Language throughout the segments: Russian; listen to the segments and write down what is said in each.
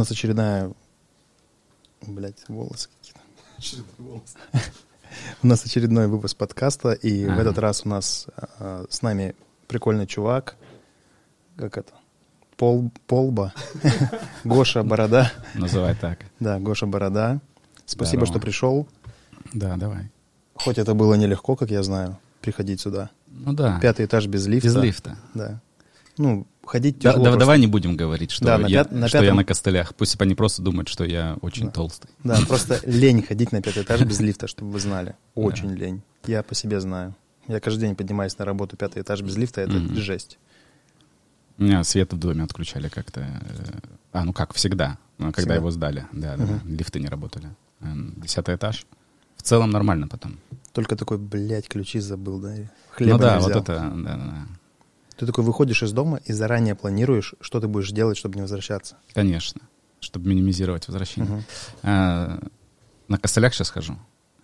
У нас очередная... Блять, волосы какие-то. У нас очередной выпуск подкаста, и в этот раз у нас а, с нами прикольный чувак. Как это? Пол, Полба. Гоша Борода. Называй так. Да, Гоша Борода. Спасибо, что пришел. Да, давай. Хоть это было нелегко, как я знаю, приходить сюда. Ну да. Пятый этаж без лифта. Без лифта. Да. Ну, ходить тяжело. да- просто. давай не будем говорить, что, Да, на я, пят- на что я на костылях. Пусть они просто думают, что я очень Да. толстый. Да, просто лень ходить на пятый этаж без лифта, чтобы вы знали. Очень лень. Я по себе знаю. Я каждый день поднимаюсь на работу пятый этаж без лифта, это Мгм. жесть. У меня свет в доме отключали как-то. э, А, ну как, всегда. Когда Всегда? его сдали. Да, да. Лифты не работали. Эм, Десятый этаж. В целом нормально потом. Только такой, блядь, ключи забыл, да? Хлеба ну да, не вот взял. это, да, да, да. Ты такой выходишь из дома и заранее планируешь, что ты будешь делать, чтобы не возвращаться. Конечно. Чтобы минимизировать возвращение. Мгм. А, на костылях сейчас хожу.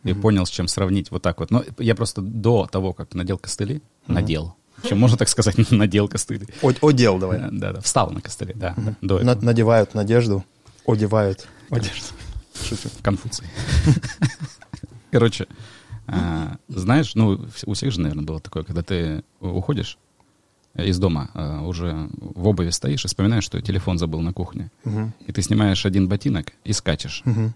И понял, с чем сравнить. Вот так вот. Но я просто до того, как надел костыли, Мгм. надел. Вообще, можно так сказать, надел костыли. О, одел давай. Да, да, да, встал на костыле, да, да, Мгм. до этого. надевают надежду, одевают одежду. Шучу. Конфуций. Короче, а, знаешь, ну, у всех же, наверное, было такое, когда ты уходишь из дома, а, уже в обуви стоишь и вспоминаешь, что телефон забыл на кухне. Мгм. И ты снимаешь один ботинок и скачешь. Мгм.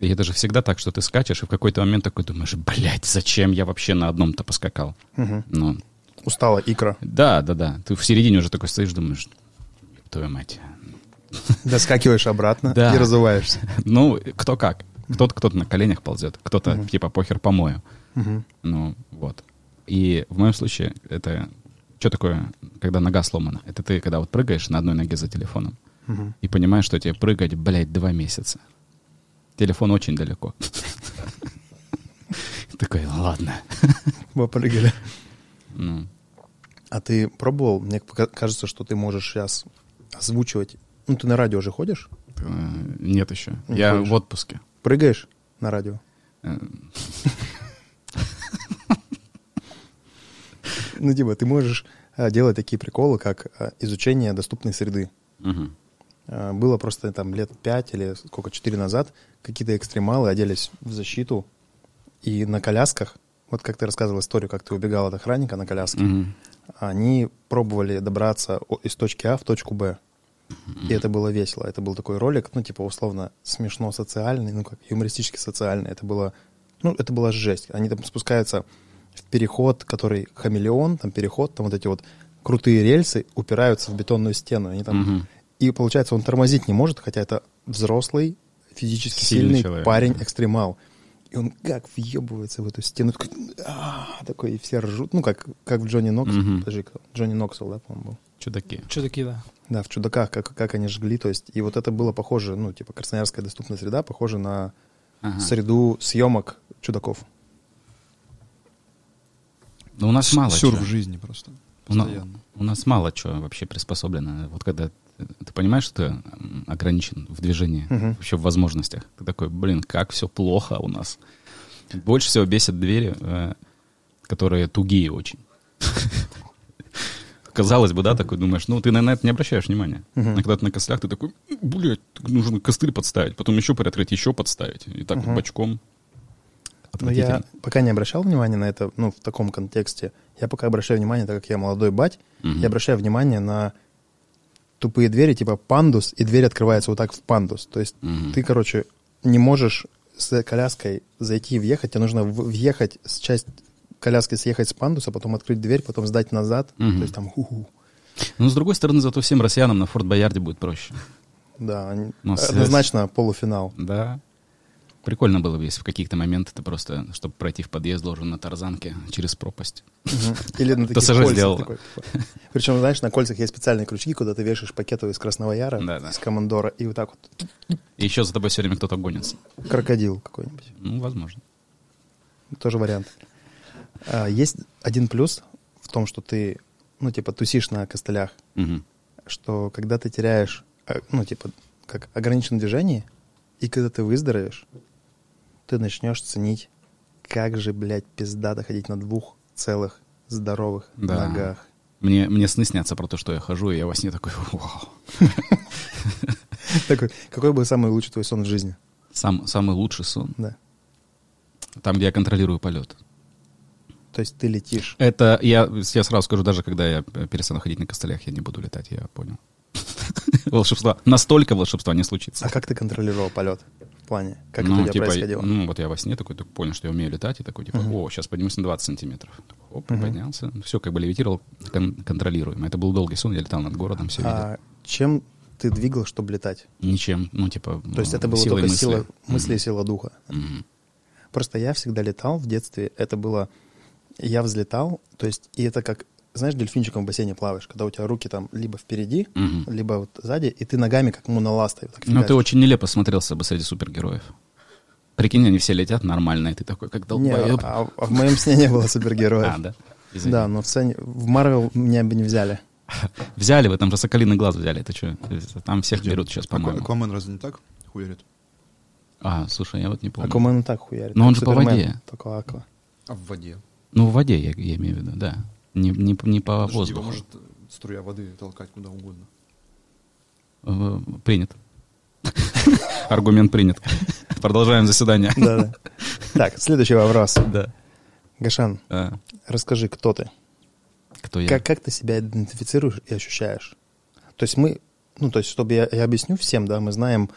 И это же всегда так, что ты скачешь, и в какой-то момент такой думаешь, блядь, зачем я вообще на одном-то поскакал? Мгм. Ну, Устала икра. да, да, да. Ты в середине уже такой стоишь, думаешь, твою мать. Доскакиваешь обратно Да. и разуваешься. Ну, кто как. Кто-то кто-то на коленях ползет, кто-то Мгм. типа похер помою. Мгм. Ну, вот. И в моем случае это... Что такое, когда нога сломана? Это ты, когда вот прыгаешь на одной ноге за телефоном Мгм. и понимаешь, что тебе прыгать, блядь, два месяца. Телефон очень далеко. Такой, ладно. Попрыгали. Ну, А ты пробовал? Мне кажется, что ты можешь сейчас озвучивать. Ну, ты на радио же ходишь? э, нет еще. Я в отпуске. Прыгаешь на радио? Э, Ну, типа, ты можешь а, делать такие приколы, как а, изучение доступной среды. А, Было просто там лет пять или сколько, четыре назад, какие-то экстремалы оделись в защиту и на колясках, вот как ты рассказывал историю, как ты убегал от охранника на коляске, Мгм. они пробовали добраться из точки А в точку Б. И это было весело. Это был такой ролик, ну, типа, условно, смешно социальный, ну, как юмористически социальный. Это было, ну, это была жесть. Они там спускаются переход, который хамелеон, там переход, там вот эти вот крутые рельсы упираются в бетонную стену. Они там... Мгм. И получается, он тормозить не может, хотя это взрослый, физически Сильный сильный, человек, парень, да. экстремал. И он как въебывается в эту стену, такой, «А-а-а», такой, и все ржут. Ну, как, как в Джонни Нокс. Мгм. Подожди, кто? Джонни Ноксвилл, да, по-моему, был? Чудаки. Чудаки, да. Да, в чудаках, как, как они жгли. То есть, и вот это было похоже, ну, типа, Красноярская доступная среда, похоже на Ага. среду съемок чудаков. Ну, у нас мало Сюр чего. в жизни просто. У, Постоянно. у нас мало чего вообще приспособлено. Вот когда ты, понимаешь, что ты ограничен в движении, Мгм. вообще в возможностях, ты такой, блин, как все плохо у нас. Больше всего бесит двери, э, которые тугие очень. Казалось бы, да, такой думаешь, ну, ты на это не обращаешь внимания. Мгм. А когда ты на костылях, ты такой, блядь, нужно костыль подставить, потом еще приоткрыть, еще подставить. И так вот Мгм. бочком. Но я пока не обращал внимания на это, ну, в таком контексте. Я пока обращаю внимание, так как я молодой бать, Мгм. я обращаю внимание на тупые двери, типа пандус, и дверь открывается вот так в пандус. То есть Мгм. ты, короче, не можешь с коляской зайти и въехать, тебе нужно въехать с часть коляски съехать с пандуса, потом открыть дверь, потом сдать назад. Мгм. То есть там ху-ху. Ну, с другой стороны, зато всем россиянам на Форт Боярде будет проще. Да, однозначно полуфинал. Да. Прикольно было бы, если в каких-то моментах ты просто, чтобы пройти в подъезд, должен на тарзанке через пропасть. Или на таких кольцах. Причем, знаешь, на кольцах есть специальные крючки, куда ты вешаешь пакетовый из Красного Яра, из Командора, и вот так вот И еще за тобой все время кто-то гонится. крокодил какой-нибудь. Ну, возможно. Тоже вариант. А, Есть один плюс в том, что ты, ну, типа, тусишь на костылях, что когда ты теряешь, э, ну, типа, как ограниченное движение, и когда ты выздоровеешь, ты начнешь ценить, как же, блядь, пиздато ходить на двух целых здоровых Да. ногах. Мне, мне сны снятся про то, что я хожу, и я во сне такой, вау. Такой, какой был самый лучший твой сон в жизни? Сам, самый лучший сон. Да. Там, где я контролирую полет. То есть ты летишь. Это я, я сразу скажу, даже когда я перестану ходить на костылях, я не буду летать, я понял. Волшебства. Настолько волшебства не случится. А как ты контролировал полет? Плане, как ну, это у тебя типа, происходило? Ну, вот я во сне такой, так понял, что я умею летать, и такой, типа, о, сейчас поднимусь на 20 сантиметров. Такой, Оп, Мгм. поднялся. Все, как бы левитировал кон- контролируемо. Это был долгий сон, я летал над городом, все видел. А чем ты двигал, чтобы летать? Ничем, ну, типа, То есть ну, это было силой только мысли. сила мысли и Мгм. сила духа. Мгм. Просто я всегда летал в детстве. Это было... Я взлетал, то есть... И это как... Знаешь, дельфинчиком в бассейне плаваешь, когда у тебя руки там либо впереди, Мгм. либо вот сзади, и ты ногами как моноластой. вот Ну, ты очень нелепо смотрелся бы среди супергероев. Прикинь, они все летят нормально, и ты такой, как Не, долбоеб. а, а в моем сне не было супергероев. А, да? Извини. Да, но в сцене... В Марвел меня бы не взяли. Взяли вы, там же Соколиный глаз взяли, это что? Там всех Где? берут сейчас, Аква- по-моему. Аквамен разве не так хуярит? А, слушай, я вот не помню. Аквамен и так хуярит. Но он же по воде. Только Аква. А в воде? Ну, в воде, я, я имею в виду, да. Не, не, не по Подожди, его воздуху. может э, струя воды толкать куда угодно. Э, Принят. Аргумент принят. Продолжаем заседание. Да-да. Так, следующий вопрос. Да. Гашан, А, расскажи, кто ты? Кто я? Как, как ты себя идентифицируешь и ощущаешь? То есть мы, ну, то есть, чтобы я, я объясню всем, да, мы знаем,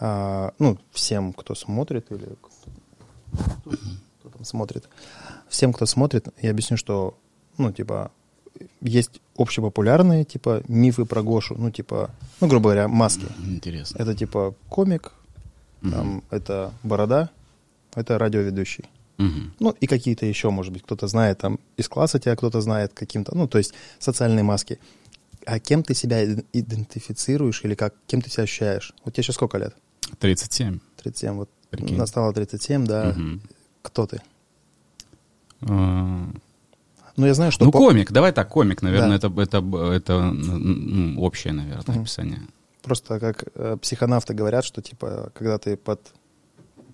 а, ну, всем, кто смотрит или кто, кто там смотрит, всем, кто смотрит, я объясню, что, ну, типа, есть общепопулярные, типа, мифы про Гошу, ну, типа, ну, грубо говоря, маски. Интересно. Это, типа, комик, там, это борода, это радиоведущий. Мгм. Ну, и какие-то еще, может быть, кто-то знает там из класса тебя, кто-то знает каким-то, ну, то есть социальные маски. А кем ты себя ид- идентифицируешь или как, кем ты себя ощущаешь? Вот тебе сейчас сколько лет? 37. 37, вот Прикинь. настало 37, да. Мгм. Кто ты? А, Ну, я знаю, что... Ну, по- комик, давай так, комик, наверное, Да. это, это, это общее, наверное, Мгм. описание. Просто как э, психонавты говорят, что, типа, когда ты под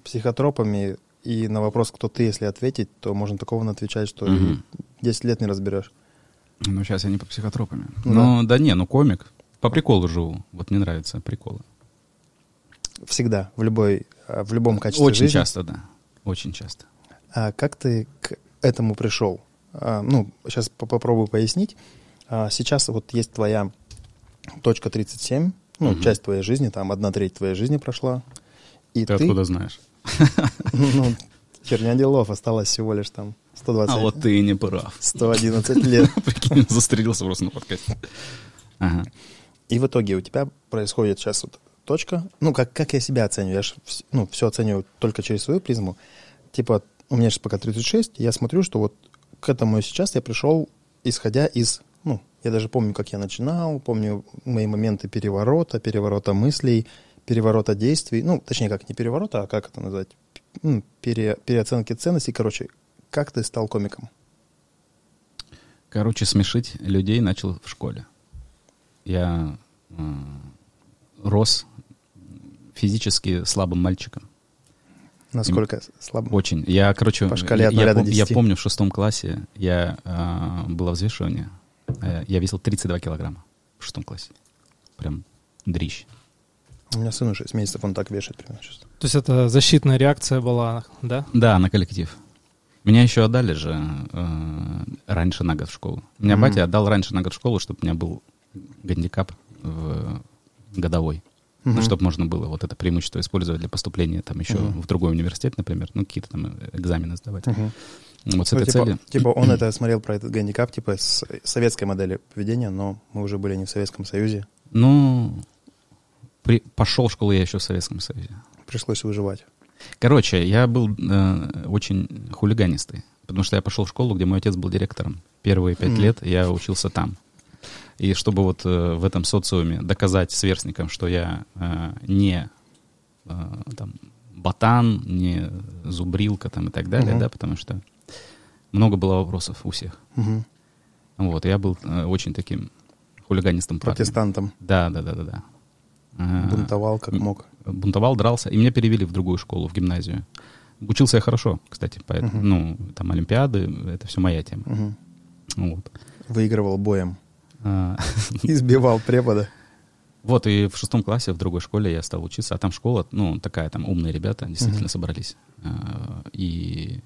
психотропами и на вопрос, кто ты, если ответить, то можно такого отвечать, что и 10 лет не разберешь. Ну, сейчас я не под психотропами. Ну Ну, да. не, ну, комик. По приколу живу. Вот мне нравятся приколы. Всегда, в любой, э, в любом качестве Очень жизни. часто, да. Очень часто. А как ты к этому пришел? А, ну, сейчас попробую пояснить. А, сейчас вот есть твоя точка 37, ну, Мгм. часть твоей жизни, там одна треть твоей жизни прошла. И Ты, ты, откуда знаешь? ну, херня делов, осталось всего лишь там 120, А вот ты и не прав. 111 лет. Прикинь, застрелился просто на подкасте. Ага. И в итоге у тебя происходит сейчас вот точка. Ну, как, как я себя оцениваю? Я же ну, все оцениваю только через свою призму. Типа, у меня сейчас пока 36, я смотрю, что вот к этому сейчас я пришел, исходя из... Ну, я даже помню, как я начинал, помню мои моменты переворота, переворота мыслей, переворота действий. Ну, точнее, как не переворота, а как это назвать? Пере, переоценки ценностей. Короче, как ты стал комиком? Короче, смешить людей начал в школе. Я э, рос физически слабым мальчиком. Насколько слабо? Очень. Я, короче, По шкале от я, нуля до пом- я 10. помню в шестом классе я э, было взвешивание. Э, я весил 32 килограмма в шестом классе. Прям дрищ. У меня сыну 6 месяцев, он так вешает примерно сейчас. То есть это защитная реакция была, да? Да, на коллектив. Меня еще отдали же э, раньше на год в школу. Меня Мгм. батя отдал раньше на год в школу, чтобы у меня был гандикап в годовой. Ну, Мгм. чтобы можно было вот это преимущество использовать для поступления там еще Мгм. в другой университет, например, ну, какие-то там экзамены сдавать. Мгм. Вот с Ну, этой типа, целью. типа он это смотрел про этот гандикап, типа с советской модели поведения, но мы уже были не в Советском Союзе, Ну, при, пошел в школу я еще в Советском Союзе. пришлось выживать. Короче, я был э, очень хулиганистый, потому что я пошел в школу, где мой отец был директором. Первые пять Мгм. лет я учился там. И чтобы вот э, в этом социуме доказать сверстникам, что я э, не э, там, ботан, не зубрилка там, и так далее, Мгм. да, потому что много было вопросов у всех. Мгм. Вот, я был э, очень таким хулиганистым парнем. Протестантом Да, да, да, да, да. А, бунтовал как мог. бунтовал, дрался, и меня перевели в другую школу, в гимназию. Учился я хорошо, кстати, поэтому, Мгм. ну, там Олимпиады, это все моя тема. Мгм. Вот. Выигрывал боем, избивал препода. Вот, и в шестом классе в другой школе я стал учиться, а там школа, ну, такая, там умные ребята действительно Мгм. собрались. А, И...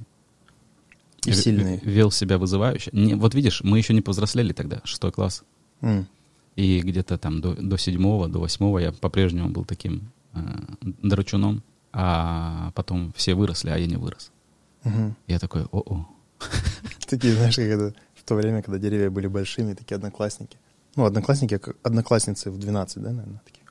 И сильные. Вел себя вызывающе. Не, вот видишь, мы еще не повзрослели тогда, шестой класс. М. И где-то там до, до седьмого, до восьмого я по-прежнему был таким э, драчуном, а потом все выросли, а я не вырос. Мгм. Я такой, о-о. Такие, знаешь, как это то время, когда деревья были большими, такие одноклассники. Ну, одноклассники, одноклассницы в 12, да, наверное, такие.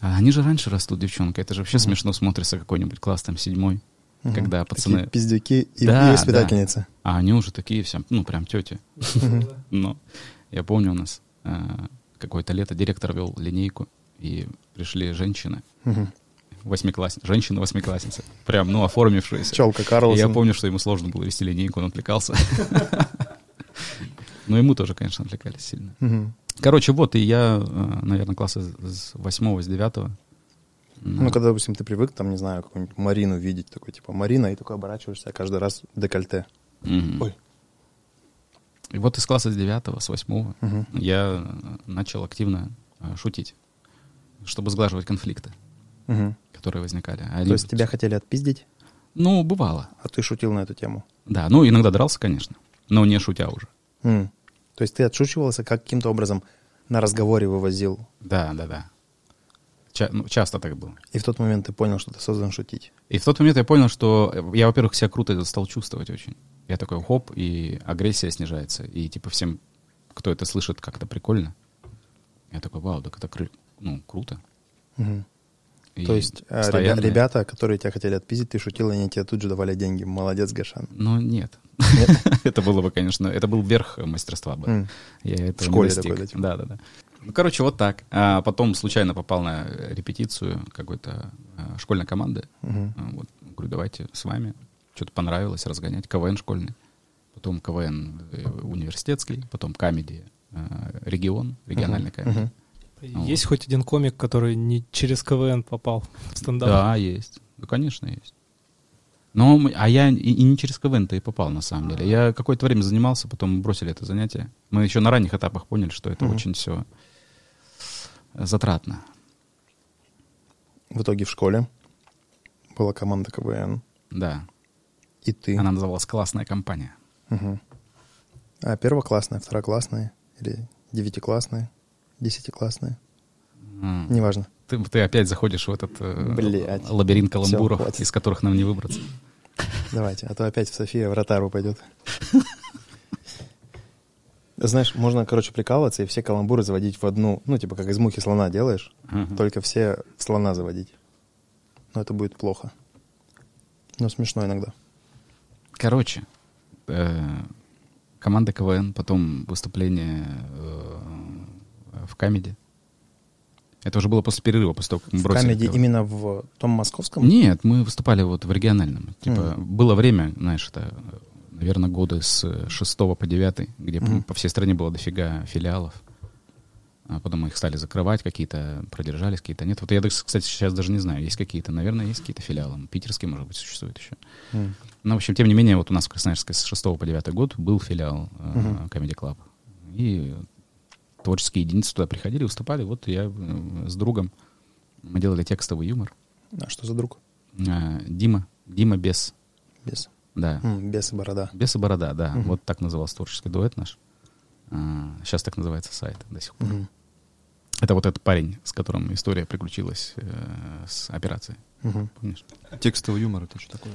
А они же раньше растут, девчонка. Это же вообще Мгм. смешно смотрится какой-нибудь класс там седьмой. Мгм. Когда Такие пацаны- пиздюки и, Да, и воспитательницы. А они уже такие все, ну, прям тети. Мгм. Но я помню у нас э, какое-то лето директор вел линейку, и пришли женщины, Мгм. восьмиклассницы, женщины-восьмиклассницы, прям, ну, оформившиеся. Челка И Карлсон. я помню, что ему сложно было вести линейку, он отвлекался. Но ему тоже, конечно, отвлекались сильно. Короче, вот, и я, э, наверное, класса с восьмого, с девятого. Ну, когда, допустим, ты привык, там, не знаю, какую-нибудь Марину видеть, такой, типа, Марина, и такой оборачиваешься, а каждый раз декольте. Ой. И вот из класса с девятого, с восьмого я э, начал активно э, шутить, чтобы сглаживать конфликты, которые возникали. А То есть тебя хотели отпиздить, Ну, бывало. а ты шутил на эту тему. Да, ну, иногда дрался, конечно, но не шутя уже. М. То есть ты отшучивался, как каким-то образом на разговоре вывозил, Да, да, да. Ча- ну, часто так было. и в тот момент ты понял, что ты создан шутить. И в тот момент я понял, что я, во-первых, себя круто стал чувствовать очень. Я такой, хоп, и агрессия снижается. И типа всем, кто это слышит, как-то прикольно. Я такой, вау, так это кры- ну, круто. Мгм. То есть э, постоянно- ребята, которые тебя хотели отпиздить, ты шутил, и они тебе тут же давали деньги. Молодец, Гашан. Ну, нет. это было бы, конечно, это был верх мастерства бы. Я школе достиг. такой, да, типа? Да, да, да. Ну, короче, вот так. А потом случайно попал на репетицию какой-то а, школьной команды. А, Вот, говорю, давайте с вами. Что-то понравилось разгонять. КВН школьный. Потом КВН э, университетский. Потом камеди э, регион, региональный камеди. Есть хоть один комик, который не через КВН попал в стендап? Да, есть. Ну, конечно, есть. Но, а я и, и не через КВН-то и попал, на самом деле. Я какое-то время занимался, потом бросили это занятие. Мы еще на ранних этапах поняли, что это Мгм. очень все затратно. В итоге в школе была команда КВН, Да. и ты. Она называлась «Классная компания». Мгм. А первоклассная, второклассная или девятиклассная, десятиклассная? М. Неважно. Ты, ты опять заходишь в этот э, Блядь. лабиринт каламбуров, хватит. из которых нам не выбраться. Давайте, а то опять в София в ротару пойдет. Знаешь, можно, короче, прикалываться и все каламбуры заводить в одну, ну, типа, как из мухи слона делаешь, Мгм. только все в слона заводить. Но это будет плохо. Но смешно иногда. Короче, э, команда КВН, потом выступление э, в камеди. Это уже было после перерыва, после того, как мы В бросили камеди именно в том московском? Нет, мы выступали вот в региональном. Типа, Мгм. было время, знаешь, это, наверное, годы с 6 по 9, где по- Мгм. по всей стране было дофига филиалов. А потом их стали закрывать, какие-то продержались, какие-то нет. Вот я, кстати, сейчас даже не знаю, есть какие-то, наверное, есть какие-то филиалы. Питерские, может быть, существуют еще. М. Но, в общем, тем не менее, вот у нас в Красноярске с 6 по 9 год был филиал э, Мгм. Comedy Club. И творческие единицы туда приходили, выступали. Вот я э, с другом, мы делали текстовый юмор. А что за друг? Э, Дима, Дима Бес, Без. да. М, без и борода. Бес и Борода, да. Мгм. Вот так назывался творческий дуэт наш. сейчас так называется сайт до сих пор. Мгм. Это вот этот парень, с которым история приключилась э, с операцией. Мгм. Помнишь? Текстовый юмор это что такое?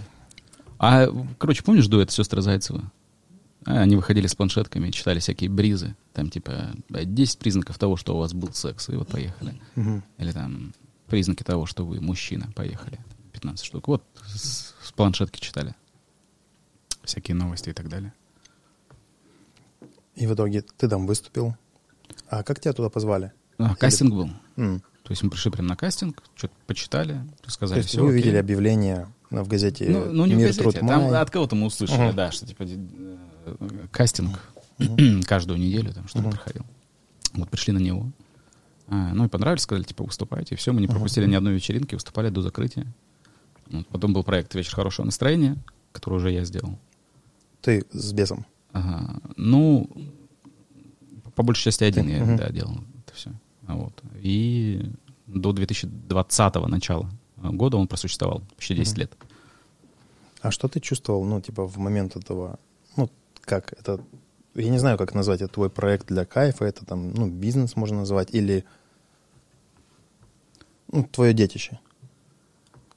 А, короче, помнишь дуэт сестры Зайцева? А, Они выходили с планшетками читали всякие бризы. Там типа 10 признаков того, что у вас был секс, и вот поехали. Мгм. Или там признаки того, что вы мужчина, поехали. 15 штук. Вот с, с планшетки читали. Всякие новости и так далее. И в итоге ты там выступил. А как тебя туда позвали? А, кастинг был. М. То есть мы пришли прям на кастинг, что-то почитали, То сказали, есть все. вы увидели объявление в газете Ну, ну, не в «Мир, газете, там май». от кого-то мы услышали, Мгм. да, что типа кастинг каждую неделю там что-то Мгм. проходил. Вот пришли на него. А, ну и понравилось, сказали, типа, выступайте. И все, мы не пропустили ни одной вечеринки, выступали до закрытия. Вот, потом был проект «Вечер хорошего настроения», который уже я сделал. Ты с бесом. Ага. Ну, по большей части один Ты, я да, делал это все. Вот. И до 2020 начала года он просуществовал, почти 10 Мгм. лет. А что ты чувствовал, ну, типа, в момент этого, как это, я не знаю, как назвать, это твой проект для кайфа, это там, ну, бизнес можно назвать, или, ну, твое детище.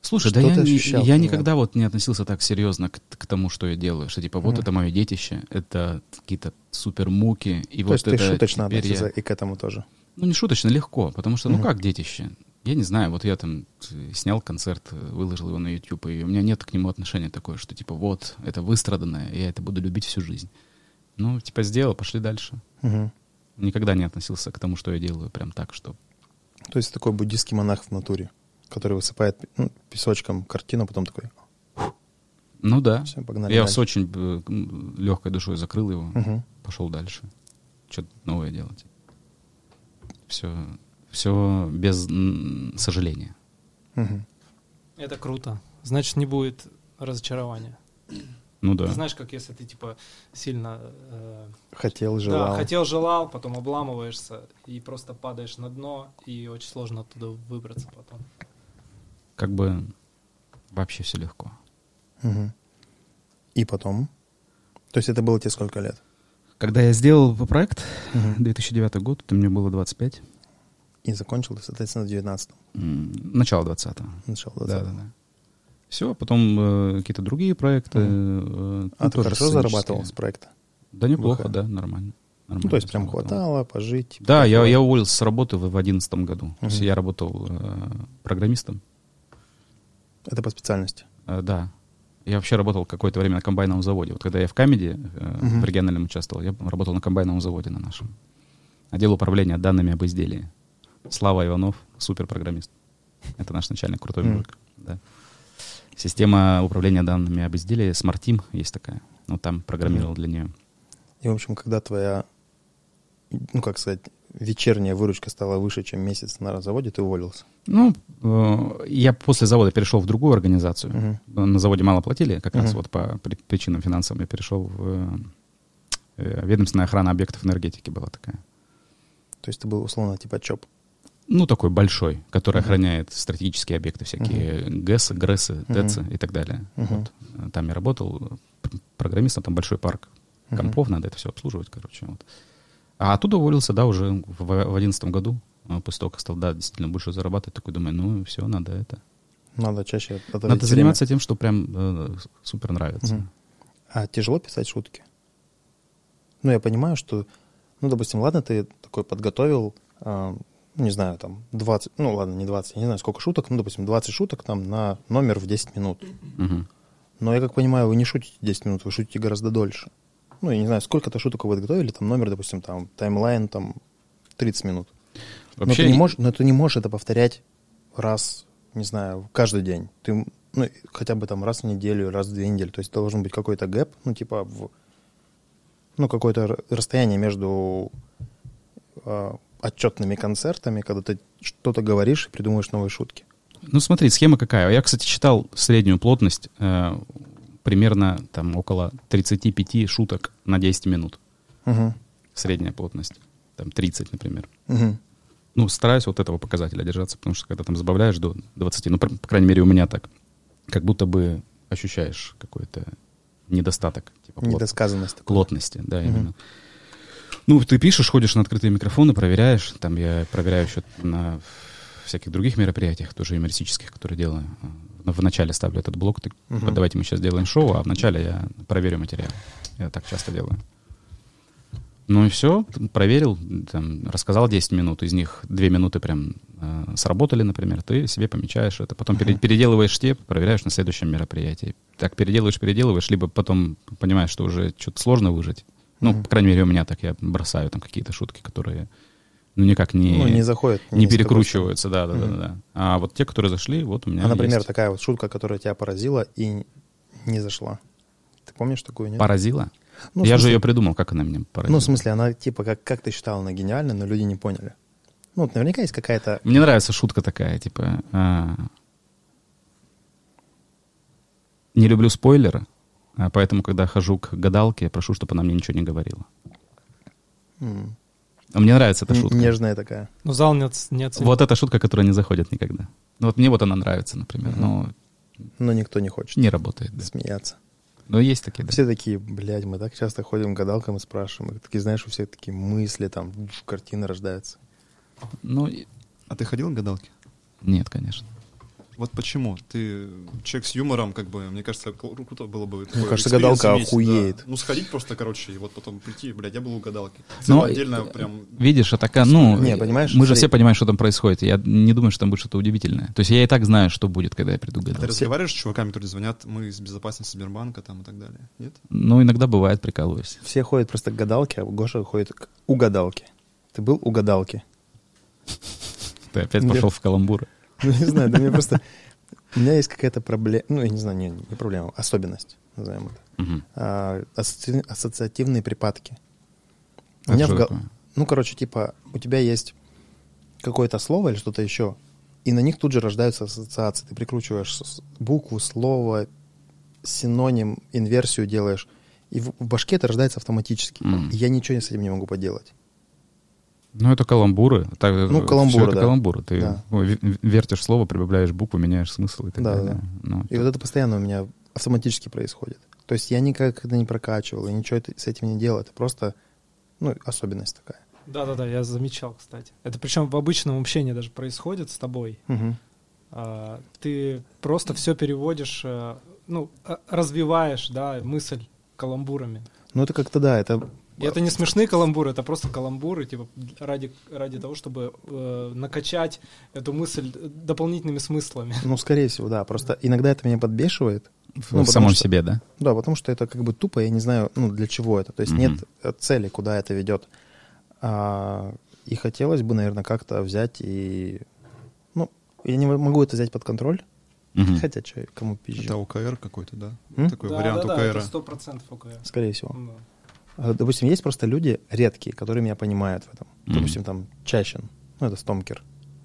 Слушай, Что да я, ты ощущал я никогда вот не относился так серьезно к, к тому, что я делаю, что типа вот Мгм. это мое детище, это какие-то супер муки, и То вот есть ты это шуточно теперь относился я- и к этому тоже. Ну не шуточно, легко, потому что ну Мгм. как детище? Я не знаю, вот я там э, снял концерт, э, выложил его на YouTube, и у меня нет к нему отношения такое, что типа вот, это выстраданное, я это буду любить всю жизнь. Ну, типа сделал, пошли дальше. Мгм. Никогда не относился к тому, что я делаю, прям так, что... То есть такой буддийский монах в натуре, который высыпает ну, песочком картину, потом такой, Ну да. все, погнали Я дальше. с очень э, легкой душой закрыл его, Мгм. пошел дальше. Что-то новое делать. Все, все без сожаления. Мгм. Это круто. Значит, не будет разочарования. Ну да. Ты знаешь, как если ты типа сильно э, Хотел, желал. да, хотел, желал, потом обламываешься и просто падаешь на дно, и очень сложно оттуда выбраться потом. Как бы вообще все легко. Мгм. И потом? То есть это было тебе сколько лет? Когда я сделал проект, Мгм. 2009 год, это мне было 25. И закончил соответственно, в 19 м, Начало 20-го. начало Да, 20 да, да. Все, потом э, какие-то другие проекты. э, А ну, ты хорошо зарабатывал с проекта? Да неплохо, ВХ? да, нормально. Ну, Нормально то есть прям хватало пожить? Да, я, я уволился с работы в 2011 году. То есть я работал э, программистом. Это по специальности? Э, да. Я вообще работал какое-то время на комбайновом заводе. Вот когда я в Камеди э, Мгм. в региональном участвовал, я работал на комбайновом заводе на нашем. Отдел управления данными об изделии. Слава Иванов, суперпрограммист. Это наш начальник, крутой Мгм. мужик. Да. Система управления данными об изделии, Smart Team есть такая. Вот там программировал для нее. И, в общем, когда твоя, ну, как сказать, вечерняя выручка стала выше, чем месяц на заводе, ты уволился? Ну, э, я после завода перешел в другую организацию. Мгм. На заводе мало платили, как раз Мгм. вот по при- причинам финансовым я перешел в э, ведомственная охрана объектов энергетики была такая. То есть ты был, условно, типа ЧОП? Ну, такой большой, который Мгм. охраняет стратегические объекты, всякие ГЭСы, ГРЭСы, ТЭЦы и так далее. Мгм. Вот. Э, Там я работал пр- программистом, там большой парк Мгм. компов, надо это все обслуживать, короче. Вот. А оттуда уволился, да, уже в одиннадцатом году, э, после того, как стал, да, действительно больше зарабатывать, такой думаю, ну, все, надо это. Надо чаще Надо время. заниматься тем, что прям э, супер нравится. Мгм. А тяжело писать шутки? Ну, я понимаю, что, ну, допустим, ладно, ты такой подготовил, а, ну, не знаю, там, 20, ну, ладно, не 20, я не знаю, сколько шуток, ну, допустим, 20 шуток там на номер в 10 минут. Мгм. Но я как понимаю, вы не шутите 10 минут, вы шутите гораздо дольше. Ну, я не знаю, сколько-то шуток вы подготовили, там номер, допустим, там таймлайн, там 30 минут. но, Вообще, ты не можешь, но ты не можешь это повторять раз, не знаю, каждый день. Ты, ну, хотя бы там раз в неделю, раз в две недели. То есть должен быть какой-то гэп, ну, типа, в, ну, какое-то расстояние между а, отчетными концертами, когда ты что-то говоришь и придумываешь новые шутки. Ну смотри, схема какая. Я, кстати, читал среднюю плотность, э, примерно там около 35 шуток на 10 минут. Угу. Средняя плотность. Там 30, например. Угу. Ну, стараюсь вот этого показателя держаться, потому что когда там забавляешь до 20, ну, по, по крайней мере, у меня так, как будто бы ощущаешь какой-то недостаток, типа плот- Недосказанность. плотности, да, именно. Ну, ты пишешь, ходишь на открытые микрофоны, проверяешь. Там я проверяю еще на всяких других мероприятиях, тоже юмористических, которые делаю. А, В начале ставлю этот блок, ты, Мгм. вот давайте мы сейчас сделаем шоу, а в начале я проверю материал. Я так часто делаю. Ну и все, проверил, там, рассказал 10 минут, из них 2 минуты прям э, сработали, например, ты себе помечаешь это, потом Мгм. переделываешь те, проверяешь на следующем мероприятии. Так переделываешь, переделываешь, либо потом понимаешь, что уже что-то сложно выжить. Ну, по крайней мере, у меня так, я бросаю там какие-то шутки, которые, ну, никак не, Ну, не заходит. не тобой перекручиваются, да, да, да, Мгм. да. А вот те, которые зашли, вот у меня А, например, есть. такая вот шутка, которая тебя поразила и не зашла. Ты помнишь такую, нет? Поразила? Ну, я же смысле- ее придумал, как она меня поразила. Ну, в смысле, она типа, как, как ты считал, она гениальна, но люди не поняли. Ну, вот наверняка есть какая-то... Мне нравится шутка такая, типа... а, не люблю спойлеры, поэтому, когда хожу к гадалке, я прошу, чтобы она мне ничего не говорила. м, Мне нравится эта шутка. Нежная такая. Ну, зал не, оц- не оценил. Вот эта шутка, которая не заходит никогда. Ну вот мне вот она нравится, например, Мгм. но Но никто не хочет не работает. Да. смеяться. Но есть такие, да. Все такие, блядь, мы так часто ходим к гадалкам и спрашиваем. И такие, знаешь, у всех такие мысли, там, картины рождаются. Ну, и- А ты ходил к гадалке? нет, конечно. Вот почему? Ты человек с юмором, как бы, мне кажется, кру- круто было бы такой кажется, гадалка иметь, охуеет. да. Ну, сходить просто, короче, и вот потом прийти, блядь, я был у гадалки. Ну, отдельно э, прям... Видишь, а такая, ну, Не, понимаешь, мы же смотри. все понимаем, что там происходит. Я не думаю, что там будет что-то удивительное. То есть я и так знаю, что будет, когда я приду к А ты разговариваешь с чуваками, которые звонят, мы из безопасности Сбербанка там и так далее? Нет? Ну, иногда бывает, прикалываюсь. Все ходят просто к гадалке, а Гоша ходит к угадалке. Ты был у гадалки? Ты опять пошел в каламбур. Ну, не знаю, да мне просто... У меня есть какая-то проблема, ну, я не знаю, не, не проблема, особенность, назовем это. Мгм. А, асоци- ассоциативные припадки. У Это меня в? Ну, короче, типа, у тебя есть какое-то слово или что-то еще, и на них тут же рождаются ассоциации. Ты прикручиваешь букву, слово, синоним, инверсию делаешь, и в, в башке это рождается автоматически. Мгм. И я ничего с этим не могу поделать. Ну, это каламбуры. Так, Ну, всё каламбуры, это да. каламбуры. Ты Да. вертишь слово, прибавляешь букву, меняешь смысл и так Да, далее. да. Ну, И вот это постоянно у меня автоматически происходит. То есть я никак это не прокачивал, и ничего это- с этим не делал. Это просто, ну, особенность такая. Да-да-да, я замечал, кстати. Это причем в обычном общении даже происходит с тобой. Мгм. А, ты просто все переводишь, э, ну, а- развиваешь, да, мысль каламбурами. Ну, это как-то, да, это... И это не смешные каламбуры, это просто каламбуры, типа, ради, ради того, чтобы э, накачать эту мысль дополнительными смыслами. Ну, скорее всего, да. Просто иногда это меня подбешивает. в ну, потому самом что- себе, да? Да, потому что это как бы тупо, я не знаю, ну, для чего это. То есть Мгм. нет э, цели, куда это ведет. А, и хотелось бы, наверное, как-то взять и... Ну, я не могу это взять под контроль. Мгм. Хотя, что, кому пизжу. Это ОКР какой-то, да? М? Такой вариант да, ОКР. это сто процентов ОКР. Скорее всего. Ну, А, Допустим, есть просто люди редкие, которые меня понимают в этом. Мгм. Допустим, там Чащин, ну, это Стомкер.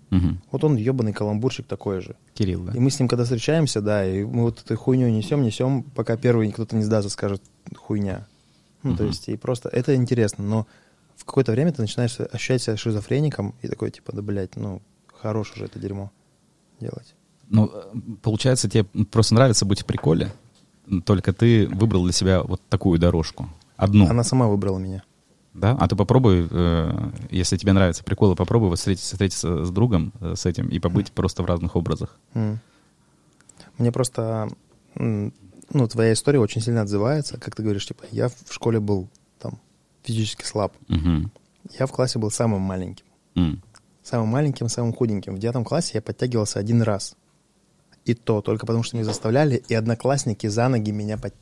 Мгм. Вот он ебаный каламбурщик такой же. Кирилл, да? И мы с ним, когда встречаемся, да, и мы вот эту хуйню несем, несем, пока первый кто-то не сдастся, скажет хуйня. Ну, то Мгм. есть, и просто это интересно, но в какое-то время ты начинаешь ощущать себя шизофреником и такой, типа, да, блядь, ну, хорош уже это дерьмо делать. Ну, э, получается, тебе просто нравится быть в приколе, только ты выбрал для себя вот такую дорожку. Одну. Она сама выбрала меня. Да? А ты попробуй, э, если тебе нравятся приколы, попробуй вот встретиться, встретиться с другом э, с этим и побыть просто в разных образах. М. Мне просто, ну, твоя история очень сильно отзывается, как ты говоришь, типа, я в школе был там физически слаб. Мгм. Я в классе был самым маленьким. М. Самым маленьким, самым худеньким. В девятом классе я подтягивался один раз. И то только потому, что меня заставляли, и одноклассники за ноги меня под,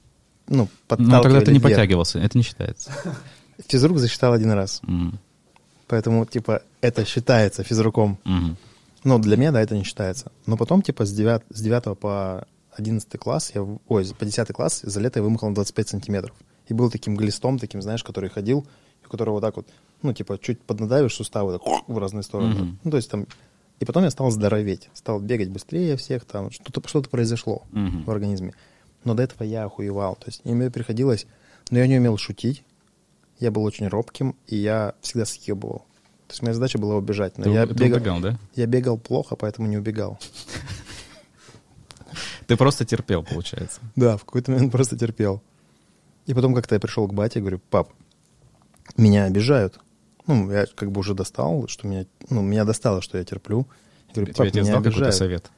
ну, подталкивали Ну, тогда ты не вверх. подтягивался, это не считается. Физрук засчитал один раз. М. Поэтому, типа, это считается физруком. Мгм. Но для меня, да, это не считается. Но потом, типа, с 9, с 9 по 11 класс, я, ой, по 10 класс за лето я вымахал на 25 сантиметров. И был таким глистом, таким, знаешь, который ходил, у которого вот так вот, ну, типа, чуть поднадавишь суставы так, в разные стороны. Мгм. Ну, то есть там... И потом я стал здороветь, стал бегать быстрее всех, там что-то что произошло Мгм. в организме. Но до этого я охуевал. То есть мне приходилось... Но я не умел шутить, я был очень робким, и я всегда съебывал. То есть моя задача была убежать. Но Ты, я, ты бегал, убегал, да? я бегал плохо, поэтому не убегал. Ты просто терпел, получается. Да, в какой-то момент просто терпел. И потом как-то я пришел к бате и говорю, пап, меня обижают. Ну, я как бы уже достал, что меня, ну, меня достало, что я терплю. Я говорю, пап, отец меня обижают. совет?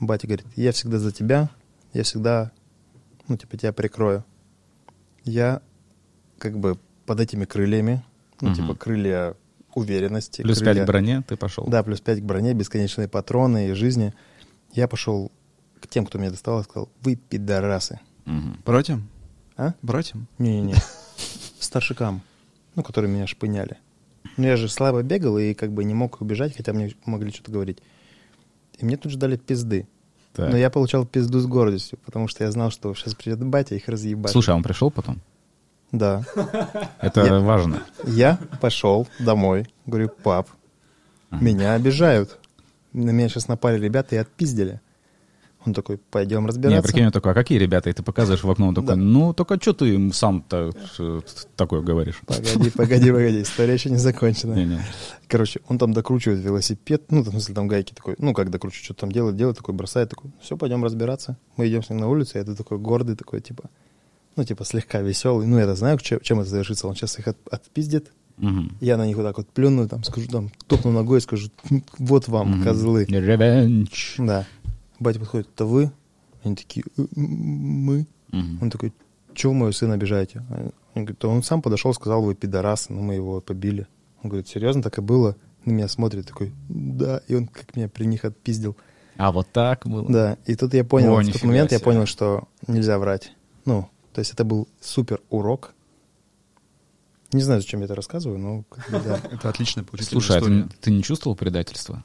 Батя говорит, я всегда за тебя, я всегда, ну, типа, тебя прикрою. Я как бы под этими крыльями, ну, Мгм. типа, крылья уверенности. Плюс крылья- 5 к броне ты пошел. Да, плюс 5 к броне, бесконечные патроны и жизни. Я пошел к тем, кто меня достал, и сказал, вы пидорасы. Мгм. Братьям? А? Братьям? Не-не-не. Старшикам, ну, которые меня шпыняли. Ну, я же слабо бегал и как бы не мог убежать, хотя мне могли что-то говорить. И мне тут же дали пизды. Так. Но я получал пизду с гордостью, потому что я знал, что сейчас придет батя, их разъебать. Слушай, а он пришел потом? Да. Это Я- важно. Я пошел домой, говорю, пап, меня обижают. На меня сейчас напали ребята и отпиздили. Он такой, пойдем Не, разбираться. прикинь, он такой, а какие ребята? И ты показываешь в окно, он такой, Да. ну, только что ты им сам-то э, такое говоришь? Погоди, погоди, погоди, история еще не закончена. Не-не. Короче, он там докручивает велосипед, ну, в смысле, там гайки такой, ну, как докручивает, что-то там делает, делает, такой бросает, такой, все, пойдем разбираться. Мы идем с ним на улицу, я такой гордый, такой, типа, ну, типа, слегка веселый. Ну, я знаю, чем, это завершится. Он сейчас их от- отпиздит, Мгм. я на них вот так вот плюну, там, скажу, там, топну ногой и скажу, вот вам, Мгм. козлы. Ревенч. Да. Батя подходит, это вы? Они такие, «Э, мы. Мгм. Он такой, чего моего сына обижаете? Они говорят, «Да он сам подошел, сказал, вы пидорасы, ну мы его побили. Он говорит, серьезно, так и было? На меня смотрит такой, да, и он как меня при них отпиздил. А вот так было? Да, и тут я понял, О, в тот момент я себе. понял, что нельзя врать. Ну, то есть это был супер урок. Не знаю, зачем я это рассказываю, но да. Это отличная поучительная Слушай, а ты, не чувствовал предательства?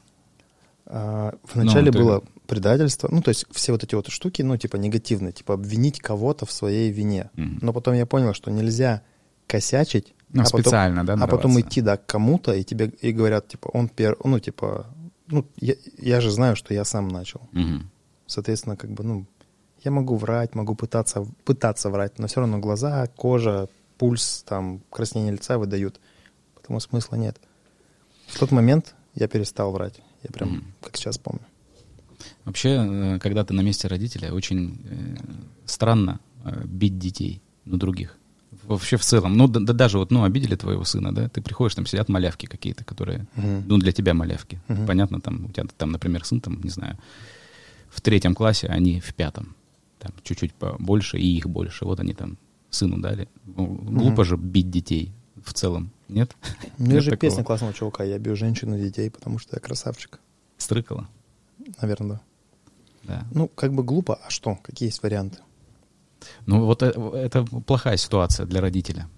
А, Вначале ты- было предательство, ну, то есть все вот эти вот штуки, ну, типа негативные, типа обвинить кого-то в своей вине. Мгм. Но потом я понял, что нельзя косячить, Ну, а потом- специально, да, а потом идти, да, к кому-то, и тебе и говорят, типа, он пер, ну, типа, ну, я, я же знаю, что я сам начал. Мгм. Соответственно, как бы, ну, я могу врать, могу пытаться, пытаться врать, но все равно глаза, кожа, пульс, там, краснение лица выдают. Потому смысла нет. В тот момент я перестал врать. Я прям, Мгм. как сейчас помню. Вообще, э, когда ты на месте родителя, очень э, странно э, бить детей, ну, других. Вообще в целом. Ну, да, да даже вот, ну, обидели твоего сына, да, ты приходишь, там сидят малявки какие-то, которые, Мгм. ну, для тебя малявки. Мгм. Понятно, там, у тебя там, например, сын, там, не знаю, в третьем классе, а они в пятом. Там чуть-чуть побольше, и их больше. Вот они там сыну дали. Ну, глупо же бить детей в целом, нет? У меня же такого? песня классного чувака «Я бью женщин и детей, потому что я красавчик». Стрыкало, Наверное, да. Да. Ну, как бы глупо, а что? Какие есть варианты? Ну, вот э- это плохая ситуация для родителя.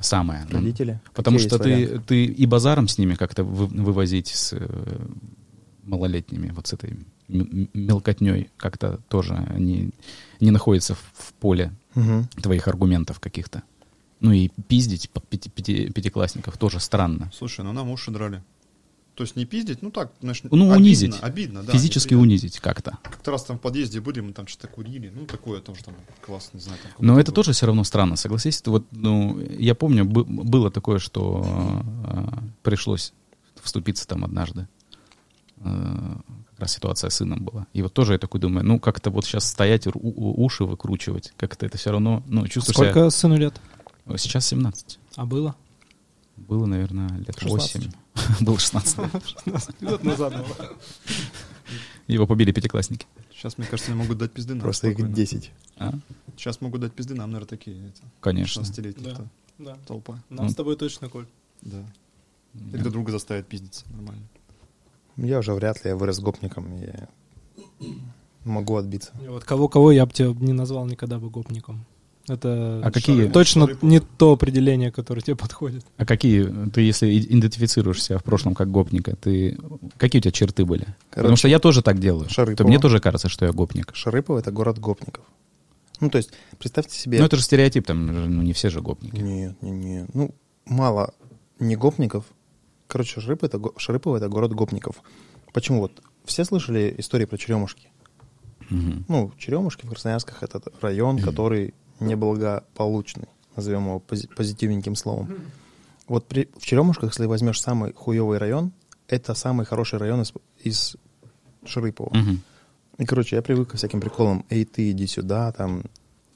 Самая. Ну, Родители? Потому Какие что ты, варианты? ты и базаром с ними как-то вы- вывозить с э, малолетними, вот с этой мелкотней, как-то тоже они не находятся в, в поле Мгм. твоих аргументов каких-то. Ну и пиздить пяти- пяти- пятиклассников тоже странно. Слушай, ну нам уши драли. То есть не пиздить, ну так, знаешь, Ну, обидно, унизить. Обидно, да. Физически неприятно. унизить как-то. Как-то раз там в подъезде были, мы там что-то курили. Ну, такое тоже там классно, не знаю. Там Но это было. тоже все равно странно, согласись? Вот, ну, я помню, бы- было такое, что э, пришлось вступиться там однажды. Э, как раз ситуация с сыном была. И вот тоже я такой думаю, ну, как-то вот сейчас стоять, у- у- уши выкручивать, как-то это все равно, ну, чувствуешь Сколько сыну лет? себя... Сейчас 17. А было? Было, наверное, лет 16. 8. Было 16. Лет назад было. Его побили пятиклассники. Сейчас, мне кажется, они могут дать пизды нам. Просто их спокойно. 10. А? Сейчас могут дать пизды нам, наверное, такие. Конечно. 16-летние. Да. толпа. Нам Ну. с тобой точно, Коль. Да. Или друг друга заставят пиздиться. Нормально. Я уже вряд ли, я вырос гопником, я могу отбиться. И Вот кого-кого я бы тебя не назвал никогда бы гопником. Это А какие- точно Шары- не то определение, которое тебе подходит. А какие, ты если идентифицируешь себя в прошлом как гопника, ты, какие у тебя черты были? Потому что я тоже так делаю. Шарыпова. То мне тоже кажется, что я гопник. Шарыпово — это город гопников. Ну, то есть, представьте себе... Ну, это же стереотип, там ну, не все же гопники. Нет, нет, нет. Ну, мало не гопников. Короче, Шарыпово это, Шарыпово это город гопников. Почему? Вот все слышали истории про Черемушки? Мгм. Ну, Черемушки в Красноярсках — это район, который неблагополучный, назовем его пози- позитивненьким словом. Вот при, в Черемушках, если возьмешь самый хуевый район, это самый хороший район из, из Шарыпова. Мгм. И, короче, я привык ко всяким приколам. Эй, ты иди сюда, там.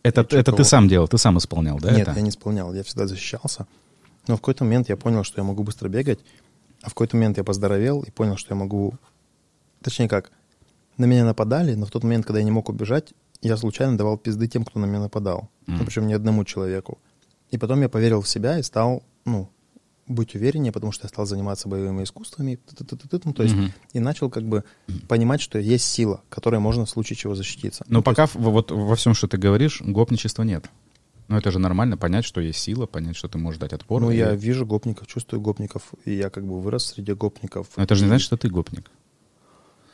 Это, это ты сам делал, ты сам исполнял, да? Нет, это? я не исполнял, я всегда защищался. Но в какой-то момент я понял, что я могу быстро бегать, а в какой-то момент я поздоровел и понял, что я могу... Точнее как, на меня нападали, но в тот момент, когда я не мог убежать, я случайно давал пизды тем, кто на меня нападал. Мгм. Ну, причем не одному человеку. И потом я поверил в себя и стал, ну, быть увереннее, потому что я стал заниматься боевыми искусствами, ну, то есть, Мгм. и начал как бы понимать, что есть сила, которой можно в случае чего защититься. Но Ну, пока есть- в- вот во всем, что ты говоришь, гопничества нет. Ну, это же нормально, понять, что есть сила, понять, что ты можешь дать отпор. ну, и- я вижу гопников, чувствую гопников, и я как бы вырос среди гопников. Но это же не значит, что ты гопник.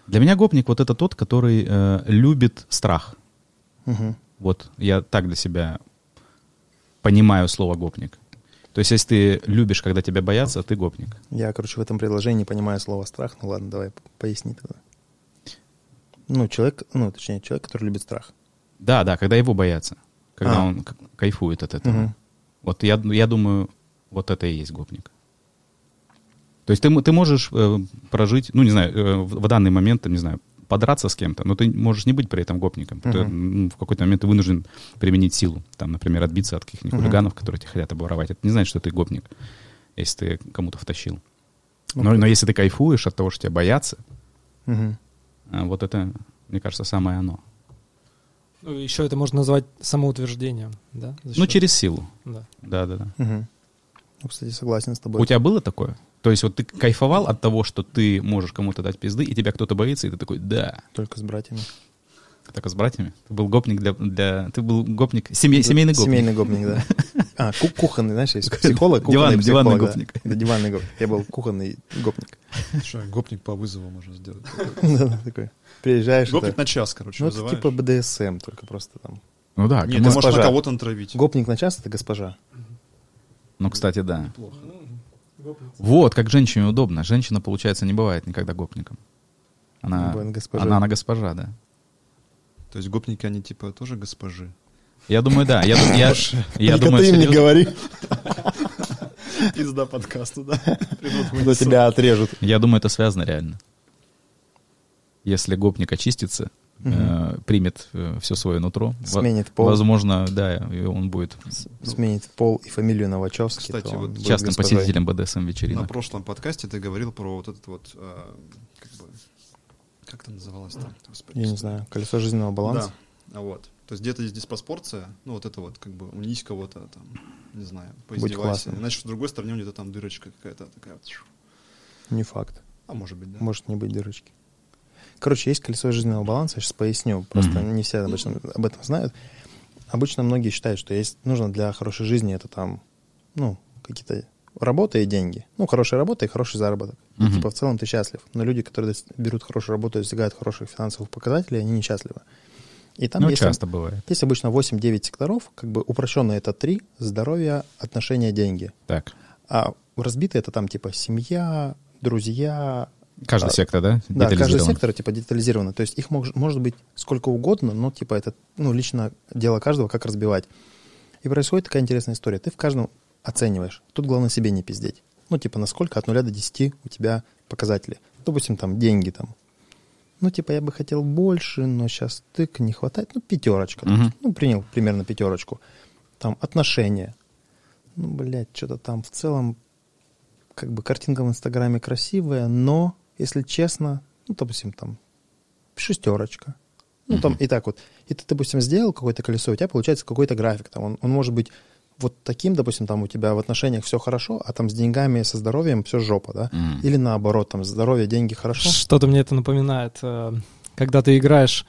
Для меня гопник вот это тот, который э, любит страх. Мгм. Вот я так для себя понимаю слово гопник. То есть, если ты любишь, когда тебя боятся, ты гопник. Я, короче, в этом предложении понимаю слово страх. Ну ладно, давай поясни тогда. Ну, человек, ну, точнее, человек, который любит страх. Да, да, когда его боятся. Когда А. он кайфует от этого. Мгм. Вот я, я думаю, вот это и есть гопник. То есть ты, ты можешь э, прожить, ну, не знаю, э, в, в данный момент, там, не знаю, подраться с кем-то, но ты можешь не быть при этом гопником. Ты, Мгм. м, в какой-то момент ты вынужден применить силу. Там, например, отбиться от каких-нибудь Мгм. хулиганов, которые тебя хотят обворовать. Это не значит, что ты гопник, если ты кому-то втащил. Ну, Но, но если ты кайфуешь от того, что тебя боятся, э, вот это, мне кажется, самое оно. Ну, еще это можно назвать самоутверждением, да? За Ну, счет- через силу. Да. Да, да, да. Мгм. Ну, кстати, согласен с тобой. У тебя было такое? То есть вот ты кайфовал от того, что ты можешь кому-то дать пизды, и тебя кто-то боится, и ты такой, да. Только с братьями. Так с братьями? Ты был гопник для... для... Ты был гопник... семей- семейный гопник. Семейный гопник, да. А, ку- кухонный, знаешь, есть психолог, кухонный Диванный- психолог, диванный да. гопник. Да, диванный гопник. Я был кухонный гопник. Что, гопник по вызову можно сделать. Да, такой. Приезжаешь, Гопник на час, короче, ну, это типа БДСМ, только просто там. Ну да, Нет, ты можешь на кого-то натравить. Гопник на час — это госпожа. ну, кстати, да. Плохо. Вот, как женщине удобно. Женщина, получается, не бывает никогда гопником. Она, Бывает госпожа. она, она госпожа, да. То есть гопники, они типа тоже госпожи. Я думаю, да. Я, я, я думаю, ты им не говори, Пизда подкасту, да. то тебя отрежут. Я думаю, это связано реально. Если гопник очистится, э, примет все свое нутро, Сменит пол. возможно, да, и он будет Сменит пол и фамилию Новачевский. Кстати, вот госпожой. посетителем БДСМ На вечеринок. прошлом подкасте ты говорил про вот этот вот, э, как бы, как это называлось там? Господи, Я не знаю, колесо жизненного баланса. Да, а вот. То есть где-то есть диспропорция, ну вот это вот как бы унизь кого-то там, не знаю, поиздевайся. Иначе с другой стороны где-то там дырочка какая-то такая. вот. Не факт. А может быть, да. Может не быть дырочки. Короче, есть колесо жизненного баланса, я сейчас поясню. Просто Мгм. не все обычно об этом знают. Обычно многие считают, что есть нужно для хорошей жизни это там, ну, какие-то работа и деньги. Ну, хорошая работа и хороший заработок. И, Мгм. типа в целом ты счастлив. Но люди, которые берут хорошую работу и достигают хороших финансовых показателей, они несчастливы. И там Ну, есть, часто бывает. есть обычно 8-9 секторов, как бы упрощенно это 3, здоровье, отношения, деньги. Так. А разбито это там типа семья, друзья, Каждый А, сектор, да? да, каждый сектор типа детализировано. То есть их мож- может быть сколько угодно, но типа это ну, лично дело каждого, как разбивать. И происходит такая интересная история. Ты в каждом оцениваешь. Тут главное себе не пиздеть. Ну, типа, насколько от нуля до 10 у тебя показатели. Допустим, там допустим, там. Ну, типа, я бы хотел больше, но сейчас тык, не хватает. Ну, пятерочка. Мгм. Ну, принял примерно пятерочку. Там отношения. Ну, блядь, что-то там в целом, как бы картинка в Инстаграме красивая, но, если честно, ну, допустим, там шестерочка. Ну, там и так вот. И ты, допустим, сделал какое-то колесо, у тебя получается какой-то график. Там он, он может быть вот таким, допустим, там у тебя в отношениях все хорошо, а там с деньгами, со здоровьем все жопа, да? Мгм. Или наоборот, там здоровье, деньги хорошо. Что-то мне это напоминает. э, Когда ты играешь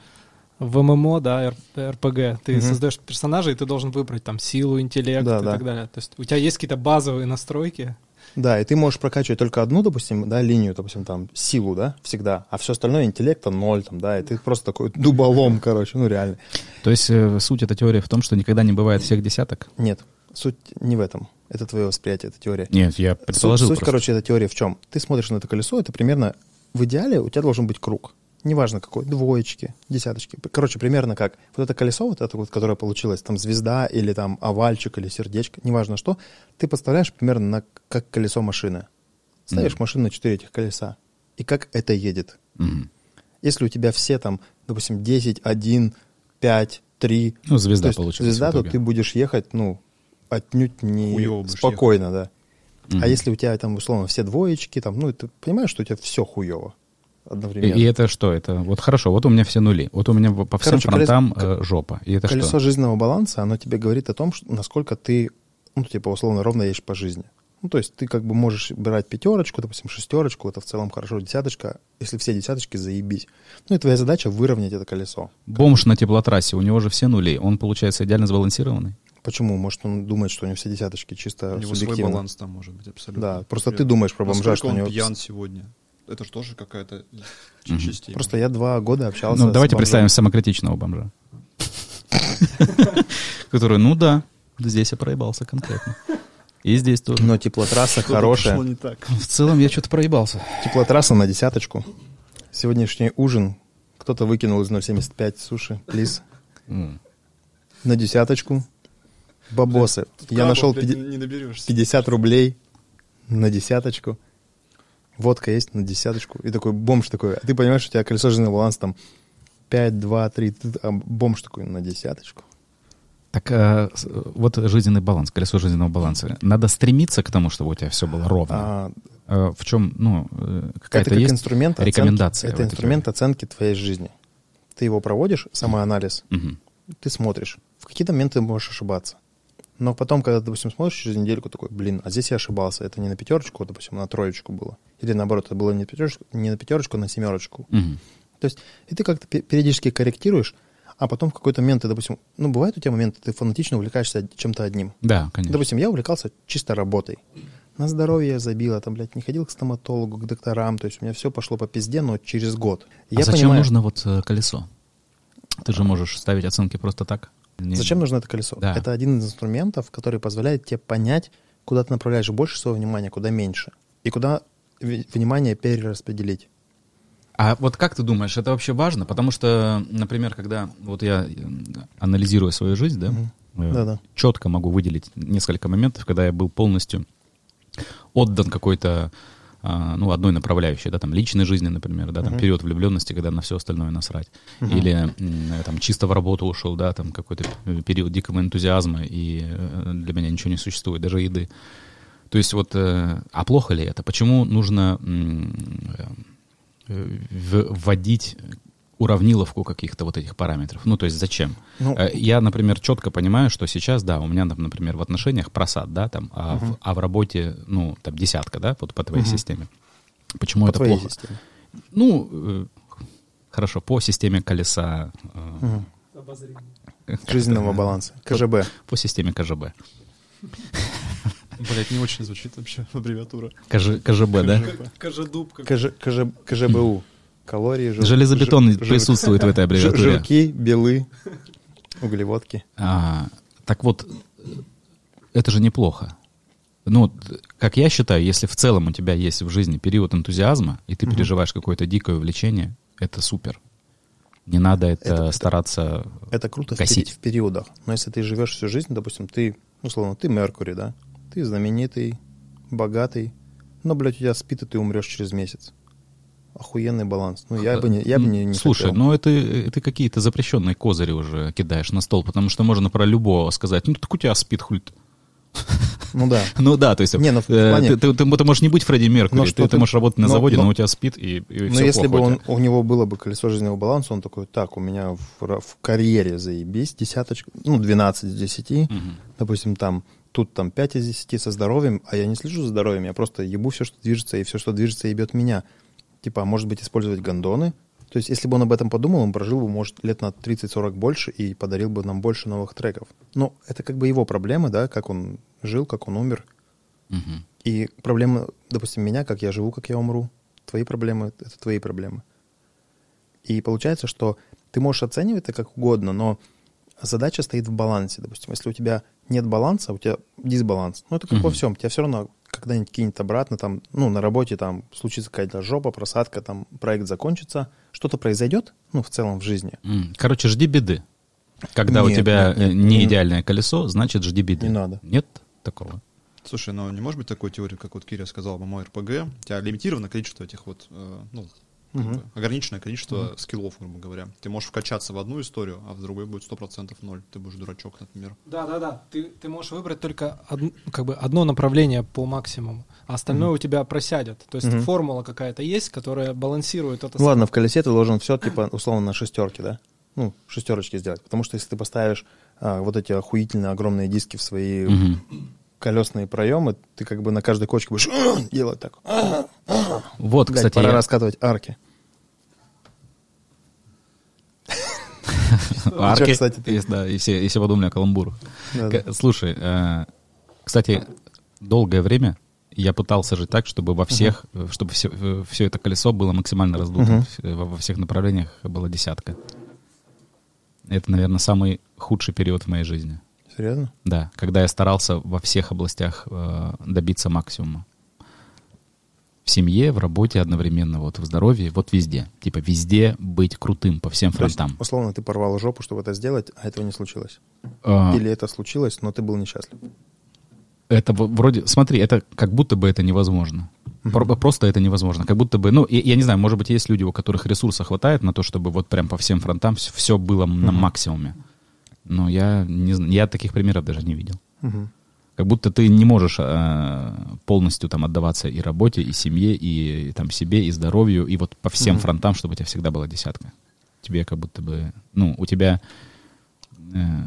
в ММО, да, РПГ, ты Мгм. создаешь персонажа, и ты должен выбрать там силу, интеллект Да, и да. так далее. То есть у тебя есть какие-то базовые настройки. Да, и ты можешь прокачивать только одну, допустим, да, линию, допустим, там, силу, да, всегда, а все остальное интеллекта ноль, там, да, и ты просто такой дуболом, короче, ну, реально. То есть э, суть этой теории в том, что никогда не бывает всех десяток? Нет, суть не в этом. Это твое восприятие, это теория. Нет, я Суть, предположил суть, просто. короче, этой теории в чем? Ты смотришь на это колесо, это примерно в идеале у тебя должен быть круг. Неважно какой, двоечки, десяточки. Короче, примерно как вот это колесо, вот это вот, которое получилось, там звезда или там овальчик или сердечко, неважно что, ты подставляешь примерно на, как колесо машины. Ставишь машину на четыре этих колеса. И как это едет. Мгм. Если у тебя все там, допустим, 10, 1, 5, 3, Ну, звезда то есть получилась. звезда, в то ты будешь ехать, ну, отнюдь не спокойно, да. Мгм. А если у тебя там, условно, все двоечки, там, ну, ты понимаешь, что у тебя все хуево одновременно. и это что? Это вот хорошо, вот у меня все нули. Вот у меня по всем Короче, фронтам э, жопа. И это Колесо что? жизненного баланса, оно тебе говорит о том, что, насколько ты, ну, типа, условно, ровно едешь по жизни. Ну, то есть ты как бы можешь брать пятерочку, допустим, шестерочку, это в целом хорошо, десяточка, если все десяточки, заебись. Ну, и твоя задача выровнять это колесо. Бомж на теплотрассе, у него же все нули. Он, получается, идеально сбалансированный. Почему? Может, он думает, что у него все десяточки чисто У него свой субъективно. баланс там может быть абсолютно. Да, просто Например, ты думаешь про бомжа, насколько что у он него... пьян сегодня. Это же тоже какая-то часть. Просто я два года общался Ну, давайте представим самокритичного бомжа. Который, ну да, здесь я проебался конкретно. И здесь тоже. Но теплотрасса хорошая. не так. В целом я что-то проебался. Теплотрасса на десяточку. Сегодняшний ужин Кто-то выкинул из 0,75 суши, плиз, на десяточку. Бабосы. Я нашел блядь, пяти- не, не доберешься. 50 рублей на десяточку. Водка есть на десяточку. И такой бомж такой. А ты понимаешь, у тебя колесо жизненного баланса там 5, 2, 3. ты- а бомж такой на десяточку. Так с- вот жизненный баланс, колесо жизненного баланса. Надо стремиться к тому, чтобы у тебя все было ровно. А, Э, в чем, ну, э, какая-то как есть инструмент оценки- рекомендация? в Это инструмент оценки твоей жизни. Ты его проводишь, самоанализ, теории? Мгм. ты смотришь. В какие-то моменты ты можешь ошибаться. Но потом, когда, допустим, смотришь через недельку, такой, блин, а здесь я ошибался. Это не на пятерочку, а, допустим, на троечку было. Или наоборот, это было не, пятерочку, не на пятерочку, а на семерочку. Мгм. То есть, и ты как-то пе- периодически корректируешь, а потом в какой-то момент ты, допустим, ну, бывают у тебя моменты, ты фанатично увлекаешься чем-то одним. Да, конечно. Допустим, я увлекался чисто работой. На здоровье я забил, там, блядь, не ходил к стоматологу, к докторам, то есть у меня все пошло по пизде, но через год. а я зачем понимаю, нужно вот э, колесо? Ты же можешь ставить оценки просто так. Не- Зачем нужно это колесо? Да. Это один из инструментов, который позволяет тебе понять, куда ты направляешь больше своего внимания, куда меньше. И куда внимание перераспределить. А вот как ты думаешь, это вообще важно? Потому что, например, когда вот я э, анализирую свою жизнь, да, э, Да-да. четко могу выделить несколько моментов, когда я был полностью отдан какой-то, а, ну, одной направляющей, да, там, личной жизни, например, да, там, Мгм. период влюбленности, когда на все остальное насрать. Или, м, э, там, чисто в работу ушел, да, там, какой-то период дикого энтузиазма, и э, для меня ничего не существует, даже еды. То есть вот, э, а плохо ли это? Почему нужно э, вводить уравниловку каких-то вот этих параметров? Ну, то есть зачем? Ну, Э, Я, например, четко понимаю, что сейчас, да, у меня, там, например, в отношениях просад, да, там, а, в, а в работе, ну, там, десятка, да, вот по твоей Мгм. системе. Почему по это твоей плохо? системе. Ну, э, хорошо, по системе колеса, э. Обозрение. Жизненного баланса. КЖБ. по системе КЖБ. Блять, не очень звучит вообще аббревиатура. КЖ, КЖБ, да? Кожедуб. как- КЖ, КЖ, КЖБУ. Калории, жир- Железобетон жир- присутствует в этой аббревиатуре. Жирки, белы, углеводки. А, так вот, это же неплохо. Ну, как я считаю, если в целом у тебя есть в жизни период энтузиазма, и ты Мгм. переживаешь какое-то дикое увлечение, это супер. Не надо это, Это- стараться... Это круто Косить. в периодах. Но если ты живешь всю жизнь, допустим, ты, условно, ты Меркурий, да? Ты знаменитый, богатый, но, блядь, у тебя спит, и ты умрешь через месяц. Охуенный баланс. Ну, я бы не, я бы не, не Слушай, хотел. ну это, это какие-то запрещенные козыри уже кидаешь на стол, потому что можно про любого сказать, ну так у тебя спит ты». Ну да. Ну да, то есть Не, ну, э, плане- ты, ты- ты- ты можешь не быть Фредди Меркури, Но ты, ты ты- можешь работать на но- заводе, но, но- у тебя спит, и, и Но всё если бы он, у него было бы колесо жизненного баланса, он такой, так, у меня в, в карьере заебись, десяточка, ну, 12 из 10, Мгм. допустим, там, тут там 5 из 10 со здоровьем, а я не слежу за здоровьем, я просто ебу все, что движется, и все, что движется, ебет меня. Типа, а может быть, использовать гондоны? То есть, если бы он об этом подумал, он прожил бы, может, лет на 30-40 больше и подарил бы нам больше новых треков. Но это как бы его проблемы, да, как он жил, как он умер. Мгм. И проблемы, допустим, меня, как я живу, как я умру. Твои проблемы — это твои проблемы. И получается, что ты можешь оценивать это как угодно, но задача стоит в балансе. Допустим, если у тебя нет баланса, у тебя дисбаланс. Ну, это как во Мгм. всем. Тебя все равно когда-нибудь кинет обратно, там, ну, на работе там случится какая-то жопа, просадка, там, проект закончится, что-то произойдет, ну, в целом в жизни. Короче, жди беды. Когда у Нет, тебя нет, э, нет, не не- идеальное колесо, значит жди беды. Не надо. Нет такого. Слушай, ну не может быть такой теории, как вот Киря сказал мой РПГ. У тебя лимитировано количество этих вот, э, ну, бы ограниченное количество скиллов, грубо говоря. Ты можешь вкачаться в одну историю, а в другой будет 100% ноль. Ты будешь дурачок, например. Да, да, да. Ты, ты можешь выбрать только одн- как бы одно направление по максимуму, а остальное у тебя просядет. То есть Мгм. формула какая-то есть, которая балансирует это. Ну ладно, в колесе ты должен все, типа, условно, на шестерке, да? Ну, шестерочки сделать. Потому что если ты поставишь а, вот эти охуительные огромные диски в свои Мгм. Колесные проемы, ты как бы на каждой кочке будешь делать так. Вот, Блядь, кстати, пора я- раскатывать арки. арки, кстати, да, и все, и все подумали о каламбурах. Слушай, э, кстати, долгое время я пытался жить так, чтобы во всех, э, чтобы все, все это колесо было максимально раздуто, во, во всех направлениях была десятка. Это, наверное, самый худший период в моей жизни. Серьезно? Да, когда я старался во всех областях э, добиться максимума. В семье, в работе одновременно, вот в здоровье, вот везде. Типа везде быть крутым по всем То есть, фронтам. условно, ты порвал жопу, чтобы это сделать, а этого не случилось. А, Или это случилось, но ты был несчастлив. Это вроде, смотри, это как будто бы это невозможно. Про- Просто это невозможно. Как будто бы, ну, я, я не знаю, может быть, есть люди, у которых ресурса хватает на то, чтобы вот прям по всем фронтам все, было на максимуме. Но я не я таких примеров даже не видел. Мгм. Как будто ты не можешь э, полностью там отдаваться и работе, и семье, и, и, там себе, и здоровью, и вот по всем Мгм. фронтам, чтобы у тебя всегда была десятка. Тебе как будто бы, ну, у тебя э,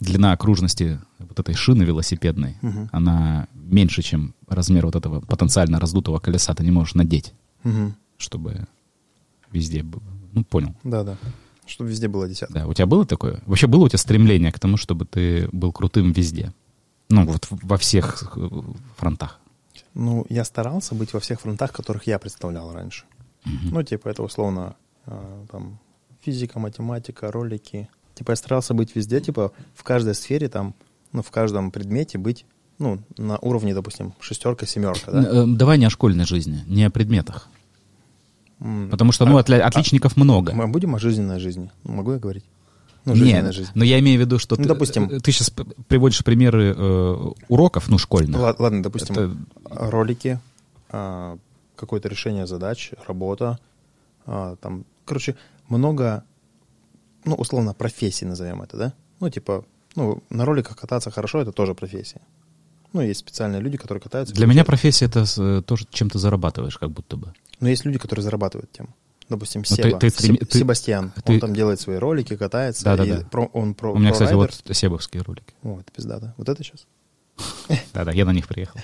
длина окружности вот этой шины велосипедной, Мгм. она меньше, чем размер вот этого потенциально раздутого колеса. Ты не можешь надеть, Мгм. чтобы везде было. Ну, понял. Да, да. Чтобы везде было десятка. Да, у тебя было такое? Вообще было у тебя стремление к тому, чтобы ты был крутым везде? Ну, вот во всех э, фронтах. Ну, я старался быть во всех фронтах, которых я представлял раньше. Ну, типа, это условно а, там физика, математика, ролики. Типа, я старался быть везде, типа, в каждой сфере там, ну, в каждом предмете быть, ну, на уровне, допустим, шестерка, семерка, да? Э, Давай не о школьной жизни, не о предметах. Потому что, ну, а- отля- отличников много. Мы будем о жизненной жизни? Ну, могу я говорить? Ну, Нет, жизни. но я имею в виду, что Ну, ты, допустим. э, ты сейчас приводишь примеры э, уроков, ну, школьных. Ла- Ладно, допустим, Это- ролики, а, какое-то решение задач, работа, а, там, короче, много, ну, условно, профессий назовем это, да? Ну, типа, ну, на роликах кататься хорошо, это тоже профессия. Ну, есть специальные люди, которые катаются. Для меня профессия это э, то, чем ты зарабатываешь, как будто бы. Но есть люди, которые зарабатывают тем. Допустим, Ну, ты- Себа, ты Себ- ты- Себастьян, ты- он там делает свои ролики, катается. Да-да-да. и про- он про, У меня, кстати, вот себовские ролики. О, это пиздато. Вот это сейчас. Да-да, я на них приехал.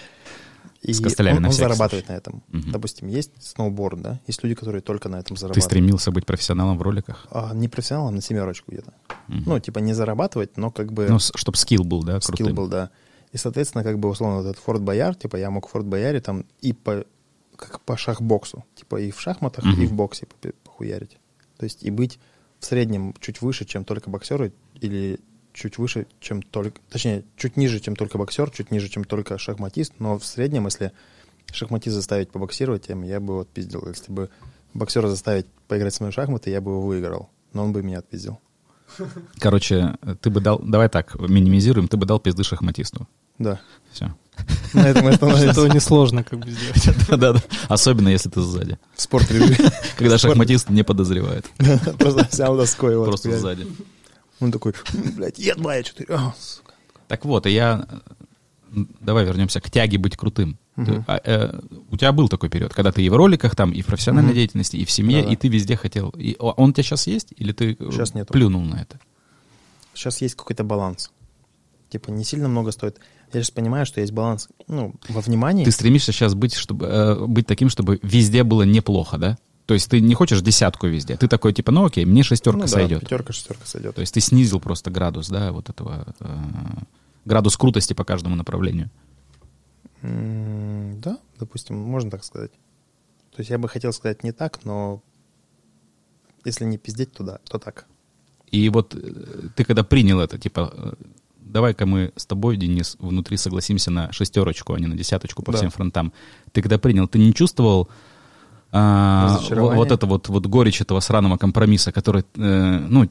И С костылями он, на он зарабатывает случай. на этом. Допустим, есть сноуборд, да? Есть люди, которые только на этом Ты зарабатывают. стремился быть профессионалом в роликах? А, не профессионалом, на семерочку где-то. Ну, типа не зарабатывать, но как бы Ну, чтобы скилл был, да, скилл крутым. был, да. И, соответственно, как бы, условно, вот этот Форт Бояр, типа я мог в Форт Бояре там и по, как по шахбоксу, типа и в шахматах, Мгм. и в боксе похуярить. То есть и быть в среднем чуть выше, чем только боксеры, или чуть выше, чем только... Точнее, чуть ниже, чем только боксер, чуть ниже, чем только шахматист, но в среднем, если шахматист заставить побоксировать, я бы его отпиздил. Если бы боксера заставить поиграть со мной в шахматы, я бы его выиграл, но он бы меня отпиздил. Короче, ты бы дал, давай так, минимизируем, ты бы дал пизды шахматисту. Да. Все. На этом остановимся. Этого несложно как бы сделать. Да-да. Особенно, если ты сзади. В спорт режиме. Когда шахматист не подозревает. Просто взял доской его. Просто сзади. Он такой, блядь, е два, я четыре. А. Так вот, и я... Давай вернемся к тяге быть крутым. Ты- а, э, у тебя был такой период, когда ты и в роликах, там, и в профессиональной Мгм. деятельности, и в семье, Да-да. и ты везде хотел. И он у тебя сейчас есть? Или ты э, Щас нету. плюнул на это? Сейчас есть какой-то баланс. Типа не сильно много стоит. Я сейчас понимаю, что есть баланс, ну, во внимании. Ты стремишься сейчас быть, чтобы, э, быть таким, чтобы везде было неплохо, да? То есть ты не хочешь десятку везде. Ты такой, типа, ну окей, мне шестерка ну, да, сойдет. пятерка, шестерка сойдет. То есть ты снизил просто градус, да, вот этого, э, градус крутости по каждому направлению. М, Да, допустим, можно так сказать. То есть я бы хотел сказать не так, но если не пиздеть, то да, то так. И вот э, ты когда принял это, типа, э, давай-ка мы с тобой, Денис, внутри согласимся на шестерочку, а не на десяточку по Да. всем фронтам. Ты когда принял, ты не чувствовал а, вот это вот, вот горечь этого сраного компромисса, который, э, ну,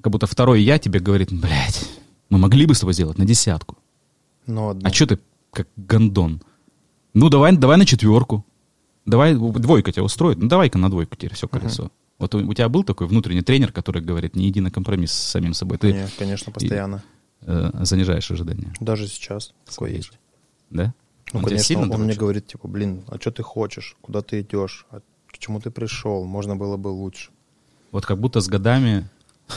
как будто второй я тебе говорит, блядь, мы могли бы с тобой сделать на десятку. Но одно. А что ты как гондон? Ну, давай, давай на четверку. Давай, двойка тебя устроит? Ну, давай-ка на двойку теперь все колесо. Вот у, у тебя был такой внутренний тренер, который говорит, не иди на компромисс с самим собой. Ты Нет, конечно, постоянно. э, занижаешь ожидания. Даже сейчас такое есть. Да? Ну, Он конечно, сильно он мне говорит, типа, блин, а что ты хочешь? Куда ты идешь? А к чему ты пришел? Можно было бы лучше. Вот как будто с годами...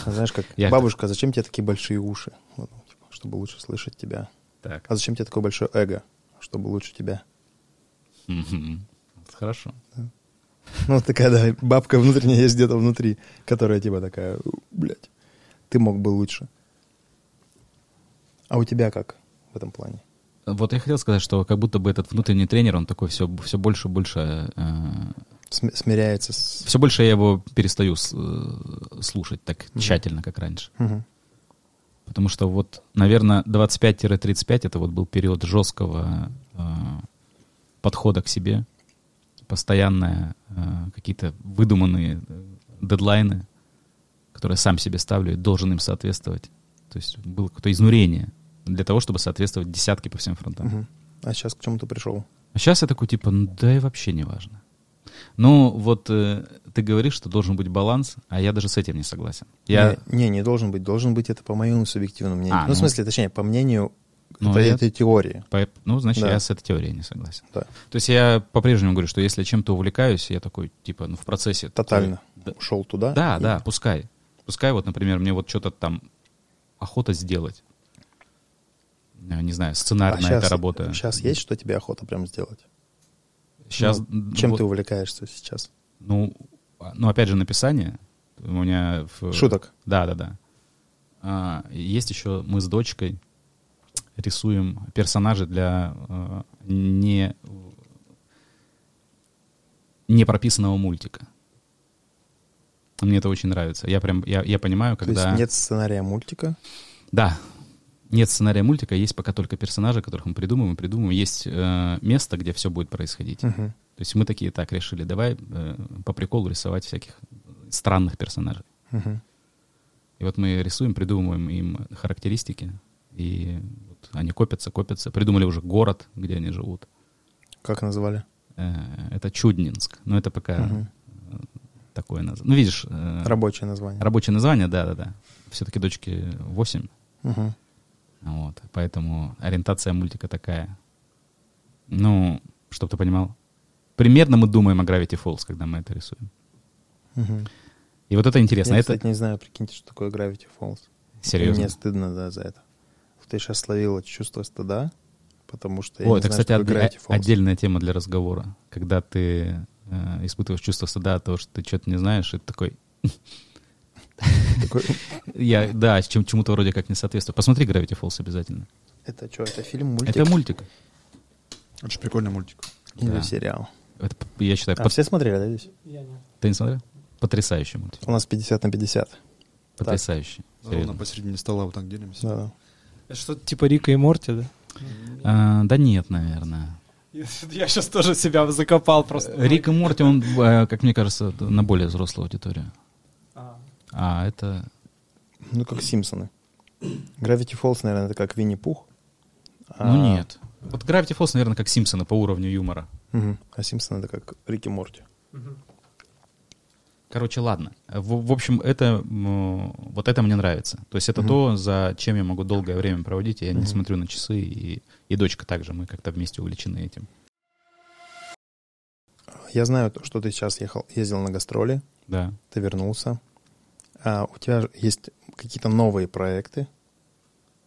Знаешь, как Я- бабушка, зачем тебе такие большие уши? Вот, типа, чтобы лучше слышать тебя. Так. А зачем тебе такое большое эго? Чтобы лучше тебя. Хорошо. Ну, вот такая, да, бабка внутренняя есть где-то внутри, которая типа такая, блядь, ты мог бы лучше. А у тебя как в этом плане? Вот я хотел сказать, что как будто бы этот внутренний тренер, он такой все, все больше и больше... э, См- смиряется с... все больше я его перестаю с- э, слушать так тщательно, как раньше. Мгм. Потому что вот, наверное, 25-35 это вот был период жесткого э, подхода к себе. постоянное э, какие-то выдуманные э, дедлайны, которые сам себе ставлю и должен им соответствовать. То есть было какое-то изнурение для того, чтобы соответствовать десятки по всем фронтам. Мгм. А сейчас к чему ты пришел? А сейчас я такой, типа, ну да и вообще не важно. Ну, вот э, ты говоришь, что должен быть баланс, а я даже с этим не согласен. Я, Не, не, не должен быть. Должен быть это по моему субъективному мнению. А, ну, ну. в смысле, точнее, по мнению Ну, этой, я- этой теории. по- ну, значит, Да. я с этой теорией не согласен. Да. То есть я по-прежнему говорю, что если я чем-то увлекаюсь, я такой, типа, ну, в процессе... то- Тотально. Да, Ушел туда. да, и- да, пускай. Пускай вот, например, мне вот что-то там охота сделать. Не знаю, А сценарная сейчас, эта работа. сейчас есть, что тебе охота прям сделать? Сейчас, Ну, чем вот, ты увлекаешься сейчас? Ну, а- ну, опять же, написание. У меня... в- Шуток. Да, да, да. А, есть еще мы с дочкой рисуем персонажей для э, не, не прописанного мультика. Мне это очень нравится. Я прям, я, я понимаю, То когда... есть нет сценария мультика. Да. Нет сценария мультика, есть пока только персонажи, которых мы придумываем, придумываем. Есть э, место, где все будет происходить. Мгм. То есть мы такие так решили, давай э, по приколу рисовать всяких странных персонажей. Мгм. И вот мы рисуем, придумываем им характеристики, и вот они копятся, копятся. Придумали уже город, где они живут. Как назвали? Э, Это Чуднинск. Но это пока э, такое название. Ну, видишь, э, Рабочее название. рабочее название, да-да-да. Все-таки дочки 8, Мгм. Вот. Поэтому ориентация мультика такая. Ну, чтобы ты понимал. Примерно мы думаем о Gravity Falls, когда мы это рисуем. Мгм. И вот это интересно. Я, это кстати, не знаю, прикиньте, что такое Gravity Falls. серьезно. Мне стыдно, да, за это. Я сейчас словил чувство стыда, потому что я О, не это, знаю, кстати, что Falls. отдельная тема для разговора. Когда ты э, испытываешь чувство стыда от того, что ты что-то не знаешь, и ты Такой- я, да, чем, чему-то вроде как не соответствую. Посмотри Gravity Falls обязательно. Это что, это фильм, мультик? Это мультик. Же прикольный мультик. Или да. сериал? Это, я считаю, А под- все смотрели, да, здесь? Я не. ты не смотрел? Потрясающий мультик. У нас 50 на 50. Потрясающий. Ровно посередине стола вот так делимся. Да, да. Это что-то типа Рика и Морти, да? А, да нет, наверное. Я сейчас тоже себя закопал просто. Рик и Морти, он, э, как мне кажется, на более взрослую аудиторию. А, это... Ну, как Симпсоны. Gravity Falls, наверное, это как Винни-Пух. А- Ну нет. Вот Gravity Falls, наверное, как Симпсоны по уровню юмора. Мгм. А Симпсоны это как Рики Морти. мгм. Короче, ладно. В, в общем, это вот это мне нравится. То есть это Мгм. то, за чем я могу долгое время проводить. Я не Мгм. смотрю на часы, и, и дочка также. Мы как-то вместе увлечены этим. Я знаю, то, что ты сейчас ехал, ездил на гастроли, Да. ты вернулся. А у тебя есть какие-то новые проекты.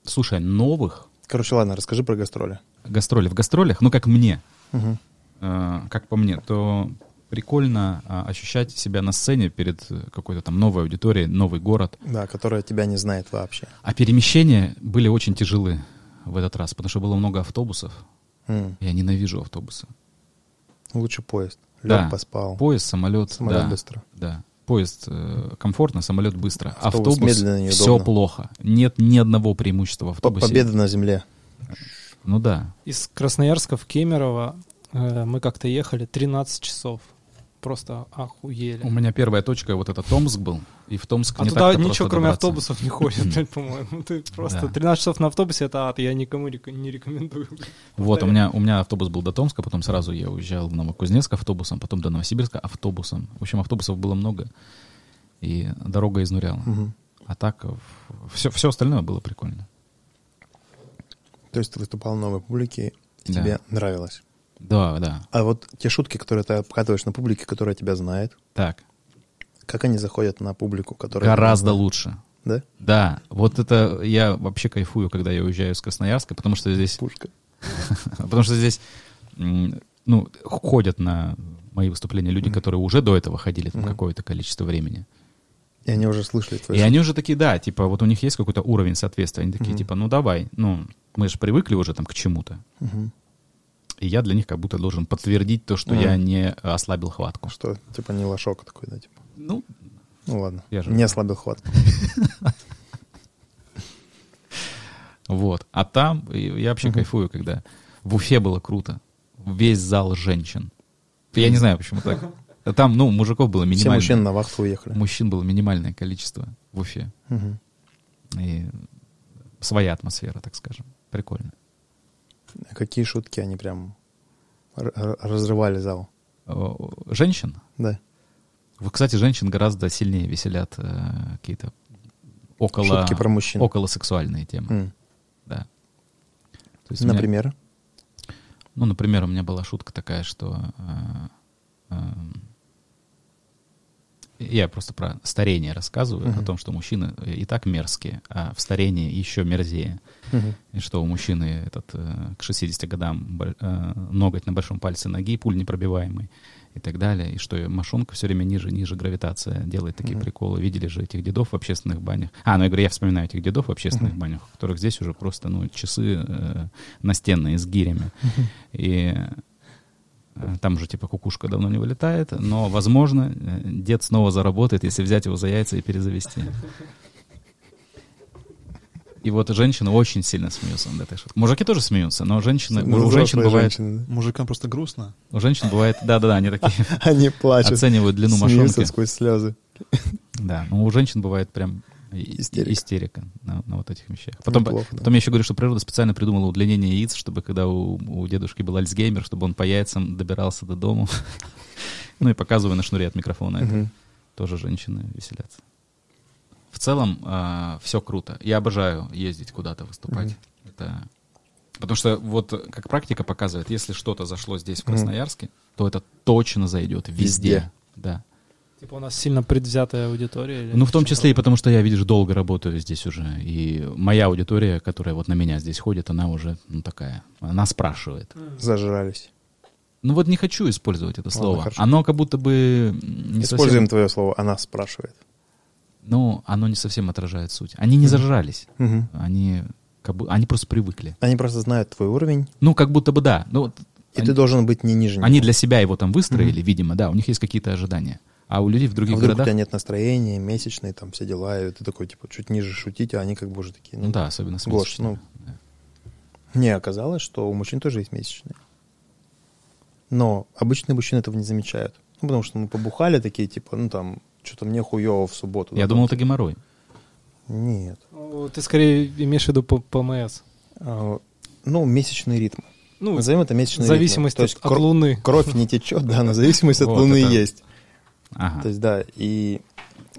Слушай, новых Короче, ладно, расскажи про гастроли. гастролей. В гастролях, ну, как мне, Мгм. э, как по мне, то прикольно а, ощущать себя на сцене перед э, какой-то там новой аудиторией, новый город. Да, которая тебя не знает вообще. А перемещения были очень тяжелы в этот раз, потому что было много автобусов. М. Я ненавижу автобусы. Лучше поезд. Лег, Да. поспал. Поезд, самолет. Самолет да, быстро. Да. Поезд э, комфортно, самолет быстро. Автобус Автобус, медленно, неудобно. все плохо. Нет ни одного преимущества в автобусе. Победа на земле. Ну да. Из Красноярска в Кемерово э, мы как-то ехали 13 часов. Просто охуели. У меня первая точка вот это Томск был. И в Томск А не туда ничего, кроме добраться. автобусов, не ходит, по-моему. Ты просто Да. 13 часов на автобусе это ад, я никому не рекомендую. Вот, у меня, у меня автобус был до Томска, потом сразу я уезжал в Новокузнецк автобусом, потом до Новосибирска автобусом. В общем, автобусов было много, и дорога изнуряла. А так все, все остальное было прикольно. То есть ты выступал новой публике, и тебе нравилось. Да, да. А вот те шутки, которые ты обкатываешь на публике, которая тебя знает, Так, как они заходят на публику, которая... гораздо лучше. знает? Да, вот это я вообще кайфую, когда я уезжаю из Красноярска, потому что здесь, Да? Пушка. потому что здесь, ну, ходят на мои выступления люди, которые уже до этого ходили там какое-то количество времени. И они уже слышали твои И они уже такие, да, типа, вот у них есть какой-то уровень соответствия. Они такие, типа, ну давай, ну, мы же привыкли уже там к чему-то. И я для них как будто должен подтвердить то, что Мгм. я не ослабил хватку. Что, типа, не лошок такой, да, типа. Ну, Ну ладно. Я же- Не ослабил хватку. вот. А там я вообще кайфую, когда в Уфе было круто. Весь зал женщин. Я не знаю, почему так. Там, ну, мужиков было Все минимально. мужчины на вахту уехали. Мужчин было минимальное количество в Уфе. И своя атмосфера, так скажем. Прикольно. Какие шутки они прям разрывали зал. О, Женщин? Да. Вот, кстати, женщин гораздо сильнее веселят э, какие-то около, Шутки про мужчин. около сексуальные темы. М. Да. То есть у меня- Например? ну, например, у меня была шутка такая, что э, э, я просто про старение рассказываю, Мгм. о том, что мужчины и так мерзкие, а в старении еще мерзее. Мгм. И что у мужчины этот, э, к 60 годам э, ноготь на большом пальце ноги, пуль непробиваемый и так далее. И что мошонка все время ниже, ниже гравитация делает такие Мгм. приколы. Видели же этих дедов в общественных банях. А, ну я говорю, я вспоминаю этих дедов в общественных Мгм. банях, у которых здесь уже просто ну, часы э, настенные с гирями. И э, там уже типа кукушка давно не вылетает, но, возможно, э, дед снова заработает, если взять его за яйца и перезавести. И вот женщины очень сильно смеются над этой шуткой. Мужики тоже смеются, но женщины, Ну, у, женщин бывает, женщины, да. Мужикам просто грустно. у женщин бывает, да-да-да, они такие Они плачут. оценивают длину смеются мошонки. сквозь слезы. Да, но у женщин бывает прям Истерика. истерика на, на вот этих вещах. Потом, Неплохо, да. потом я еще говорю, что природа специально придумала удлинение яиц, чтобы когда у, у дедушки был Альцгеймер, чтобы он по яйцам добирался до дому. Ну и показываю на шнуре от микрофона это. Тоже женщины веселятся. В целом все круто. Я обожаю ездить куда-то выступать. Это... Потому что вот как практика показывает, если что-то зашло здесь, в. Красноярске, то это точно зайдет везде. Везде. Да. Типа у нас сильно предвзятая аудитория. или Ну, в том числе и потому, что я, видишь, долго работаю здесь уже. И моя аудитория, которая вот на меня здесь ходит, она уже, ну, такая, она спрашивает. Зажрались. Ну, вот не хочу использовать это слово. хорошо. Оно как будто бы не Используем совсем... твое слово. Она спрашивает. Ну, оно не совсем отражает суть. Они не зажрались. Мгм. Они, как бы, они просто привыкли. Они просто знают твой уровень, Ну, как будто бы да. Ну, вот и они, ты должен быть не ниже они для себя его там выстроили, видимо, да. У них есть какие-то ожидания. А у людей в А других вдруг у городах... тебя нет настроения, месячные, там все дела, и ты такой, типа, чуть ниже шутить, а они как бы уже такие, Ну да, особенно с Гош, ну, месячными. Не, оказалось, что у мужчин тоже есть месячные. Но обычные мужчины этого не замечают. Ну, потому что мы побухали такие, типа, ну, там, что-то мне хуево в субботу. Я да, думал, там, это геморрой. Нет. Ну, Ты скорее имеешь в виду ПМС. А, Ну, месячные ритмы. Ну, Назовем это месячные зависимость ритмы. То есть от, от кро- Луны. Кровь не течет, да, но зависимость от Вот Луны это- есть. Ага. То есть, да, и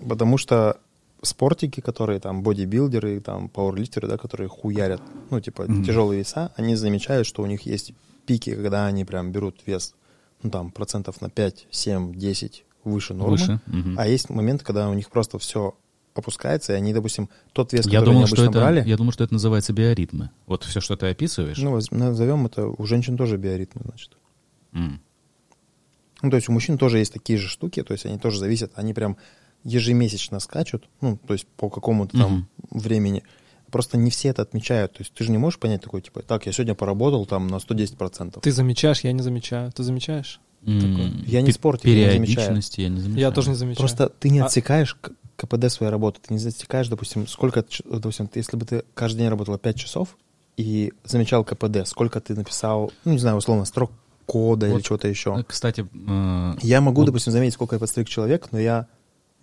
потому что спортики, которые там бодибилдеры, там пауэрлифтеры, да, которые хуярят, ну, типа, Мгм. тяжелые веса, они замечают, что у них есть пики, когда они прям берут вес, ну, там, процентов на 5, 7, 10 выше нормы. Выше. Мгм. А есть момент, когда у них просто все опускается, и они, допустим, тот вес, Я который думал, они что обычно это, брали, я думал, что это называется биоритмы. Вот все, что ты описываешь. ну, назовем это, у женщин тоже биоритмы, значит. М. Ну, то есть у мужчин тоже есть такие же штуки, то есть они тоже зависят, они прям ежемесячно скачут, ну, то есть по какому-то там времени. Просто не все это отмечают. То есть ты же не можешь понять такой, типа, так, я сегодня поработал там на 110%. Ты замечаешь, я не замечаю. Ты замечаешь? М. Такое. Я не спортик, я не замечаю. Я не замечаю. Я тоже не замечаю. Просто ты не А- отсекаешь к- КПД своей работы. Ты не засекаешь, допустим, сколько, допустим, ты- если бы ты каждый день работала 5 часов и замечал КПД, сколько ты написал, ну, не знаю, условно, строк кода или Вот, чего-то еще. Э, Кстати, э, Я могу, вот- допустим, заметить, сколько я подстриг человек, но я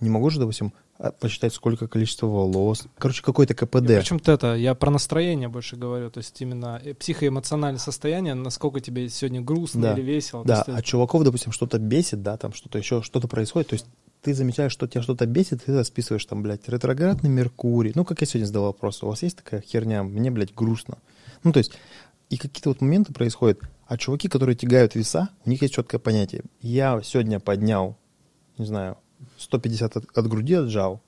не могу же, допустим, а, посчитать, сколько количество волос. Короче, какой-то КПД. Причем это, я про настроение больше говорю, то есть именно э, психоэмоциональное состояние, насколько тебе сегодня грустно Да. или весело. Да, есть а чуваков, допустим, что-то бесит, да, там что-то еще, что-то происходит, то есть ты замечаешь, что тебя что-то бесит, ты списываешь там, блядь, ретроградный Меркурий. Ну, как я сегодня задал вопрос, у вас есть такая херня, мне, блядь, грустно. Ну, то есть, и какие-то вот моменты происходят, а чуваки, которые тягают веса, у них есть четкое понятие. Я сегодня поднял, не знаю, 150 от, от груди отжал,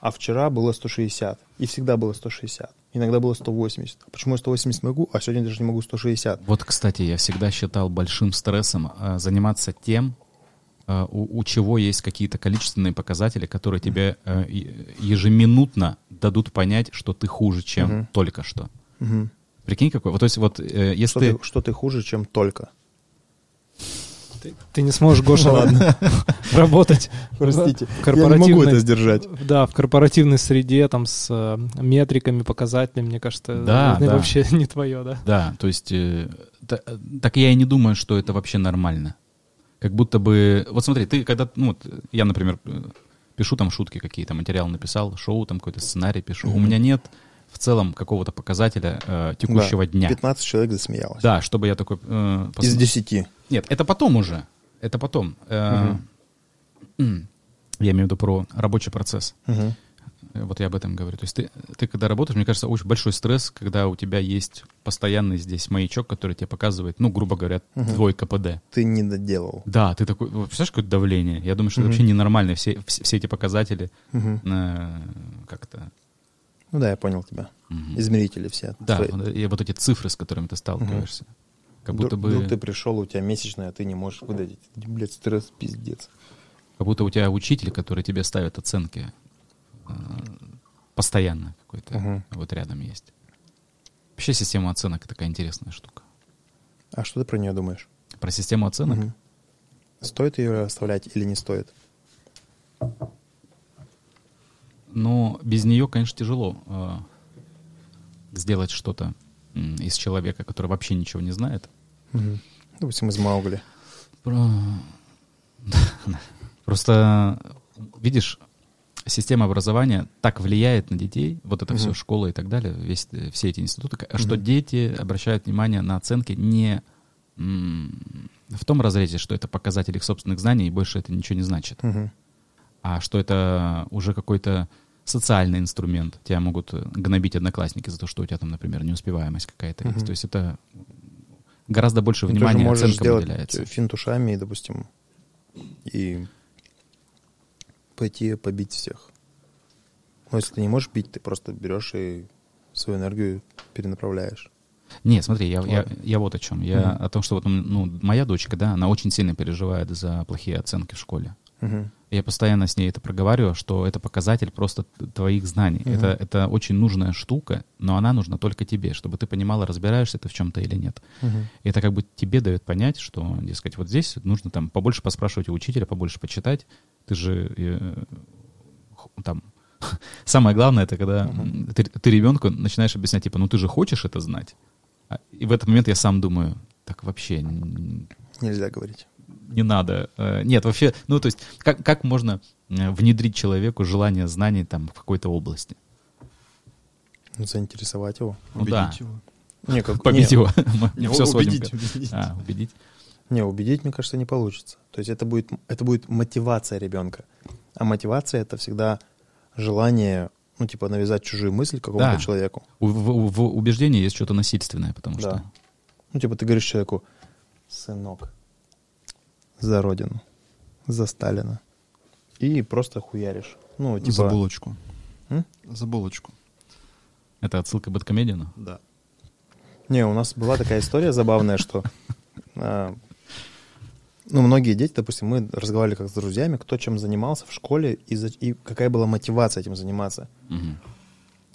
а вчера было 160, и всегда было 160. Иногда было 180. А почему я 180 могу, а сегодня даже не могу 160? Вот, кстати, я всегда считал большим стрессом э, заниматься тем, э, у, у чего есть какие-то количественные показатели, которые тебе э, е- ежеминутно дадут понять, что ты хуже, чем Мгм. только что. Мгм. Прикинь, какой. Вот, то есть, вот э, если Что, ты... ты, что ты хуже, чем только. Ты, ты не сможешь, Гоша, работать Простите, в корпоративной... я не могу это сдержать. Да, в корпоративной среде, там, с э, метриками, показателями, мне кажется, Да, это да. вообще не твое, да? Да, то есть... э, та- так я и не думаю, что это вообще нормально. как будто бы... Вот смотри, ты когда... Ну, вот я, например, э, пишу там шутки какие-то, материал написал, шоу там какой-то сценарий пишу. У меня нет в целом какого-то показателя э, текущего Да, дня. 15 человек засмеялось. Да, чтобы я такой... э, пос- Из 10. Нет, это потом уже. Это потом. Э, м, Я имею в виду про рабочий процесс. Э, Вот я об этом говорю. То есть ты, ты когда работаешь, мне кажется, очень большой стресс, когда у тебя есть постоянный здесь маячок, который тебе показывает, ну, грубо говоря, Мгм. твой КПД. Ты не доделал. Да, ты такой, вот представляешь, какое давление? Я думаю, что это Мгм. вообще ненормально, все, все, все эти показатели Мгм. э, как-то... Ну да, я понял тебя. мгм. Измерители все. Да, твои. и вот эти цифры, с которыми ты сталкиваешься. Как будто Вдруг- вдруг бы... ты пришел, у тебя месячная, а ты не можешь выдать. Блядь, стресс, пиздец. Как будто у тебя учитель, который тебе ставит оценки э, постоянно какой-то Мгм. вот рядом есть. Вообще система оценок такая интересная штука. А что ты про нее думаешь? Про систему оценок? Мгм. Стоит ее оставлять или не стоит? Но без нее, конечно, тяжело э, сделать что-то из человека, который вообще ничего не знает. Мгм. Допустим, из Маугли. Про- Просто, видишь, система образования так влияет на детей, вот это все Мгм. школа и так далее, весь, э, все эти институты, что дети обращают внимание на оценки не в том разрезе, что это показатель их собственных знаний, и больше это ничего не значит, Мгм. А что это уже какой-то социальный инструмент. Тебя могут гнобить одноклассники за то, что у тебя там, например, неуспеваемость какая-то есть. Мгм. То есть это гораздо больше Ну, ты же внимания можешь оценкам сделать уделяется. финт ушами, допустим, и пойти побить всех. Но если ты не можешь бить, ты просто берешь и свою энергию перенаправляешь. Нет, смотри, я, я, я вот о чем. Я Мгм. о том, что вот ну, моя дочка, да, она очень сильно переживает за плохие оценки в школе. Мгм. Я постоянно с ней это проговариваю, что это показатель просто твоих знаний. Мгм. Это, это очень нужная штука, но она нужна только тебе, чтобы ты понимала, разбираешься ты в чем-то или нет. Мгм. И это как бы тебе дает понять, что, дескать, вот здесь нужно там побольше поспрашивать у учителя, побольше почитать. Ты же э, там... Самое главное, это когда ты, ты ребенку начинаешь объяснять, типа, ну ты же хочешь это знать. А- И в этот момент я сам думаю, так вообще Нельзя говорить. Не надо. Э, Нет, вообще, ну то есть, как, как можно э, внедрить человеку желание знаний там в какой-то области? Ну, Заинтересовать его. Ну да. Убедить его. Не, как, Побить не, его. Не, все убедить, убедить. А, убедить. Не, убедить, мне кажется, не получится. То есть это будет, это будет мотивация ребенка. А мотивация — это всегда желание, ну, типа, навязать чужую мысль какому-то Да. человеку. У- В, в убеждении есть что-то насильственное, потому Да. что... Ну, типа, ты говоришь человеку, сынок, за родину, за Сталина. И просто хуяришь. Ну, типа... За булочку. М? За булочку. Это отсылка к Бэткомедиану? Да. Не, у нас была такая история забавная, что... а, Ну, многие дети, допустим, мы разговаривали как с друзьями, кто чем занимался в школе и, за- и какая была мотивация этим заниматься. Мгм.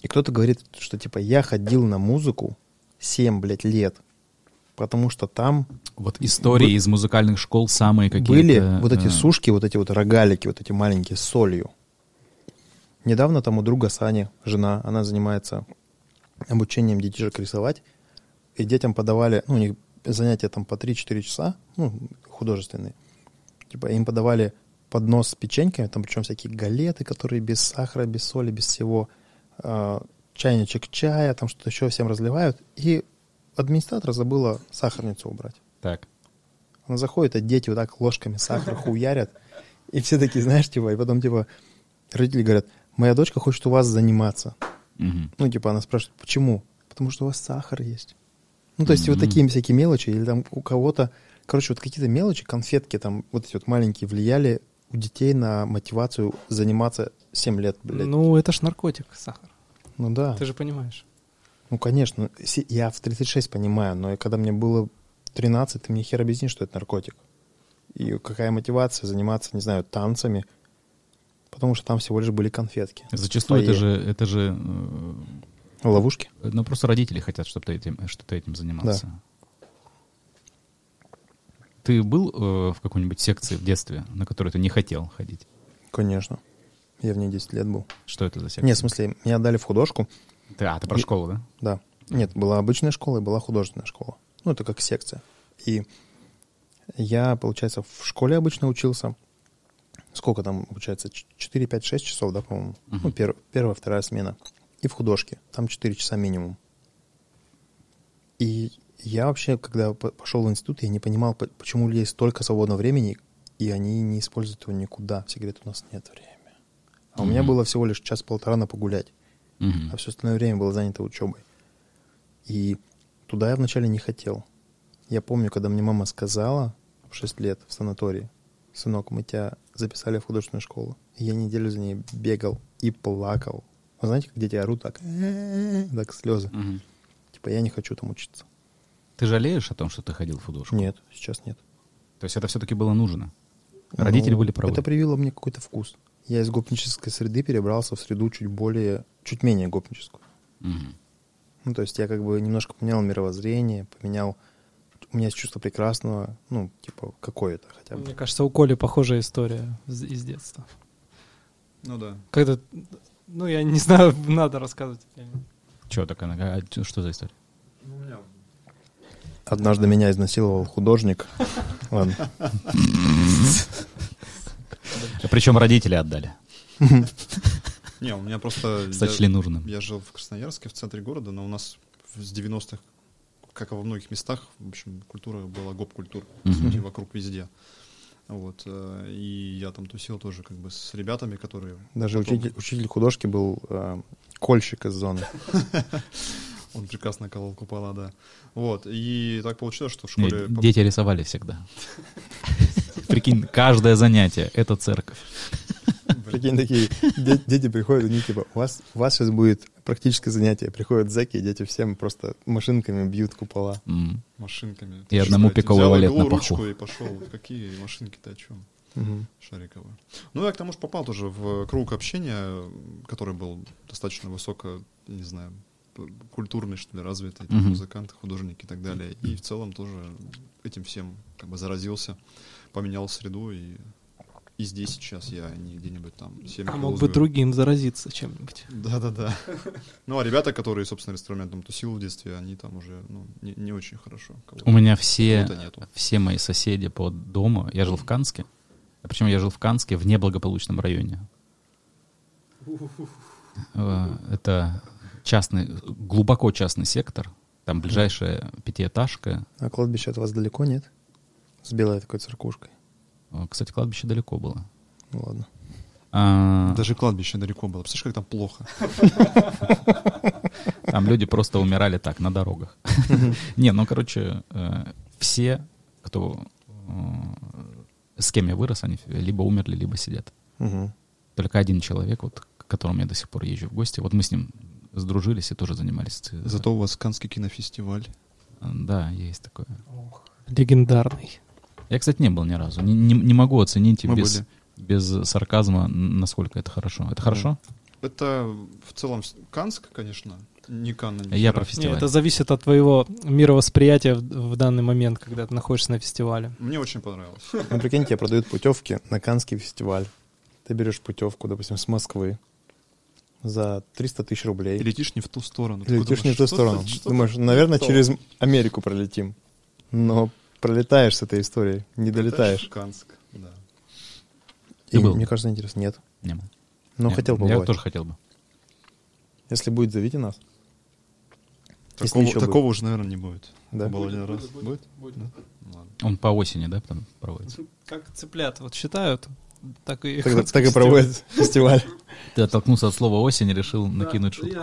И кто-то говорит, что типа я ходил на музыку 7, блядь, лет, потому что там Вот истории из музыкальных школ самые какие-то... были вот эти э, сушки, вот эти вот рогалики, вот эти маленькие с солью. Недавно там у друга Сани, жена, она занимается обучением детишек рисовать, и детям подавали, ну, у них занятия там по 3-4 часа, ну, художественные. Типа им подавали поднос с печеньками, там причем всякие галеты, которые без сахара, без соли, без всего, а, чайничек чая, там что-то еще всем разливают, и администратор забыла сахарницу убрать. Так. Она заходит, а дети вот так ложками сахар хуярят. И все такие, знаешь, типа, и потом, типа, родители говорят, моя дочка хочет у вас заниматься. Мгм. Ну, типа, она спрашивает, почему? Потому что у вас сахар есть. Ну, то есть вот Мгм. такие всякие мелочи, или там у кого-то, короче, вот какие-то мелочи, конфетки там, вот эти вот маленькие, влияли у детей на мотивацию заниматься 7 лет, блядь. Ну, Ну, это ж наркотик, сахар. да. Ты же понимаешь. Ну, конечно. Я в 36 понимаю, но когда мне было 13, ты мне хер объяснишь, что это наркотик. И какая мотивация заниматься, не знаю, танцами, потому что там всего лишь были конфетки. Зачастую это же, это же э, Ловушки? ну, просто родители хотят, чтобы ты этим, что ты этим занимался. Ты был э, в какой-нибудь секции в детстве, на которую ты не хотел ходить? Конечно. Я в ней 10 лет был. Что это за секция? Нет, в смысле, меня отдали в художку. Ты, а, ты про И- школу, да? Да. Нет, была обычная школа и была художественная школа. Ну, это как секция. И Я, получается, в школе обычно учился. Сколько там, получается, 4, 5, 6 часов, да, по-моему? Мгм. Ну, пер- первая, вторая смена. И в художке. Там 4 часа минимум. И я вообще, когда пошел в институт, я не понимал, по- почему у людей столько свободного времени, и они не используют его никуда. Все говорят, у нас нет времени. А у меня было всего лишь час-полтора на погулять, Мгм. а все остальное время было занято учебой. И туда я вначале не хотел. Я помню, когда мне мама сказала в 6 лет в санатории, сынок, мы тебя записали в художественную школу. И я неделю за ней бегал и плакал. Вы знаете, как дети орут так, так слезы. Мгм. Типа, я не хочу там учиться. Ты жалеешь о том, что ты ходил в художку? Нет, сейчас нет. То есть это все-таки было нужно? Родители Ну, были правы? Это привило мне какой-то вкус. Я из гопнической среды перебрался в среду чуть более, чуть менее гопническую. Мгм. Ну, то есть я как бы немножко поменял мировоззрение, поменял... У меня есть чувство прекрасного, ну, типа, какое-то хотя бы. Мне кажется, у Коли похожая история из из детства. Ну да. Когда, ну, я не знаю, надо рассказывать. Чего такая? а что за история? Ну, у меня Однажды меня изнасиловал художник. Ладно. Причем родители отдали. Не, у меня просто... Сочли нужным. я жил в Красноярске, в центре города, но у нас с 90-х, как и во многих местах, в общем, культура была гоп-культура. по Мгм. сути, вокруг везде. Вот. э, И я там тусил тоже как бы с ребятами, которые... Даже потом- учитель, учитель художки был э, кольщик из зоны. Он прекрасно колол купола, да. Вот. И так получилось, что в школе... дети рисовали всегда. Прикинь, каждое занятие — это церковь. Прикинь, такие де- дети приходят, они типа, у вас, у вас сейчас будет практическое занятие. Приходят зэки, и дети всем просто машинками бьют купола. М. Машинками. И одному пиковый взял валет на паху. ручку и пошел. Какие машинки-то о чем? Мгм. Шариковые. Ну, я к тому же попал тоже в круг общения, который был достаточно высоко, не знаю, культурный, что ли, развитый, Мгм. музыканты, художники и так далее. И в целом тоже этим всем как бы заразился, поменял среду, и, и здесь сейчас я не где-нибудь там семь А мог бы другим заразиться чем-нибудь. Да-да-да. Ну, а ребята, которые, собственно, инструментом тусил в детстве, они там уже ну, не, не очень хорошо. Кого-то- У меня все, все мои соседи по дому, я жил в Канске, причем я жил в Канске в неблагополучном районе. Э, Это частный, глубоко частный сектор, там ближайшая пятиэтажка. А кладбище от вас далеко, нет? С белой такой церквушкой. Э, Кстати, кладбище далеко было. Ну ладно. А, Даже кладбище далеко было. Представляешь, как там плохо? Там люди просто умирали так, на дорогах. Не, ну, короче, э, все, кто э, с кем я вырос, они либо умерли, либо сидят. Только один человек, вот, к которому я до сих пор езжу в гости, вот мы с ним сдружились и тоже занимались. Зато у вас Канский кинофестиваль. Да, есть такое. Легендарный. Я, кстати, не был ни разу. Не, не- не могу оценить Мы без, были. без сарказма, насколько это хорошо. Это хорошо? Это в целом Канск, конечно, не Канн. не Я про фестиваль. Не, фестиваль. это зависит от твоего мировосприятия в, в данный момент, когда ты находишься на фестивале. Мне очень понравилось. Ну, прикинь, тебе продают путевки на Канский фестиваль. Ты берешь путевку, допустим, с Москвы за 300 тысяч рублей. И летишь не в ту сторону. И летишь не в ту сторону. Думаешь, наверное, через Америку пролетим. Но пролетаешь с этой историей, не долетаешь. Канск, да. Ты И был? мне кажется, интересно. Нет. Не был. Но Не, хотел Я побывать. тоже хотел бы. Если будет, зовите нас. Если Такого, еще такого уже, наверное, не будет. Да? Был один раз. Будет? Да? Ну, Ладно. Он по осени, да, там проводится? Как цыплят вот считают, так и... Тогда- так и проводят фестиваль. Ты оттолкнулся от слова осень и решил накинуть шутку.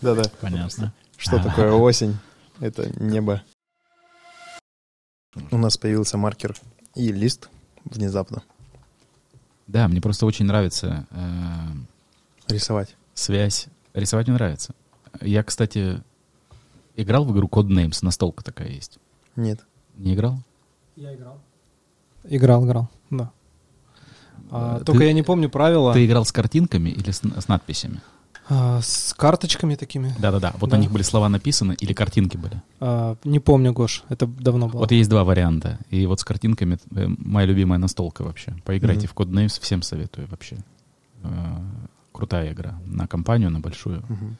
Да-да. Понятно. Что такое осень? Это небо. У нас появился маркер и лист внезапно. Да, мне просто очень нравится э, Рисовать. связь. Рисовать мне нравится. Я, кстати, играл в игру Codenames, настолка такая есть. Нет. Не играл? Я играл. Играл, играл, да. А, Э, только ты- я не помню правила. Ты играл с картинками или с, с надписями? А, с карточками такими. Да-да-да. Вот Да. на них были слова написаны или картинки были. А, не помню, Гош, это давно было. Вот есть два варианта. И вот с картинками э, моя любимая настолка вообще. Поиграйте Мгм. в Codenames, всем советую вообще. Э, крутая игра. На компанию, на большую. Мгм.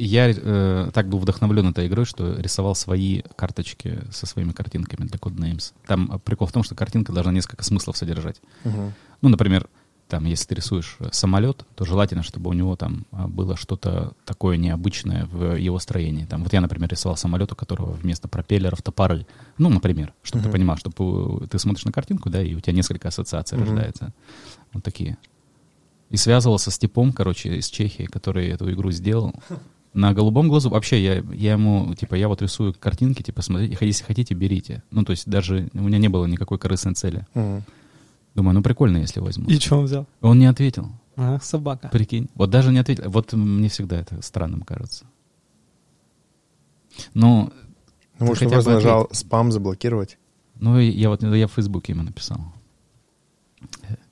я э, так был вдохновлен этой игрой, что рисовал свои карточки со своими картинками для Codenames. Там э, прикол в том, что картинка должна несколько смыслов содержать. Мгм. Ну, например, там, если ты рисуешь э, самолет, то желательно, чтобы у него там а, было что-то такое необычное в его строении. Там, вот я, например, рисовал самолет, у которого вместо пропеллеров топоры. Ну, например, чтобы ты Мгм. понимал, чтобы ты смотришь на картинку, да, и у тебя несколько ассоциаций Мгм. рождается. Вот такие. И связывался с типом, короче, из Чехии, который эту игру сделал. На голубом глазу вообще я, я ему, типа, я вот рисую картинки, типа, смотрите, если хотите, берите. Ну, то есть даже у меня не было никакой корыстной цели. Мгм. Думаю, ну прикольно, если возьму. И что он взял? Он не ответил. Ага, собака. Прикинь. Вот даже не ответил. Вот мне всегда это странным кажется. Ну, Ну, может, он хотя просто бы нажал спам заблокировать. ну я вот я в Фейсбуке ему написал.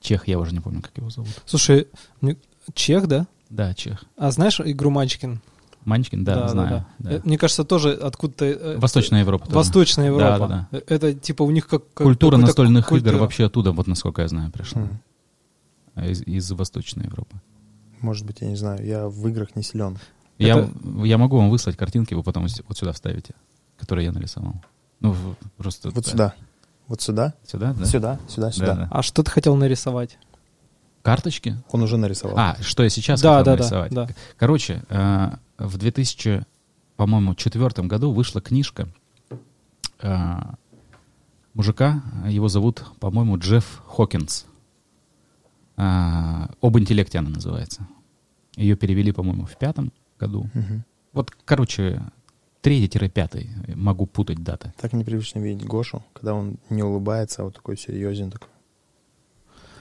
Чех, я уже не помню, как его зовут. Слушай, чех, да? Да, Чех. А знаешь игру Манчкин? Манчкин, да, знаю. да. Э, Мне кажется, тоже откуда-то... э, Восточная Европа. тоже. Восточная Европа. Да, Э, Это типа у них как... как Культура настольных культура. игр вообще оттуда, вот насколько я знаю, пришла. А Из, из Восточной Европы. Может быть, я не знаю. Я в играх не силен. Я, Это- я могу вам выслать картинки, вы потом вот сюда вставите, которые я нарисовал. Ну, просто... Вот да. сюда. Вот сюда. Сюда, да? Сюда, сюда, Да, сюда. да. А что ты хотел нарисовать? Карточки? Он уже нарисовал. А, что я сейчас Да, хотел да, да, нарисовать. да. Короче, э, в 2000, по-моему, четвертом году вышла книжка э, мужика, его зовут, по-моему, Джефф Хокинс. Э, об интеллекте она называется. Ее перевели, по-моему, в пятом году. Мгм. Вот, короче, третий-пятый, могу путать даты. Так непривычно видеть Гошу, когда он не улыбается, а вот такой серьезен такой.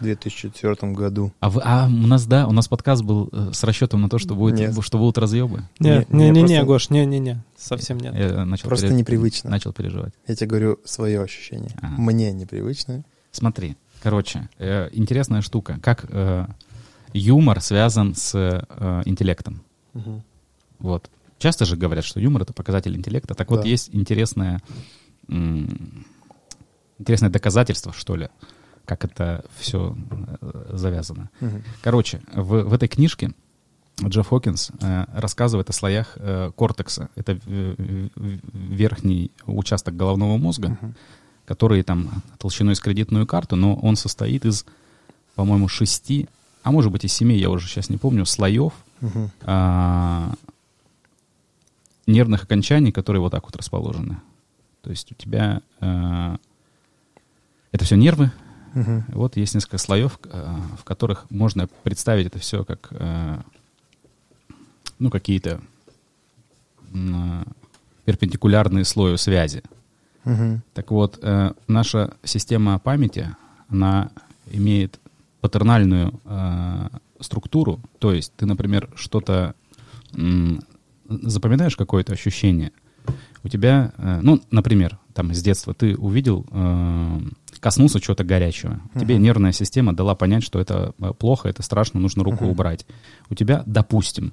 В 2004 году. А, вы- а у нас, да, у нас подкаст был э, с расчетом на то, что, будет, Нет. что будут разъебы. Не, Не, не, Гош, не, не, не, совсем нет. Я начал Просто пере- непривычно. Начал переживать. Я тебе говорю свое ощущение. Ага. Мне непривычно. Смотри, короче, э, интересная штука. Как э, юмор связан с э, интеллектом. Мгм. Вот. Часто же говорят, что юмор это показатель интеллекта. Так вот, Да. есть интересное, м, интересное доказательство, что ли, как это все завязано. Мгм. Короче, в, в этой книжке Джефф Хокинс э, рассказывает о слоях э, кортекса. Это э, верхний участок головного мозга, Мгм. который там толщиной с кредитную карту, но он состоит из, по-моему, шести, а может быть и семи, я уже сейчас не помню, слоев Мгм. а, нервных окончаний, которые вот так вот расположены. То есть у тебя а, это все нервы, Мгм. вот есть несколько слоев, а, в которых можно представить это все как а, ну какие-то перпендикулярные слою связи. Мгм. Так вот, э, наша система памяти, она имеет патернальную э, структуру. То есть ты, например, что-то запоминаешь какое-то ощущение. У тебя, э, ну, например, там с детства ты увидел, э, коснулся чего-то горячего. Тебе Мгм. нервная система дала понять, что это э, плохо, это страшно, нужно руку Мгм. убрать. У тебя, допустим,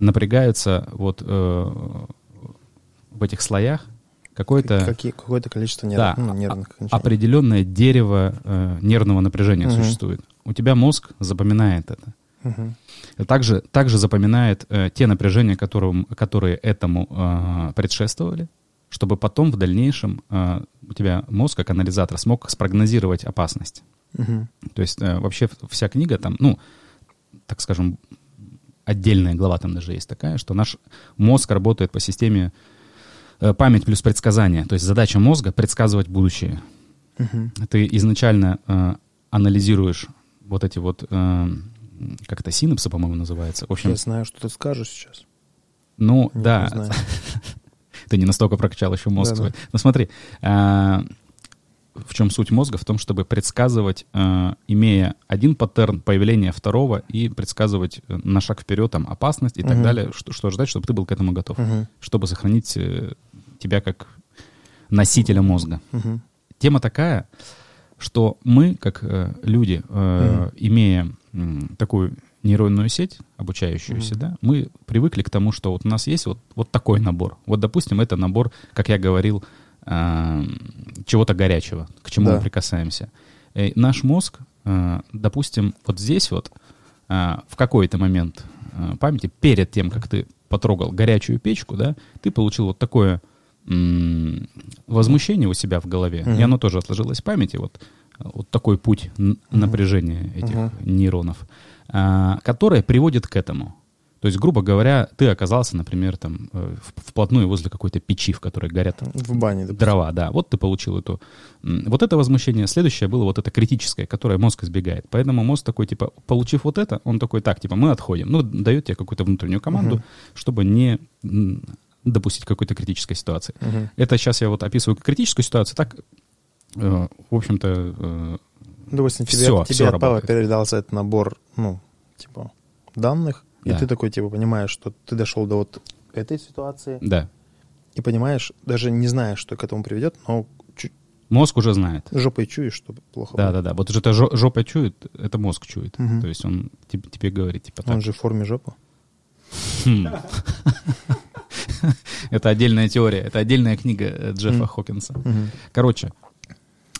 напрягается вот э, в этих слоях какое-то Какие- Какое-то количество нерв- Да, ну, а- нервных окончаний. определенное дерево э, нервного напряжения Мгм. существует. У тебя мозг запоминает это. Мгм. Также, также запоминает э, те напряжения, которым, которые этому э, предшествовали, чтобы потом в дальнейшем э, у тебя мозг, как анализатор, смог спрогнозировать опасность. Мгм. То есть э, вообще вся книга там, ну, так скажем, отдельная глава там даже есть такая, что наш мозг работает по системе э, память плюс предсказание. То есть задача мозга предсказывать будущее. Мгм. Ты изначально э, анализируешь вот эти вот, э, как это, синапсы, по-моему, называется. В общем, Я знаю, что ты скажешь сейчас. ну, Нет, да. ты не настолько прокачал еще мозг свой. Ну смотри, а, в чем суть мозга? В том, чтобы предсказывать, а, имея один паттерн появления второго и предсказывать э, на шаг вперед там опасность и так далее, что, что ждать, чтобы ты был к этому готов, чтобы сохранить э, тебя как носителя мозга. Тема такая, что мы, как э, люди, э, имея такую нейронную сеть, обучающуюся, Мгм. да, мы привыкли к тому, что вот у нас есть вот, вот такой набор. Вот, допустим, это набор, как я говорил, э, чего-то горячего, к чему Да. мы прикасаемся. Э, наш мозг, э, допустим, вот здесь вот, э, в какой-то момент э, памяти, перед тем, как ты потрогал горячую печку, да, ты получил вот такое м, возмущение у себя в голове, Мгм. и оно тоже отложилось в памяти, вот, вот такой путь напряжения этих Мгм. нейронов, а, которое приводит к этому. То есть, грубо говоря, ты оказался, например, там э, вплотную возле какой-то печи, в которой горят В бане, допустим. дрова, да. Вот ты получил эту. Вот это возмущение. Следующее было вот это критическое, которое мозг избегает. Поэтому мозг такой, типа, получив вот это, он такой, так, типа, мы отходим. Ну, дает тебе какую-то внутреннюю команду, Мгм. чтобы не допустить какой-то критической ситуации. Мгм. Это сейчас я вот описываю критическую ситуацию, так, э, в общем-то, э, Допустим, тебе, Всё, тебе всё от работает. передался этот набор, ну, типа, данных, и Да. ты такой, типа, понимаешь, что ты дошел до вот этой ситуации, да. и понимаешь, даже не знаешь, что к этому приведет, но Мозг уже знает. жопой чуешь, что плохо Да, будет. да, да. Вот уже это жо- жопа чует, это мозг чует. Мгм. То есть он тебе, тебе говорит, типа, так. Он же в форме жопы. Хм. Это отдельная теория, это отдельная книга э, Джеффа. Хокинса. Короче,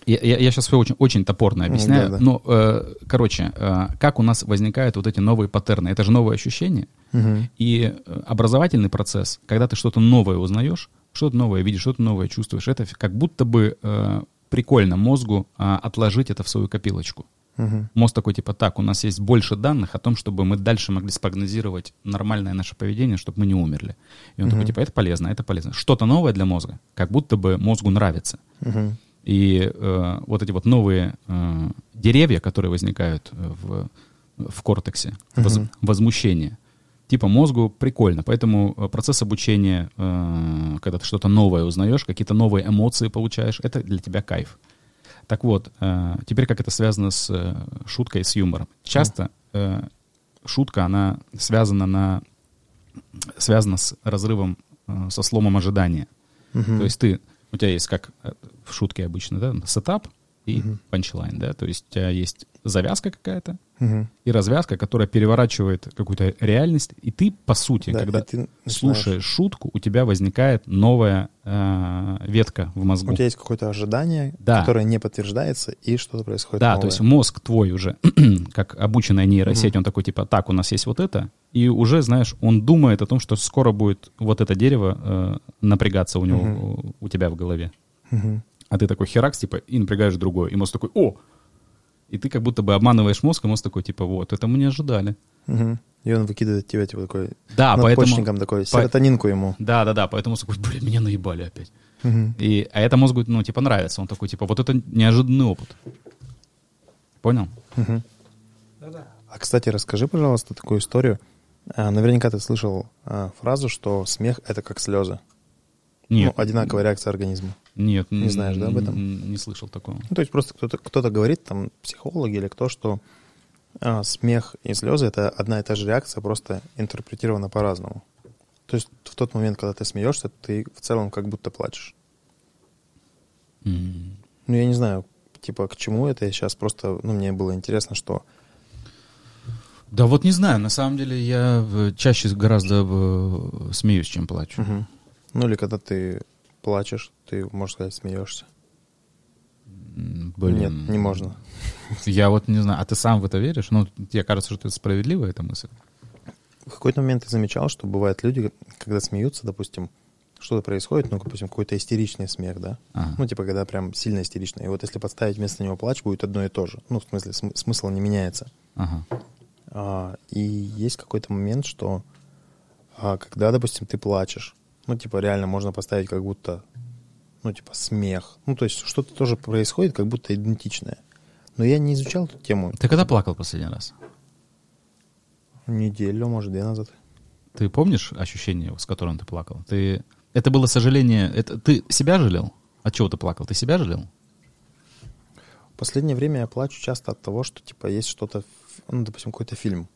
я, сейчас все очень, очень топорно Ну, объясняю, да, да. но, э, короче, э, как у нас возникают вот эти новые паттерны? Это же новые ощущения. Мгм. И э, образовательный процесс, когда ты что-то новое узнаешь, что-то новое видишь, что-то новое чувствуешь, это как будто бы э, прикольно мозгу а, отложить это в свою копилочку. Мгм. Мозг такой, типа, так, у нас есть больше данных о том, чтобы мы дальше могли спрогнозировать нормальное наше поведение, чтобы мы не умерли. И он такой, Мгм. типа, это полезно, это полезно. Что-то новое для мозга, как будто бы мозгу нравится. Мгм. И э, вот эти вот новые э, деревья, которые возникают э, в, в кортексе, воз- Мгм. возмущение, типа мозгу прикольно. Поэтому э, процесс обучения, э, когда ты что-то новое узнаешь, какие-то новые эмоции получаешь, это для тебя кайф. Так вот, э, теперь как это связано с э, шуткой, с юмором. Часто э, шутка, она связана, на, связана с разрывом, э, со сломом ожидания. Мгм. То есть ты, у тебя есть, как э, в шутке обычно, да, setup и punchline, да, то есть у тебя есть завязка какая-то Мгм. и развязка, которая переворачивает какую-то реальность, и ты, по сути, Да, когда ты слушаешь шутку, у тебя возникает новая э, ветка в мозгу. У тебя есть какое-то ожидание, Да. которое не подтверждается, и что-то происходит Да, новое. то есть мозг твой уже, как обученная нейросеть, он такой типа, так, у нас есть вот это, и уже, знаешь, он думает о том, что скоро будет вот это дерево э, напрягаться у него, у, у тебя в голове. Мгм. А ты такой херакс, типа, и напрягаешь другое. И мозг такой, о! И ты как будто бы обманываешь мозг, и мозг такой, типа, вот, это мы не ожидали. Мгм. И он выкидывает тебя, типа, такой, Да, поэтому... надпочечником такой, по- серотонинку ему. Да, да, да, поэтому мозг такой, блин, меня наебали опять. Мгм. И, а это мозгу, ну, типа, нравится. Он такой, типа, вот это неожиданный опыт. Понял? Да-да. А, кстати, расскажи, пожалуйста, такую историю. А, наверняка ты слышал а, фразу, что смех — это как слезы. Нет. Ну, одинаковая реакция организма. Нет. Не знаешь, да, об этом? Не слышал такого. Ну, то есть просто кто-то кто говорит, там, психологи или кто, что а, смех и слезы — это одна и та же реакция, просто интерпретирована по-разному. То есть в тот момент, когда ты смеешься, ты в целом как будто плачешь. М. Ну, я не знаю, типа, к чему это. Я сейчас просто, ну, мне было интересно, что... Да вот не знаю, на самом деле я э, чаще гораздо э, смеюсь, чем плачу. Мгм. Ну, или когда ты плачешь, ты, можно сказать, смеешься. Блин. Нет, не можно. Я вот не знаю, а ты сам в это веришь? Ну, тебе кажется, что это справедливая эта мысль? В какой-то момент я замечал, что бывают люди, когда смеются, допустим, что-то происходит, ну, допустим, какой-то истеричный смех, да? Ага. Ну, типа, когда прям сильно истеричный. И вот если подставить вместо него плач, будет одно и то же. Ну, в смысле, см- смысл не меняется. Ага. А, и есть какой-то момент, что а, когда, допустим, ты плачешь, ну, типа, реально можно поставить как будто, ну, типа, смех. Ну, то есть что-то тоже происходит, как будто идентичное. Но я не изучал эту тему Ты когда плакал последний раз? неделю, может, две назад. Ты помнишь ощущение, с которым ты плакал? Ты... Это было сожаление... Это... Ты себя жалел? От чего ты плакал? Ты себя жалел? В последнее время я плачу часто от того, что, типа, есть что-то, ну, допустим, какой-то фильм.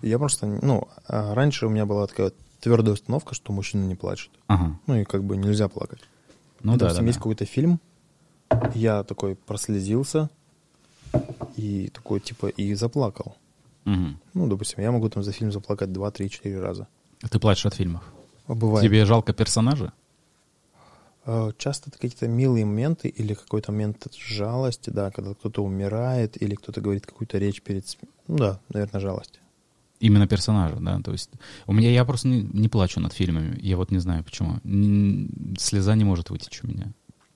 Я просто, ну, а раньше у меня была такая твердая установка, что мужчина не плачет. Ага. Ну, и как бы нельзя плакать. Ну да, допустим, да, есть да. какой-то фильм, я такой прослезился и такой, типа, и заплакал. Мгм. Ну, допустим, я могу там за фильм заплакать 2, 3, 4 раза. Ты плачешь от фильмов? А Бывает. Тебе жалко персонажа? Э, Часто это какие-то милые моменты или какой-то момент жалости, да, когда кто-то умирает или кто-то говорит какую-то речь перед... Ну да, наверное, жалость. Именно персонажа, да. То есть у меня я просто не, не плачу над фильмами. Я вот не знаю почему. Слеза не может вытечь у меня.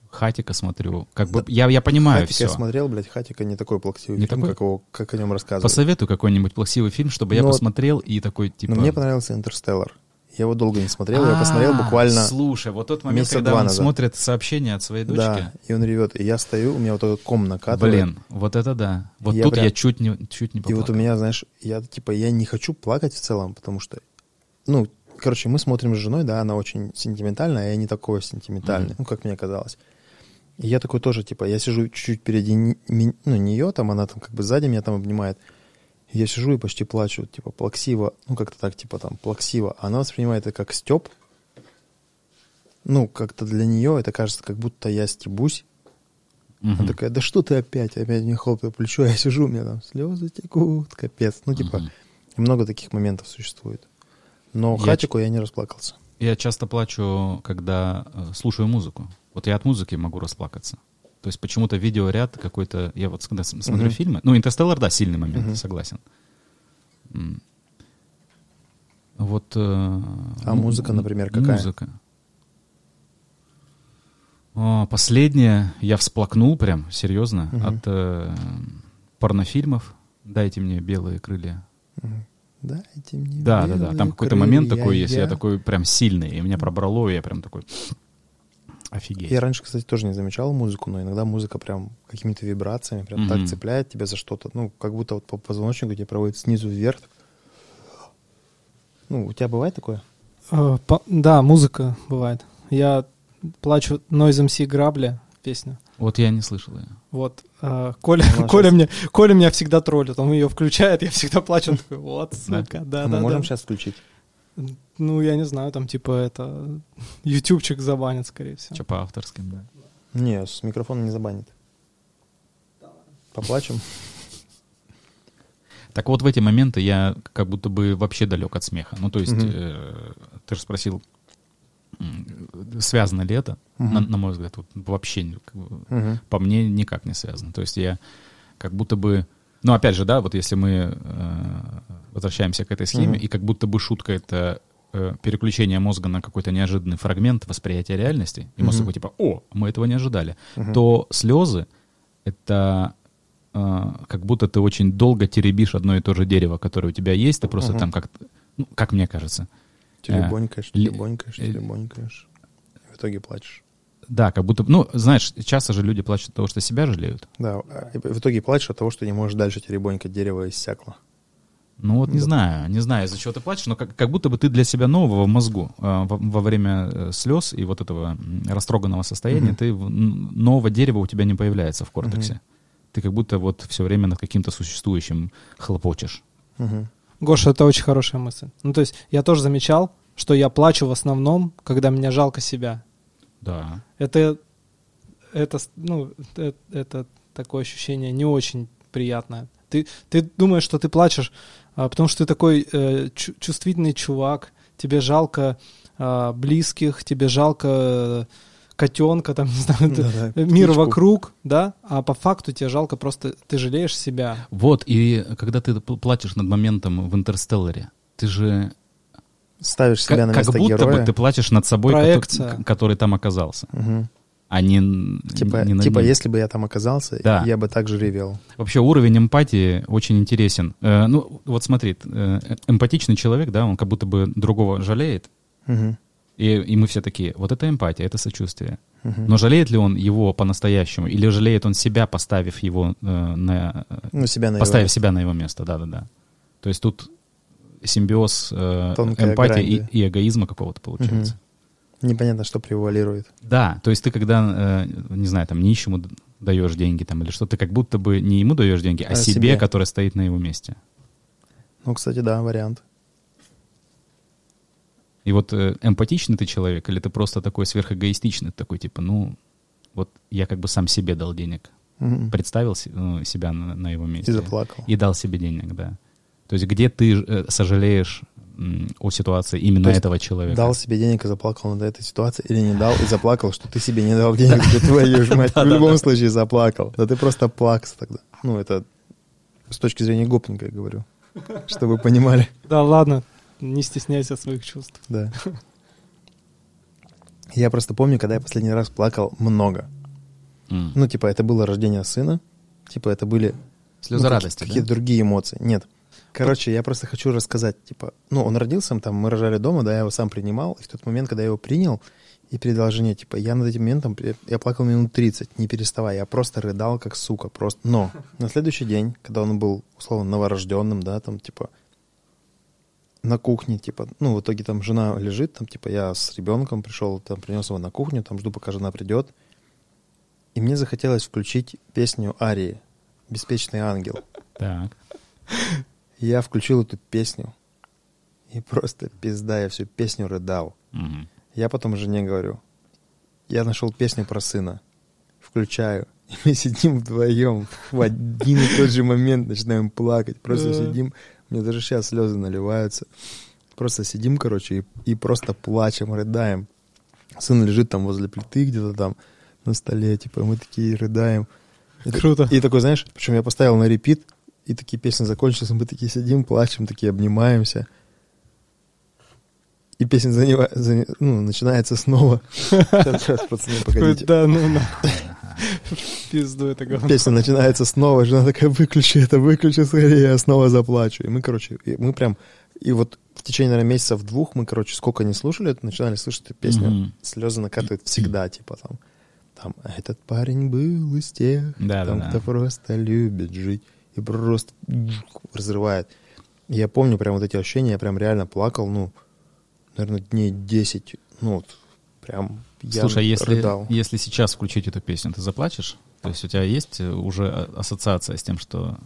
Хатика смотрю. Как бы я, я понимаю Хатика все. я смотрел, блядь, Хатика не такой плаксивый Не фильм, такой? Как, его, как о нем рассказывают. Посоветуй какой-нибудь плаксивый фильм, чтобы я Ну посмотрел и такой типа. Но мне понравился «Интерстеллар». Я его долго не смотрел, я посмотрел А, буквально... Слушай, вот тот момент, когда он смотрит сообщение от своей дочки. Да, и он ревет. И я стою, у меня вот этот ком накатывает. Блин, вот это да. Вот тут я чуть не, чуть не И вот у меня, знаешь, я типа, я не хочу плакать в целом, потому что, ну, короче, мы смотрим с женой, да, она очень сентиментальная, а я не такой сентиментальный, ну, как мне казалось. И я такой тоже, типа, я сижу чуть-чуть впереди ну, нее, там, она там как бы сзади меня там обнимает. Я сижу и почти плачу, типа, плаксиво, ну, как-то так, типа, там, плаксиво. А она воспринимает это как степ. Ну, как-то для нее это кажется, как будто я стебусь. Мгм. Она такая, да что ты опять? Опять мне хлопает плечо, я сижу, у меня там слезы текут, капец. Ну, типа, и много таких моментов существует. Но Я хатику я не расплакался. Я часто плачу, когда э, слушаю музыку. Вот я от музыки могу расплакаться. То есть почему-то видеоряд какой-то... Я вот когда смотрю Мгм. фильмы... Ну, «Интерстеллар», да, сильный момент, Мгм. согласен. Вот... э, А му- музыка, например, какая? Музыка. О, последнее я всплакнул прям, серьезно, Мгм. от э, порнофильмов. «Дайте мне белые крылья». Мгм. Дайте мне Да, да, да. Там какой-то момент такой есть, я я- такой прям сильный, и меня пробрало, и я прям такой офигеть. Я раньше, кстати, тоже не замечал музыку, но иногда музыка прям какими-то вибрациями прям Мгм. так цепляет тебя за что-то. Ну, как будто вот по позвоночнику тебе проводит снизу вверх. Ну, у тебя бывает такое? Э, по- Да, музыка бывает. Я плачу Noise MC Грабли песню. Вот я не слышал ее. Вот, э, Коля, Она Коля, мне, Коля меня всегда троллит, он ее включает, я всегда плачу, он такой, вот, Да? сука, да, Мы да, можем да. сейчас включить? Ну, я не знаю, там, типа, это, ютубчик забанят, скорее всего. Что по авторским, да. Не, с микрофона не забанит. Поплачем? Так вот в эти моменты я как будто бы вообще далек от смеха. Ну, то есть, э, ты же спросил, связано ли это? На, на мой взгляд, вот вообще как бы, по мне никак не связано. То есть я как будто бы... Ну, опять же, да, вот если мы э, возвращаемся к этой схеме, и как будто бы шутка — это э, переключение мозга на какой-то неожиданный фрагмент восприятия реальности, и мозг Мгм. такой типа «О, мы этого не ожидали», Мгм. то слезы — это э, как будто ты очень долго теребишь одно и то же дерево, которое у тебя есть, ты просто Мгм. там как ну, как мне кажется. Теребонькаешь, ли- теребонькаешь, э, теребонькаешь. В итоге плачешь. Да, как будто, ну, знаешь, часто же люди плачут от того, что себя жалеют. Да, и в итоге плачешь от того, что не можешь дальше теребонькать, дерево иссякло. Ну вот не Да. знаю, не знаю, из-за чего ты плачешь, но как, как будто бы ты для себя нового в мозгу э, во, во время э, слез и вот этого растроганного состояния, Мгм. ты в- нового дерева у тебя не появляется в кортексе. Мгм. Ты как будто вот все время над каким-то существующим хлопочешь. Мгм. Гоша, это очень хорошая мысль. Ну, то есть, я тоже замечал, что я плачу в основном, когда мне жалко себя. Да. Это, это, ну, это, это такое ощущение не очень приятное. Ты, ты думаешь, что ты плачешь, потому что ты такой э, чу- чувствительный чувак, тебе жалко а, близких, тебе жалко э, котенка, там, не знаю, ты- Да-да, мир птичку. вокруг, да, а по факту тебе жалко просто, ты жалеешь себя. Вот, и когда ты пл- плачешь над моментом в «Интерстелларе», ты же Ставишь себя как, на как место будто героя. бы ты плачешь над собой, Проекция. к- который там оказался, Мгм. А не, Типа, не над типа если бы я там оказался, Да. я бы так же ревел. Вообще уровень эмпатии очень интересен. Э, ну, вот смотри, э, эмпатичный человек, да, он как будто бы другого жалеет, Мгм. и, и мы все такие, вот это эмпатия, это сочувствие. Мгм. Но жалеет ли он его по-настоящему, или жалеет он себя, поставив его э, на... э, Ну, себя на его поставив место. себя на его место, да-да-да. То есть тут симбиоз э, Тонкая эмпатии грань, и, да. и эгоизма какого-то получается. Непонятно, что превалирует. Да, то есть ты когда, э, не знаю, там нищему даешь деньги там или что, ты как будто бы не ему даешь деньги, а, А себе, себе. который стоит на его месте. Ну, кстати, да, вариант. И вот э, эмпатичный ты человек, или ты просто такой сверхэгоистичный, такой типа, ну, вот я как бы сам себе дал денег, Мгм. представил ну, себя на, на его месте. И заплакал. И дал себе денег, да. То есть где ты э, сожалеешь о ситуации именно То есть этого человека? Дал себе денег и заплакал над этой ситуацией, или не дал и заплакал, что ты себе не дал денег, да твою мать, в любом случае заплакал. Да ты просто плакс тогда. Ну, это с точки зрения гопника я говорю. Чтобы вы понимали. Да ладно, не стесняйся своих чувств. Да. Я просто помню, когда я последний раз плакал много. Ну, типа, это было рождение сына. Типа, это были... Слезы ну, радости, какие- Какие-то другие эмоции. Нет. Короче, я просто хочу рассказать, типа, ну, он родился, там, мы рожали дома, да, я его сам принимал, и в тот момент, когда я его принял, и передал жене, типа, я над этим моментом, я- плакал минут 30, не переставая, я просто рыдал, как сука, просто. Но на следующий день, когда он был, условно, новорожденным, да, там, типа, на кухне, типа, ну, в итоге там жена лежит, там, типа, я с ребенком пришел, там, принес его на кухню, там, жду, пока жена придет, и мне захотелось включить песню Арии «Беспечный ангел». Так. Я включил эту песню, и просто пизда, я всю песню рыдал. Мгм. Я потом жене говорю, я нашел песню про сына, включаю, и мы сидим вдвоем в один и тот же момент начинаем плакать, просто сидим, мне даже сейчас слезы наливаются, просто сидим, короче, и, и просто плачем, рыдаем. Сын лежит там возле плиты где-то там на столе, типа, мы такие рыдаем. И Круто. И такой, знаешь, причем я поставил на репит, и такие песни закончились, мы такие сидим, плачем, такие обнимаемся. И песня занева- зане- ну, начинается снова. Сейчас, сейчас, пацаны, погодите. Да, ну на. В Пизду это говно. Песня начинается снова, жена такая, выключи это, выключи скорее, я снова заплачу. И мы, короче, мы прям, и вот в течение, наверное, месяцев двух мы, короче, сколько не слушали, начинали слышать эту песню, Мгм. слезы накатывают всегда, типа там, там, «А этот парень был из тех, Да, там, да, кто да. просто любит жить, и просто разрывает. Я помню прям вот эти ощущения, я прям реально плакал, ну, наверное, дней 10, ну, вот, прям я Слушай, а если, рыдал. если сейчас включить эту песню, ты заплачешь? То есть у тебя есть э, уже а- ассоциация с тем, что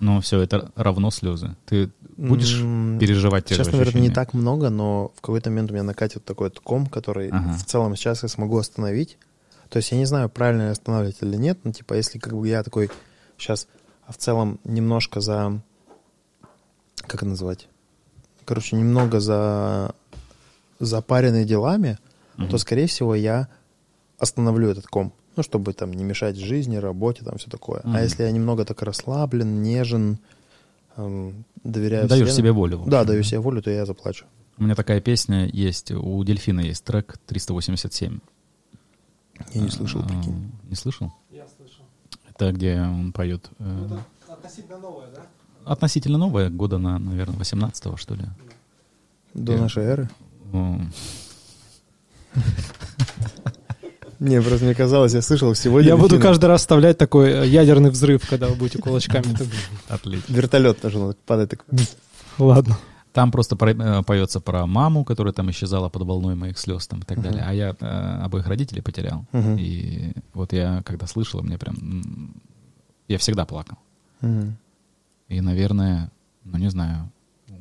ну все, это равно слезы. Ты будешь М, переживать те Сейчас, же наверное, не так много, но в какой-то момент у меня накатит такой вот ком, который Ага. в целом сейчас я смогу остановить. То есть я не знаю, правильно я останавливать или нет, но типа если как бы я такой сейчас в целом немножко за... Как это называть? Короче, немного за запаренный делами, Мгм. то, скорее всего, я остановлю этот ком. Ну, чтобы там не мешать жизни, работе, там все такое. Мгм. А если я немного так расслаблен, нежен, эм, доверяю Даешь вселенной- себе волю. да, даю себе волю, то я заплачу. У меня такая песня есть, у Дельфина есть трек 387. Я не слышал, А, прикинь. Не слышал? Я слышал. Это где он поет... э, относительно новое, да? относительно новое, года на, наверное, 18 что ли. До я- нашей эры? Ну, Не, просто мне казалось, я слышал сегодня. Я буду каждый раз вставлять такой э, ядерный взрыв, когда вы будете кулачками. Отлично. Вертолет даже он падает так. Ладно. Там просто про- э, поется про маму, которая там исчезала под волной моих слез там, и так Мгм. далее. А я э, обоих родителей потерял. Мгм. И вот я, когда слышал, мне прям... Я всегда плакал. Мгм. И, наверное, ну не знаю,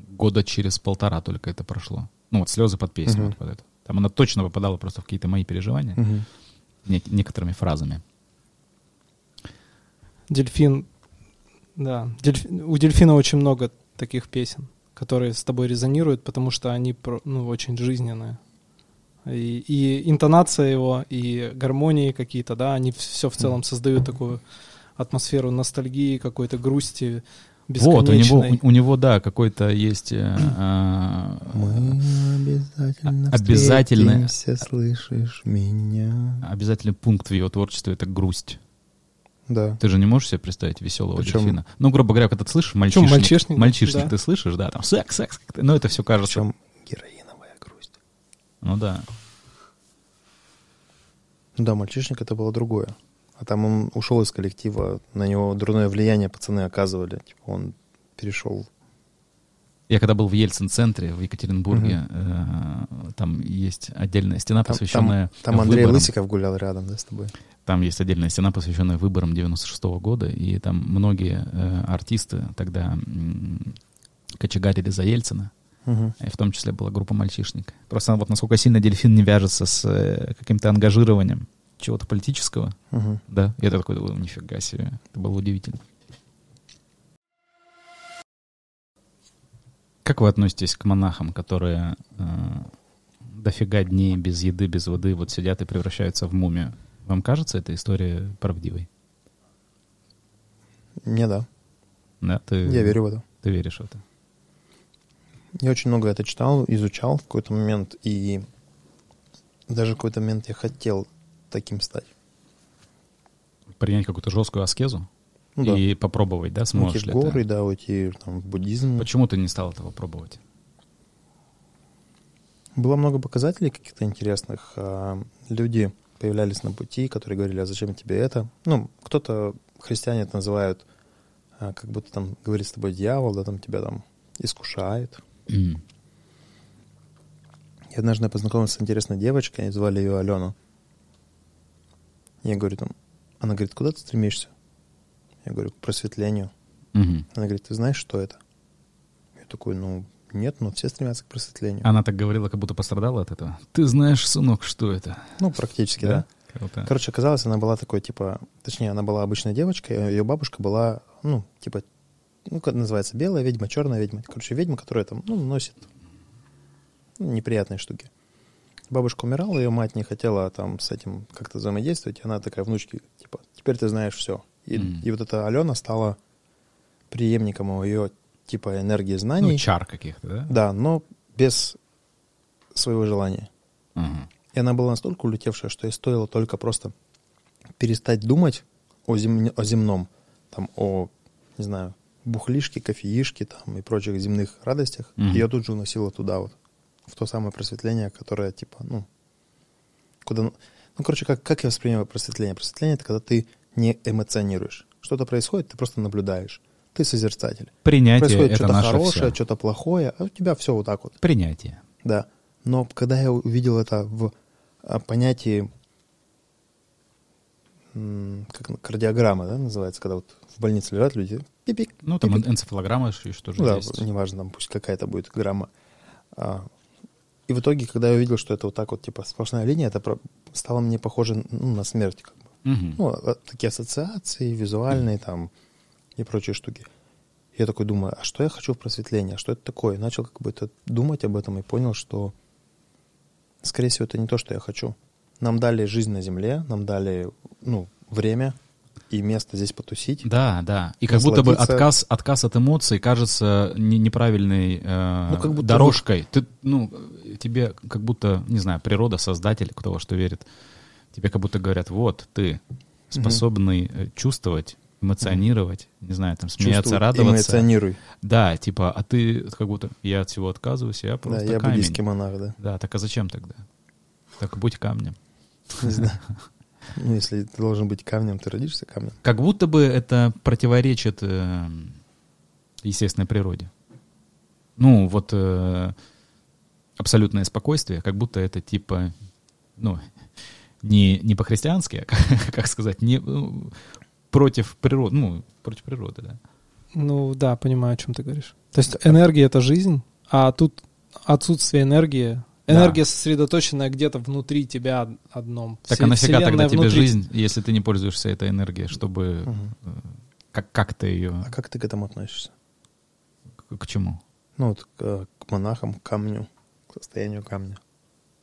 года через полтора только это прошло. Ну вот слезы под песню Мгм. вот под эту. Там она точно попадала просто в какие-то мои переживания Мгм. нек- некоторыми фразами. Дельфин, да. Дельф- У дельфина очень много таких песен, которые с тобой резонируют, потому что они про- ну, очень жизненные. И, и интонация его, и гармонии какие-то, да, они все в целом создают такую атмосферу ностальгии, какой-то грусти, Вот, у него, бесконечной. у, у него, да, какой-то есть... э, а, Мы обязательно Обязательно. встретимся, слышишь меня? обязательный пункт в его творчестве — это грусть. Да. Ты же не можешь себе представить веселого Причем- дельфина. Ну, грубо говоря, когда ты слышишь мальчишник, мальчишник, мальчишник да. ты слышишь, да, там секс, секс, как-то, ну, это все кажется... Причем героиновая грусть. Ну да. Ну да, мальчишник это было другое. А там он ушел из коллектива, на него дурное влияние пацаны оказывали. Типа он перешел. Я когда был в Ельцин-центре в Екатеринбурге, э, там есть отдельная стена, Там, посвященная там, там Андрей выборам. Лысиков гулял рядом, да, с тобой? Там есть отдельная стена, посвященная выборам 96 года, и там многие э, артисты тогда м, кочегарили за Ельцина, Мгм. и в том числе была группа «Мальчишник». Просто вот насколько сильно дельфин не вяжется с э, каким-то ангажированием чего-то политического, Мгм. да, я такой думаю, нифига себе, это было удивительно. Как вы относитесь к монахам, которые э, дофига дней без еды, без воды вот сидят и превращаются в мумию? Вам кажется эта история правдивой? Не, да. Да, ты, Я верю в это. Ты веришь в это? Я очень много это читал, изучал в какой-то момент, и даже в какой-то момент я хотел таким стать. Принять какую-то жесткую аскезу Ну да. и попробовать, да, Уйти сможешь в ли горы, ты? да, уйти там, в буддизм. Почему ты не стал этого пробовать? Было много показателей каких-то интересных. а, Люди появлялись на пути, которые говорили, а зачем тебе это? Ну, кто-то, христиане это называют, а, как будто там говорит с тобой дьявол, да, там тебя там искушает. И однажды я познакомился с интересной девочкой, звали ее Алена. Я говорю там, она говорит, куда ты стремишься? Я говорю, к просветлению. Она говорит, ты знаешь, что это? Я такой, ну, нет, но все стремятся к просветлению. Она так говорила, как будто пострадала от этого. Ты знаешь, сынок, что это? Ну, практически, да. Круто. Короче, оказалось, она была такой, типа, точнее, она была обычной девочкой, а ее бабушка была, ну, типа, ну, как называется, белая ведьма, черная ведьма. Короче, ведьма, которая там, ну, носит неприятные штуки. Бабушка умирала, ее мать не хотела там с этим как-то взаимодействовать, и она такая внучке, типа, теперь ты знаешь все. И, Мгм. и вот эта Алена стала преемником ее, типа, энергии знаний. Ну, чар каких-то, да? Да, но без своего желания. Мгм. И она была настолько улетевшая, что ей стоило только просто перестать думать о, земне- о земном, там, о, не знаю, бухлишке, кофеишке там, и прочих земных радостях. Мгм. Ее тут же уносило туда вот, в то самое просветление, которое, типа, ну, куда... Ну, короче, как, как я воспринимаю просветление? Просветление — это когда ты не эмоционируешь. Что-то происходит, ты просто наблюдаешь. Ты созерцатель. Принятие Происходит что-то хорошее, всё. что-то плохое, а у тебя все вот так вот. Принятие. Да. Но когда я увидел это в а, понятии, как кардиограмма, да, называется, когда вот в больнице лежат люди, пипик, Ну, там пипик. энцефалограмма же что же Ну да, есть. неважно, там пусть какая-то будет грамма. А, и в итоге, когда я увидел, что это вот так вот, типа, сплошная линия, это про- стало мне похоже ну, на смерть, как бы. Мгм. Ну, а- такие ассоциации визуальные там и прочие штуки. Я такой думаю, а что я хочу в просветлении? А что это такое? Начал как бы это думать об этом и понял, что, скорее всего, это не то, что я хочу. Нам дали жизнь на земле, нам дали, ну, время и место здесь потусить. Да, да. И как будто бы отказ, отказ от эмоций кажется не- неправильной э, Ну, как будто дорожкой. Ты, ну, тебе как будто, не знаю, природа, создатель, кто во что верит, тебе как будто говорят, вот, ты способный э, чувствовать, эмоционировать, не знаю, там, смеяться, Чувствуй, радоваться. эмоционируй. Да, типа, а ты как будто, я от всего отказываюсь, я Да, просто я камень. буддийский монах, да. Да, так а зачем тогда? Так будь камнем. Не знаю. Ну, если ты должен быть камнем, ты родишься камнем. Как будто бы это противоречит э, естественной природе. Ну, вот э, абсолютное спокойствие, как будто это типа, ну, не, не по-христиански, а, как, как сказать, не ну, против природы, ну, против природы, да. Ну да, понимаю, о чем ты говоришь. То есть энергия — это жизнь, а тут отсутствие энергии, энергия сосредоточенная где-то внутри тебя одном. Так Все- а нафига тогда тебе внутри. жизнь, если ты не пользуешься этой энергией, чтобы э, как, как ты ее, А как ты к этому относишься? к, к чему? Ну, вот к, к монахам, к камню, к состоянию камня.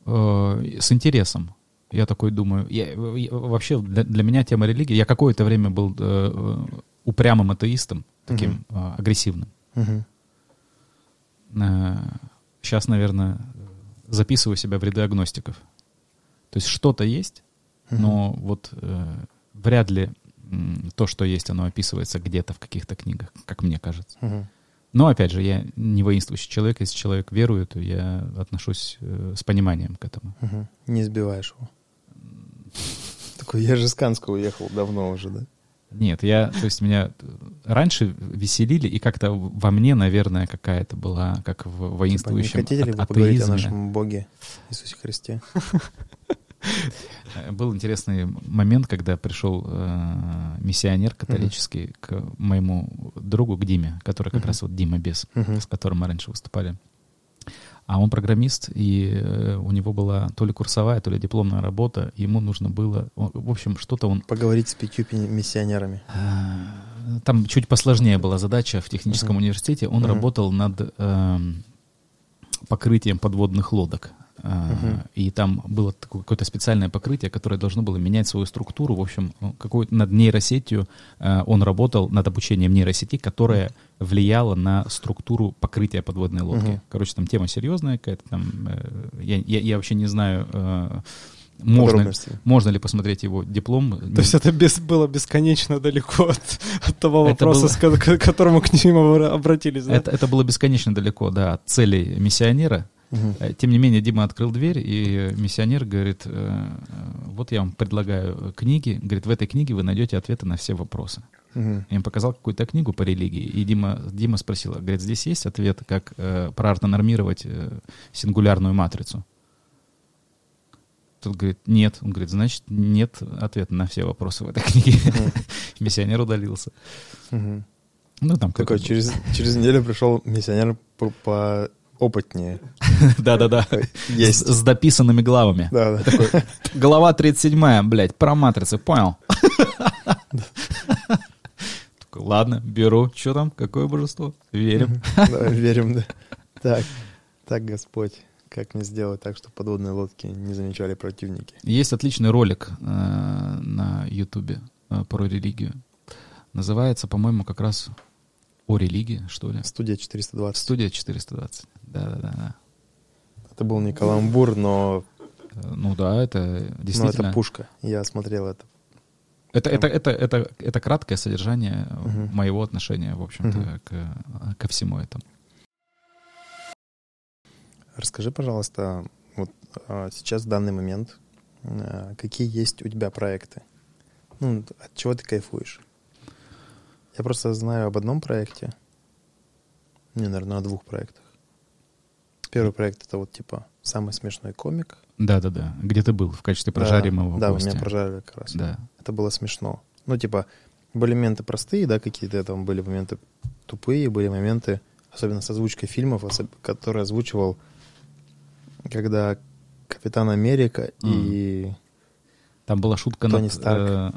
Э, с интересом. Я такой думаю, я, я- вообще для, для меня тема религии, я какое-то время был э, э, упрямым атеистом, таким э, агрессивным. Мгм. сейчас, наверное, записываю себя в ряды агностиков. То есть что-то есть, Мгм. но вот э, вряд ли то, что есть, оно описывается где-то в каких-то книгах, как мне кажется. Мгм. Но, опять же, я не воинствующий человек. Если человек верует, то я отношусь э, с пониманием к этому. Мгм. Не сбиваешь его. Такой, я же с Канска уехал давно уже, да? Нет, я, то есть меня раньше веселили, и как-то во мне, наверное, какая-то была, как в Типа, не воинствующем хотели ли вы поговорить о атеизме. нашем Боге Иисусе Христе? Был интересный момент, когда пришел э, миссионер католический к моему другу, к Диме, который как Мгм. раз вот Дима Бес, Мгм. с которым мы раньше выступали. А он программист, и э, у него была то ли курсовая, то ли дипломная работа. Ему нужно было, в общем, что-то он Поговорить с пятью миссионерами. Э, Там чуть посложнее была задача в техническом Мгм. университете. Он Мгм. работал над эм, покрытием подводных лодок. А, и там было такое- какое-то специальное покрытие, которое должно было менять свою структуру. В общем, ну, какой над нейросетью а, он работал, над обучением нейросети, которая влияла на структуру покрытия подводной лодки. Короче, там тема серьезная какая-то. Там, э, я, я, я вообще не знаю, э, можно, можно ли посмотреть его диплом. То есть это без, было бесконечно далеко от, от того Это вопроса, было- с ко- к которому к обра- обратились. да? это, это было бесконечно далеко, да, от целей миссионера. Э, Тем не менее, Дима открыл дверь, и миссионер говорит, э, э, вот я вам предлагаю книги, говорит, в этой книге вы найдете ответы на все вопросы. Мгм. Я им показал какую-то книгу по религии, и Дима, Дима спросил, говорит, здесь есть ответ, как э, проортонормировать э, сингулярную матрицу? Тут говорит, нет. Он говорит, значит, нет ответа на все вопросы в этой книге. Миссионер удалился. Мгм. Ну, там Такой, через, через неделю пришел миссионер по- поопытнее. Да-да-да. Есть. С, дописанными главами. Да, да. Глава 37, блядь, про матрицы, понял? Ладно, беру. Что там? Какое божество? Верим. Верим, да. Так, так, Господь, как мне сделать так, чтобы подводные лодки не замечали противники? Есть отличный ролик э, на Ютубе э, про религию. Называется, по-моему, как раз о религии, что ли. Студия 420. Студия 420. Да-да-да. Это был не каламбур, но, Э, Ну да, это но действительно... это пушка. Я смотрел это. Это, это, это, это, это краткое содержание э, Мгм. моего отношения, в общем-то, Мгм. к- ко всему этому. Расскажи, пожалуйста, вот а, сейчас в данный момент, а, какие есть у тебя проекты? Ну, от чего ты кайфуешь? Я просто знаю об одном проекте. Не, наверное, о двух проектах. Первый проект это вот типа самый смешной комик. Да-да-да. Где ты был в качестве Да, прожаримого Да, гостя? меня прожарили как раз. Да. Это было смешно. Ну, типа, были моменты простые, да, какие-то там были моменты тупые, были моменты, особенно с озвучкой фильмов, которые озвучивал, когда Капитан Америка и... Там была шутка Тони над, Старк. э,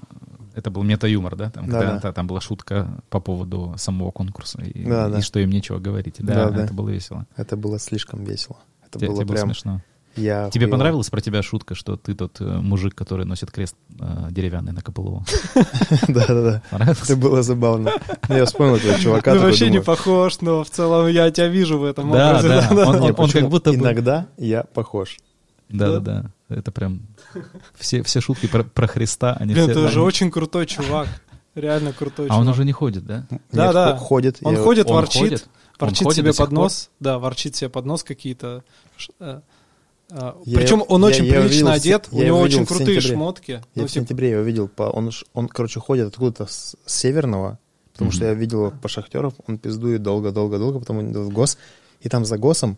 это был мета-юмор, да? Там, Да, когда- да. та- там была шутка по поводу самого конкурса и, Да, и да. что им нечего говорить. Да, Да, да. это было весело. Это было слишком весело. Это Те- было тебе было прям... смешно. Я Тебе охуел. понравилась про тебя шутка, что ты тот э, мужик, который носит крест э, деревянный на КПЛУ? Да-да-да. Это было забавно. Ну, Я вспомнил этого чувака. Ты такой вообще не похож, но в целом я тебя вижу в этом Да, образе. да. Он- «Не, он как будто бы- Иногда я похож. Да-да-да. Это прям... Все, все шутки про, про Христа, они Блин, все... ты да. же очень крутой чувак. Реально крутой А он чувак. уже не ходит, да? Да, Нет, да. Ходит. Он я- ходит, Он ворчит, ходит? Он ворчит ходит себе под нос. Да, ворчит себе под нос какие-то. э, э, Я Причем он я- очень я прилично видел одет, я у его него очень крутые сентябре. шмотки. Я Ну, в типа, сентябре его видел. По, он, он, короче, ходит откуда-то с, с северного, потому Мгм. что я видел его по шахтеров, он пиздует долго-долго-долго, потом он идет в ГОС. И там за ГОСом,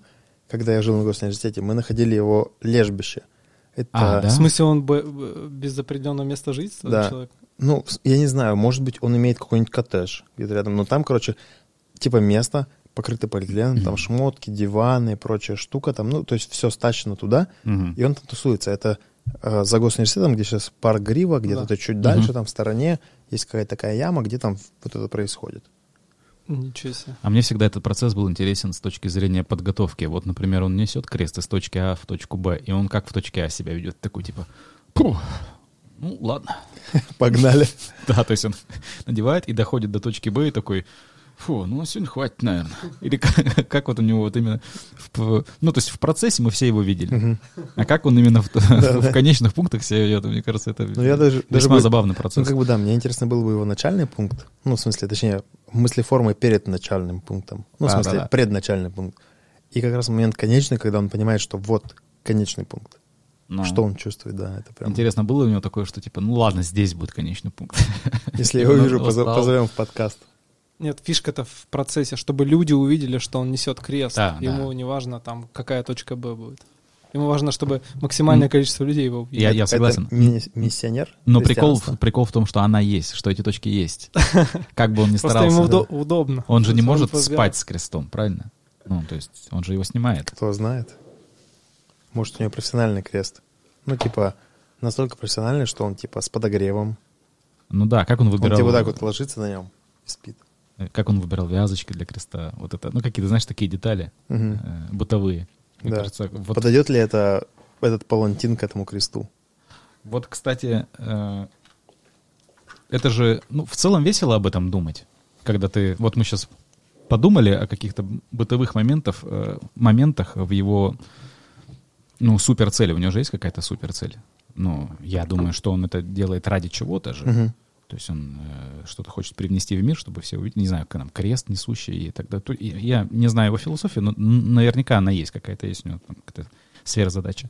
когда я жил на госуниверситете, мы находили его лежбище. Это, А, да? В смысле, он б- без определенного места жительства Да. человек? ну, я не знаю, может быть, он имеет какой-нибудь коттедж где-то рядом, но там, короче, типа место, покрыто полиэтиленом, там Мгм. шмотки, диваны и прочая штука, там, ну, то есть все стачено туда, Мгм. и он там тусуется. Это э, за госуниверситетом, где сейчас парк Грива, где-то Да. чуть дальше, Мгм. там в стороне, есть какая-то такая яма, где там вот это происходит. Ничего себе. А мне всегда этот процесс был интересен с точки зрения подготовки. Вот, например, он несет крест из точки А в точку Б, и он как в точке А себя ведет, такой типа, «Пух, ну ладно. Погнали. Да, то есть он надевает и доходит до точки Б и такой, фу, ну сегодня хватит, наверное. Или как, как вот у него вот именно, в- ну то есть в процессе мы все его видели, Мгм. а как он именно в, Да, в да. конечных пунктах себя ведет, мне кажется, это Ну, я даже, даже весьма бы- забавный Ну, процесс. как бы, да, мне интересно был бы его начальный пункт. Ну, в смысле, точнее, мыслеформы перед начальным пунктом. Ну, в А, смысле, да-да. предначальный пункт. И как раз момент конечный, когда он понимает, что вот конечный пункт. Ну, Что он чувствует, да, это прям... Интересно, было у него такое, что типа, ну ладно, здесь будет конечный пункт. Если я его вижу, позовем в подкаст. Нет, фишка-то в процессе, чтобы люди увидели, что он несет крест. Да, Ему да. не важно, там, какая точка Б будет. Ему важно, чтобы максимальное количество людей его увидели. Я, я Это согласен. ми- миссионер Но прикол, прикол в том, что она есть, что эти точки есть. Как бы он ни Просто старался. ему да. удо- удобно. Он же не Он может спать с крестом, правильно? Ну, то есть он же его снимает. Кто знает. Может, у него профессиональный крест. Ну, типа, настолько профессиональный, что он, типа, с подогревом. Ну да, как он Он, выбирал... типа, вот так вот ложится на нем и спит. Э, Как он выбирал вязочки для креста. Вот это, ну, какие-то, знаешь, такие детали Мгм. э, бытовые. Мне Да. кажется, вот, Подойдет ли это, этот палантин к этому кресту? вот, кстати, э, это же, ну, в целом весело об этом думать, когда ты, вот мы сейчас подумали о каких-то бытовых моментах, э, моментах в его, ну, суперцели. У него же есть какая-то суперцель. Ну, я думаю, что он это делает ради чего-то же. Мгм. То есть он э, что-то хочет привнести в мир, чтобы все увидели, не знаю, как там, крест несущий и так далее. То- и Я не знаю его философию, но наверняка она есть какая-то, есть у него там какая-то сверхзадача.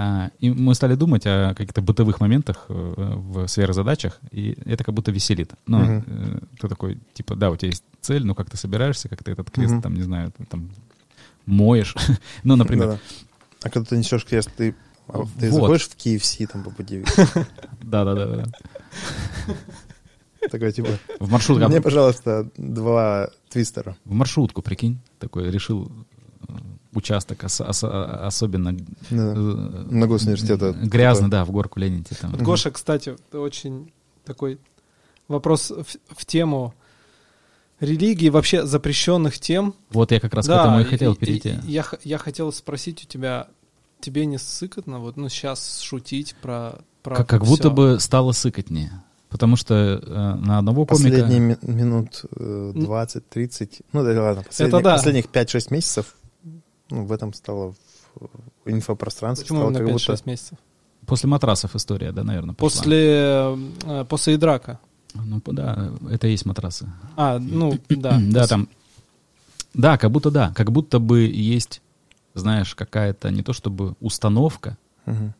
А, и мы стали думать о каких-то бытовых моментах э, в сверхзадачах, и это как будто веселит. Ну, Мгм. э, ты такой, типа, да, у тебя есть цель, но как ты собираешься, как ты этот крест, Мгм. там, не знаю, там моешь. ну, например, Да-да. А когда ты несешь крест, ты, а, ты Вот. заходишь в KFC там по пути, да-да-да. Такой типа, В маршрутку. мне, пожалуйста, два твистера. В маршрутку, прикинь, такой решил э, участок ос- ос- особенно Да. э, На госуниверситета. грязно, да, в горку лените там. Вот Гоша, кстати, очень такой вопрос в, в тему религии, вообще запрещенных тем. Вот я как раз к Да, этому и хотел перейти. и я, я хотел спросить у тебя, тебе не сыкотно вот, ну, сейчас шутить про... про как, как будто бы стало сыкотнее. Потому что э, на одного комика... Последние ми- минут э, 20-30, ну да ладно, последних, да. последних 5-6 месяцев, ну, в этом стало в инфопространстве, Почему стало именно как 5-6 будто... месяцев? После матрасов история, да, наверное, пошла. После, э, после Идрака. Ну, да, это и есть матрасы. А, ну, да. да, там... Да, как будто да. Как будто бы есть, знаешь, какая-то не то чтобы установка, Мгм.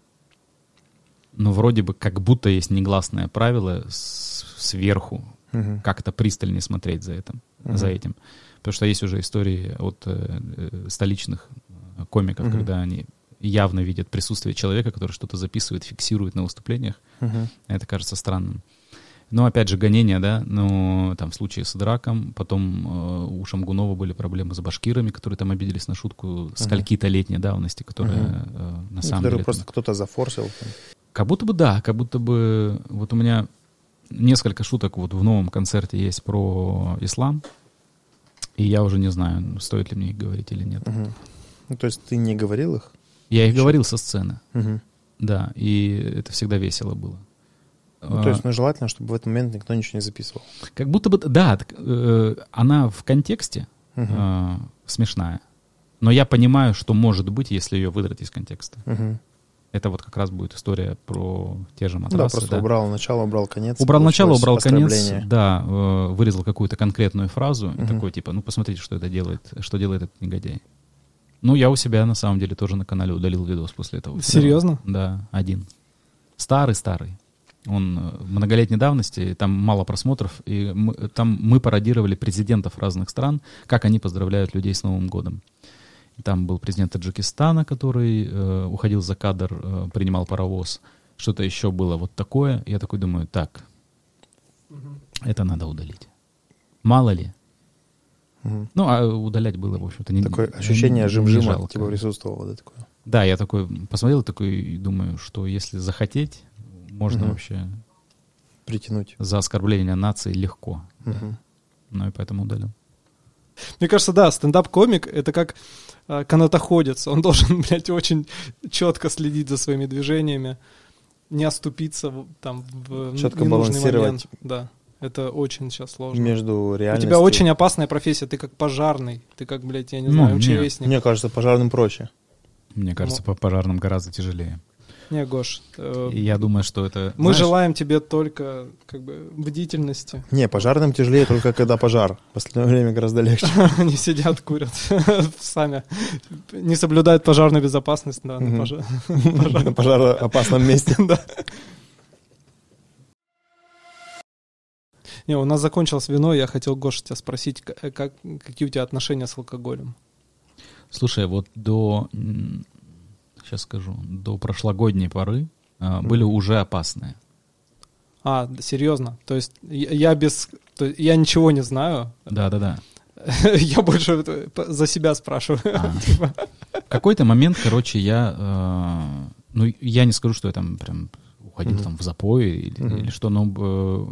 Но вроде бы как будто есть негласное правило сверху, Мгм. как-то пристальнее смотреть за этим, Мгм. за этим. Потому что есть уже истории от э, э, столичных э, комиков, Мгм. когда они явно видят присутствие человека, который что-то записывает, фиксирует на выступлениях. Мгм. Это кажется странным. Но опять же, гонения, да, но там в случае с драком, потом э, у Шамгунова были проблемы с башкирами, которые там обиделись на шутку скольки-то летней давности, которая Мгм. э, на Ну, самом деле... просто кто-то зафорсил. там. Как будто бы да, как будто бы вот у меня несколько шуток вот в новом концерте есть про ислам, и я уже не знаю, стоит ли мне их говорить или нет. Мгм. Ну, то есть ты не говорил их? Я их говорил со сцены, Мгм. да, и это всегда весело было. Ну, А, то есть, ну, желательно, чтобы в этот момент никто ничего не записывал. Как будто бы, да, так, э, она в контексте Мгм. э, смешная, но я понимаю, что может быть, если ее выдрать из контекста. Мгм. Это вот как раз будет история про те же Ну матрасы. да, просто убрал начало, убрал конец. Убрал начало, убрал конец, да, э, вырезал какую-то конкретную фразу и Мгм. такой типа, ну посмотрите, что это делает, что делает этот негодяй. Ну я у себя на самом деле тоже на канале удалил видос после этого. Серьезно? Да, один. Старый, старый. Он э, многолетней давности, там мало просмотров, и мы, там мы пародировали президентов разных стран, как они поздравляют людей с Новым годом. Там был президент Таджикистана, который э, уходил за кадр, э, принимал паровоз. Что-то еще было вот такое. Я такой думаю, так, это надо удалить. Мало ли. Мгм. Ну, а удалять было, в общем-то, не Такое ощущение не жим-жима типа присутствовало, да, такое. Да, я такой посмотрел такой и думаю, что если захотеть, можно Мгм. вообще Притянуть. за оскорбление нации легко. Мгм. Ну и поэтому удалил. Мне кажется, да, стендап-комик — это как э, канатоходец. Он должен, блядь, очень четко следить за своими движениями, не оступиться в- там в ненужный балансировать. момент. Да, это очень сейчас сложно. Между У реальностью... тебя очень опасная профессия, ты как пожарный, ты как, блядь, я не Ну, знаю, не. МЧСник. Мне кажется, пожарным проще. Мне кажется, по пожарным гораздо тяжелее. Не, Гош, э, я думаю, что это... мы знаешь, желаем тебе только как бы бдительности. Не, пожарным тяжелее только когда пожар. В последнее время гораздо легче. Они сидят, курят сами. Не соблюдают пожарную безопасность, да, на пожароопасном месте. Да. Не, у нас закончилось вино, я хотел, Гоша, тебя спросить, э, как, какие у тебя отношения с алкоголем? Слушай, вот до... Сейчас скажу. До прошлогодней поры а, были уже опасные. А, серьезно? То есть я я без... то есть я ничего не знаю, Да-да-да. я больше за себя спрашиваю. А. Типа, В какой-то момент, короче, я... э, ну, я не скажу, что я там прям уходил там в запой или, что, но э,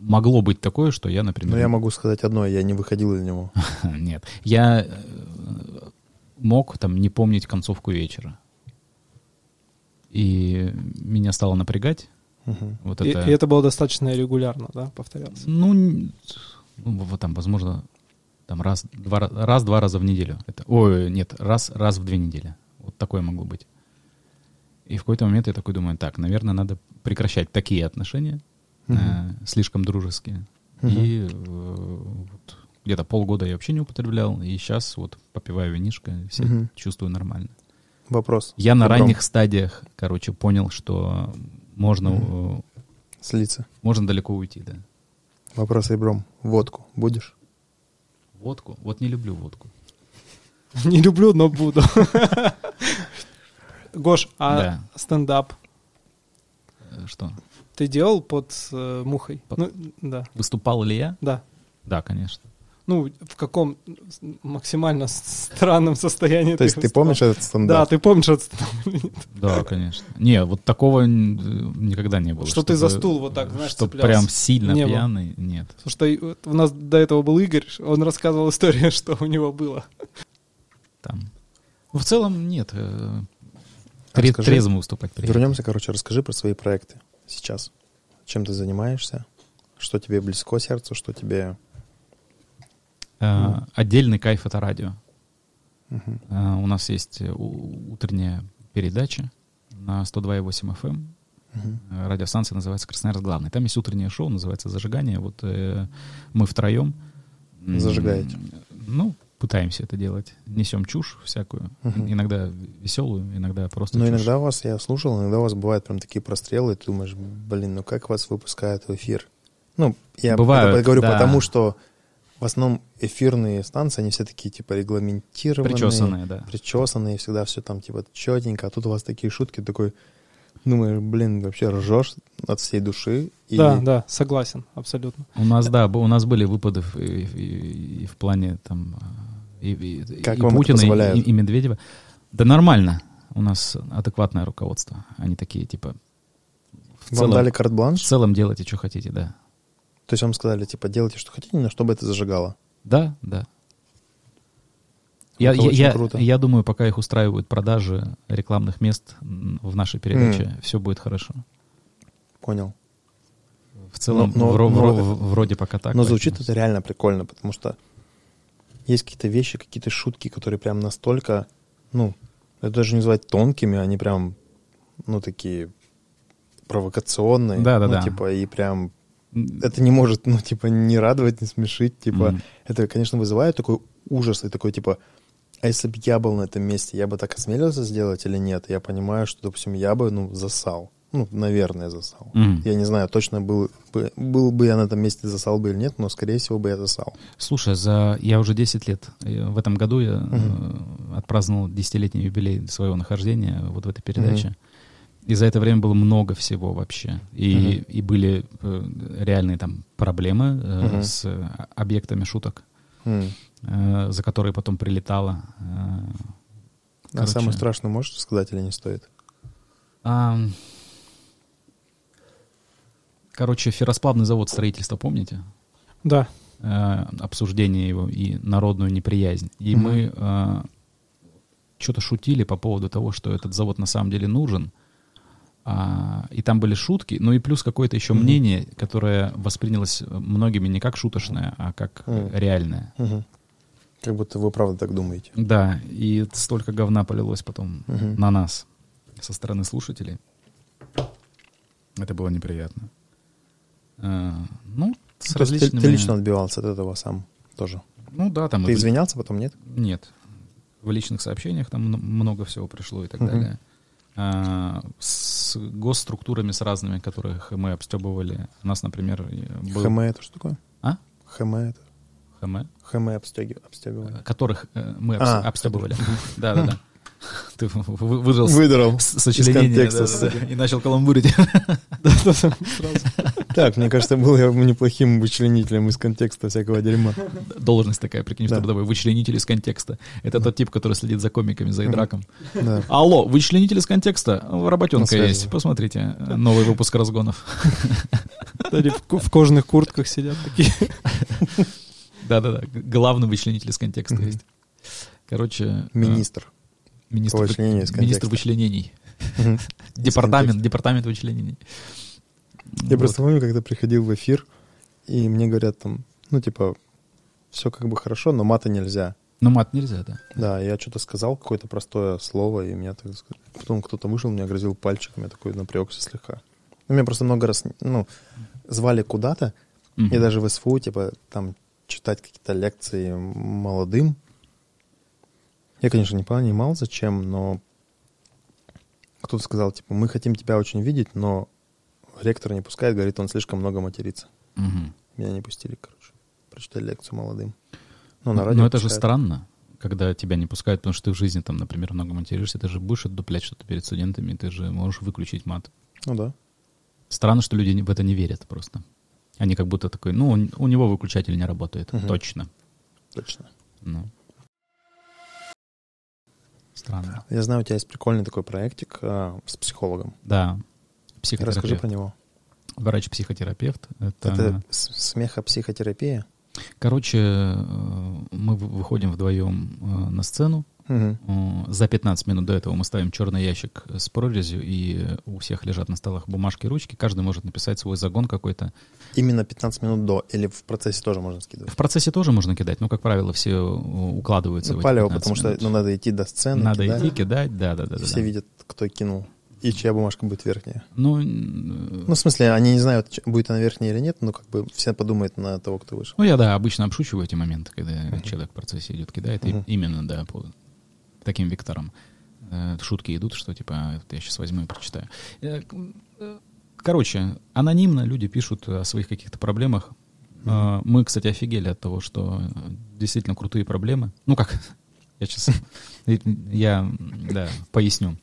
могло быть такое, что я, например... Но я могу сказать одно, я не выходил из него. Нет. Я э, мог там не помнить концовку вечера. И меня стало напрягать. Мгм. Вот И, это, и это было достаточно регулярно, да, повторялось? ну, ну, вот там, возможно, там раз, два, ра- раз-два раза в неделю. Это, ой, нет, раз, раз в две недели. Вот такое могло быть. И в какой-то момент я такой думаю, так, наверное, надо прекращать такие отношения, Мгм. э, слишком дружеские. И э, вот где-то полгода я вообще не употреблял, и сейчас вот попиваю винишко, все Мгм. чувствую нормально. Вопрос. Я на ранних стадиях, короче, понял, что можно, Слиться. можно далеко уйти, да. Вопрос ребром. Водку будешь? Водку? Вот не люблю водку. Не люблю, но буду. Гош, а Да. стендап Э, Что? ты делал под э, мухой? Под- Ну, да, Выступал ли я? да. Да, конечно. Ну, в каком максимально странном состоянии То есть ты помнишь этот Да, стандарт? ты помнишь этот стендап? Да, конечно. Не, вот такого никогда не было. Что ты за стул вот так, знаешь, цеплялся. прям сильно Не было. пьяный, нет. Что вот у нас до этого был Игорь, он рассказывал историю, что у него было. Там. В целом нет. э, тре- Расскажи. Трезво выступать приятно. Вернемся, короче, расскажи про свои проекты сейчас. Чем ты занимаешься? Что тебе близко сердцу, что тебе... Э, Отдельный кайф — это радио. Э, У нас есть э, утренняя передача на 102,8 FM. Э, Радиостанция называется «Красноярск главный». Там есть утреннее шоу, называется «Зажигание». Вот э, мы втроем. Зажигаете. Ну, пытаемся это делать. Несем чушь всякую. Иногда веселую, иногда просто Но чушь. иногда у вас, я слушал, иногда у вас бывают прям такие прострелы, и ты думаешь, блин, ну как вас выпускают в эфир? Ну, я Бывают, это говорю да. потому, что в основном эфирные станции, они все такие, типа, регламентированные. Причесанные, да. Причесанные, всегда все там, типа, четенько, а тут у вас такие шутки, такой, думаешь, блин, вообще ржешь от всей души. И Да, да, согласен, абсолютно. У нас, да, у нас были выпады в- и, и- и в плане там и, и- Как и вам Путина, и, и- и Медведева. Да нормально. У нас адекватное руководство. Они такие, типа, в Вам целом, дали в карт-бланш? целом делайте, что хотите, да. То есть вам сказали, типа, делайте, что хотите, но чтобы это зажигало. Да, да. Я, Это я, я- круто. я думаю, пока их устраивают продажи рекламных мест в нашей передаче, все будет хорошо. Понял. В целом, Но- но- вро- но- вро- вроде пока так. Но поэтому- звучит это реально прикольно, потому что есть какие-то вещи, какие-то шутки, которые прям настолько, ну, это даже не назвать тонкими, они прям, ну, такие провокационные. Да-да-да. Ну, типа, и прям это не может, ну, типа, не радовать, не смешить, типа, Мгм. это, конечно, вызывает такой ужас и такой, типа, а если бы я был на этом месте, я бы так осмелился сделать или нет? Я понимаю, что, допустим, я бы, ну, засал. Ну, наверное, засал. Мгм. Я не знаю, точно был бы, был бы я на этом месте засал бы или нет, но, скорее всего, бы я засал. Слушай, за я уже 10 лет. э, В этом году я э, отпраздновал десятилетний юбилей своего нахождения вот в этой передаче. И за это время было много всего вообще. И, Мгм. и были э, реальные там проблемы э, Мгм. с э, объектами шуток, М. э, за которые потом прилетало. э, А самое страшное можешь сказать или не стоит? А, короче, ферросплавный завод строительства, помните? Да. э, обсуждение его и народную неприязнь. И Мгм. мы что-то шутили по поводу того, что этот завод на самом деле нужен. А, и там были шутки, ну и плюс какое-то еще Мгм. мнение, которое воспринялось многими не как шуточное, а как Мгм. реальное. Мгм. Как будто вы правда так думаете. Да, и столько говна полилось потом Мгм. на нас со стороны слушателей. Это было неприятно. А, ну, с То есть ты- различными... ты, лично отбивался от этого сам тоже. Ну да, там... Ты и- извинялся, потом нет? Нет. В личных сообщениях там мно- много всего пришло и так Мгм. далее. А, с госструктурами с разными, которых мы обстебывали. У нас, например, был... ХМ это что такое? А? ХМ это? ХМ? ХМ обстеги- обстегивание. Которых э, мы А. обс- обстебывали. Да-да-да. Ты Выдрал. с- сочленение контекста, да, да, да, и начал каламбурить. Так, мне кажется, был я неплохим вычленителем из контекста всякого дерьма. Должность такая, прикинь, в Да. трудовой. Вычленитель из контекста. Это тот тип, который следит за комиками, за идраком. Да. Алло, вычленитель из контекста. Работенка есть. Посмотрите. Новый выпуск разгонов. В, кожаных куртках сидят такие. Да-да-да. Главный вычленитель из контекста есть. Короче, э, Министр. Министр, по вы- вычленению из министр вычленений. Департамент, департамент вычленений. Я просто помню, когда приходил в эфир, и мне говорят там, ну, типа, все как бы хорошо, но мата нельзя. Ну, мат нельзя, да. Да, я что-то сказал, какое-то простое слово, и меня так... Потом кто-то вышел, меня грозил пальчиком, я такой напрягся слегка. Ну, меня просто много раз, ну, звали куда-то, Мгм. и даже в СФУ, типа, там, читать какие-то лекции молодым. Я, конечно, не понимал, зачем, но кто-то сказал, типа, мы хотим тебя очень видеть, но ректор не пускает, говорит, он слишком много матерится. Мгм. Меня не пустили, короче, прочитать лекцию молодым. Ну, Но, на радио но это же странно, когда тебя не пускают, потому что ты в жизни, там, например, много материшься, ты же будешь отдуплять что-то перед студентами, ты же можешь выключить мат. Ну да. Странно, что люди в это не верят просто. Они как будто такой, ну, у- него выключатель не работает, Мгм. точно. Точно. Ну. Странно. Я знаю, у тебя есть прикольный такой проектик а, с психологом. Да. Расскажи Психотерапевт. про него. Врач-психотерапевт. Это, Это смехопсихотерапия? Короче, э, мы вы- выходим вдвоем э, на сцену. Э, За 15 минут до этого мы ставим черный ящик с прорезью, и у всех лежат на столах бумажки и ручки. Каждый может написать свой загон какой-то. Именно 15 минут до, или в процессе тоже можно скидывать? В процессе тоже можно кидать, но, как правило, все э, укладываются Ну, в палево, 15 потому что минут. ну, надо идти до сцены. Надо кидать. идти, кидать, да, да, да. И да, все да. видят, кто кинул. И чья бумажка будет верхняя. Ну, э, Ну, в смысле, они не знают, будет она верхняя или нет, но как бы все подумают на того, кто вышел. ну, я, да, обычно обшучиваю эти моменты, когда Мгм. человек в процессе идет, кидает, и Мгм. именно, да, по таким векторам. Э, Шутки идут, что типа, «А, вот я сейчас возьму и прочитаю. Э, э, Короче, анонимно люди пишут о своих каких-то проблемах. Э, Мы, кстати, офигели от того, что действительно крутые проблемы. Ну как, я сейчас, я, да, поясню,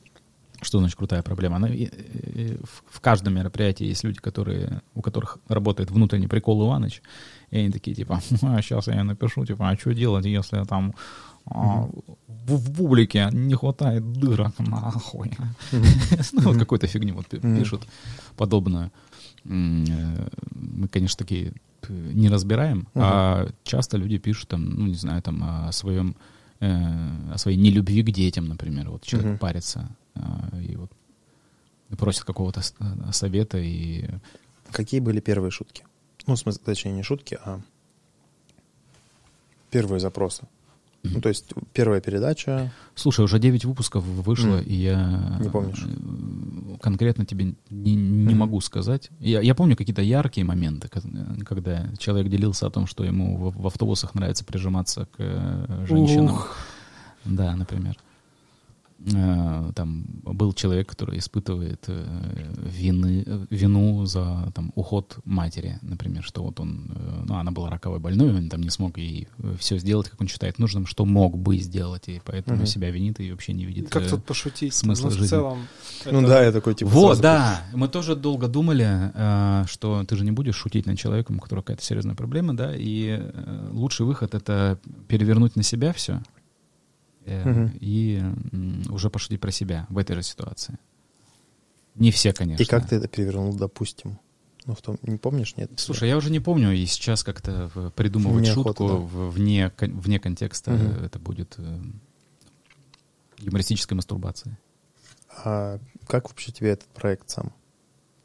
что значит крутая проблема. Она, в каждом мероприятии есть люди, которые, у которых работает внутренний прикол Иваныч, и они такие, типа, а сейчас я напишу, типа, а что делать, если там а, в, в публике не хватает дырок, нахуй. Ну, вот какую-то фигню вот пишут подобную. Э, Мы, конечно, такие не разбираем, а часто люди пишут там, ну, не знаю, там о своем, э, о своей нелюбви к детям, например. Вот человек парится а, и вот просит какого-то э, совета и Какие были первые шутки? Ну, в смысле, точнее, не шутки, а первые запросы. Ну, то есть первая передача. Слушай, уже 9 выпусков вышло, М. и я... Не помнишь? э, Конкретно тебе не, не Мгм. могу сказать. Я, я помню какие-то яркие моменты, ко- когда человек делился о том, что ему в, в автобусах нравится прижиматься к э, женщинам. Ух. Да, например. Э, Там был человек, который испытывает э, вины, э, вину за там, уход матери, например, что вот он, ну, она была раковой больной, он там не смог ей все сделать, как он считает нужным, что мог бы сделать, и поэтому Мгм. себя винит и вообще не видит. Как э, тут пошутить? смысла Ну, в жизни. целом... Ну это- да, я такой типа. вот, да. Мы тоже долго думали, э, что ты же не будешь шутить над человеком, у которого какая-то серьезная проблема, да, и э, лучший выход — это перевернуть на себя все Мгм. и уже пошутить про себя в этой же ситуации. Не все, конечно. И как ты это перевернул, допустим? Ну, в том, не помнишь, нет? Слушай, я уже не помню, и сейчас как-то придумывать Неохота, шутку да. в- вне, вне контекста э, это будет э, юмористической мастурбацией. А как вообще тебе этот проект сам?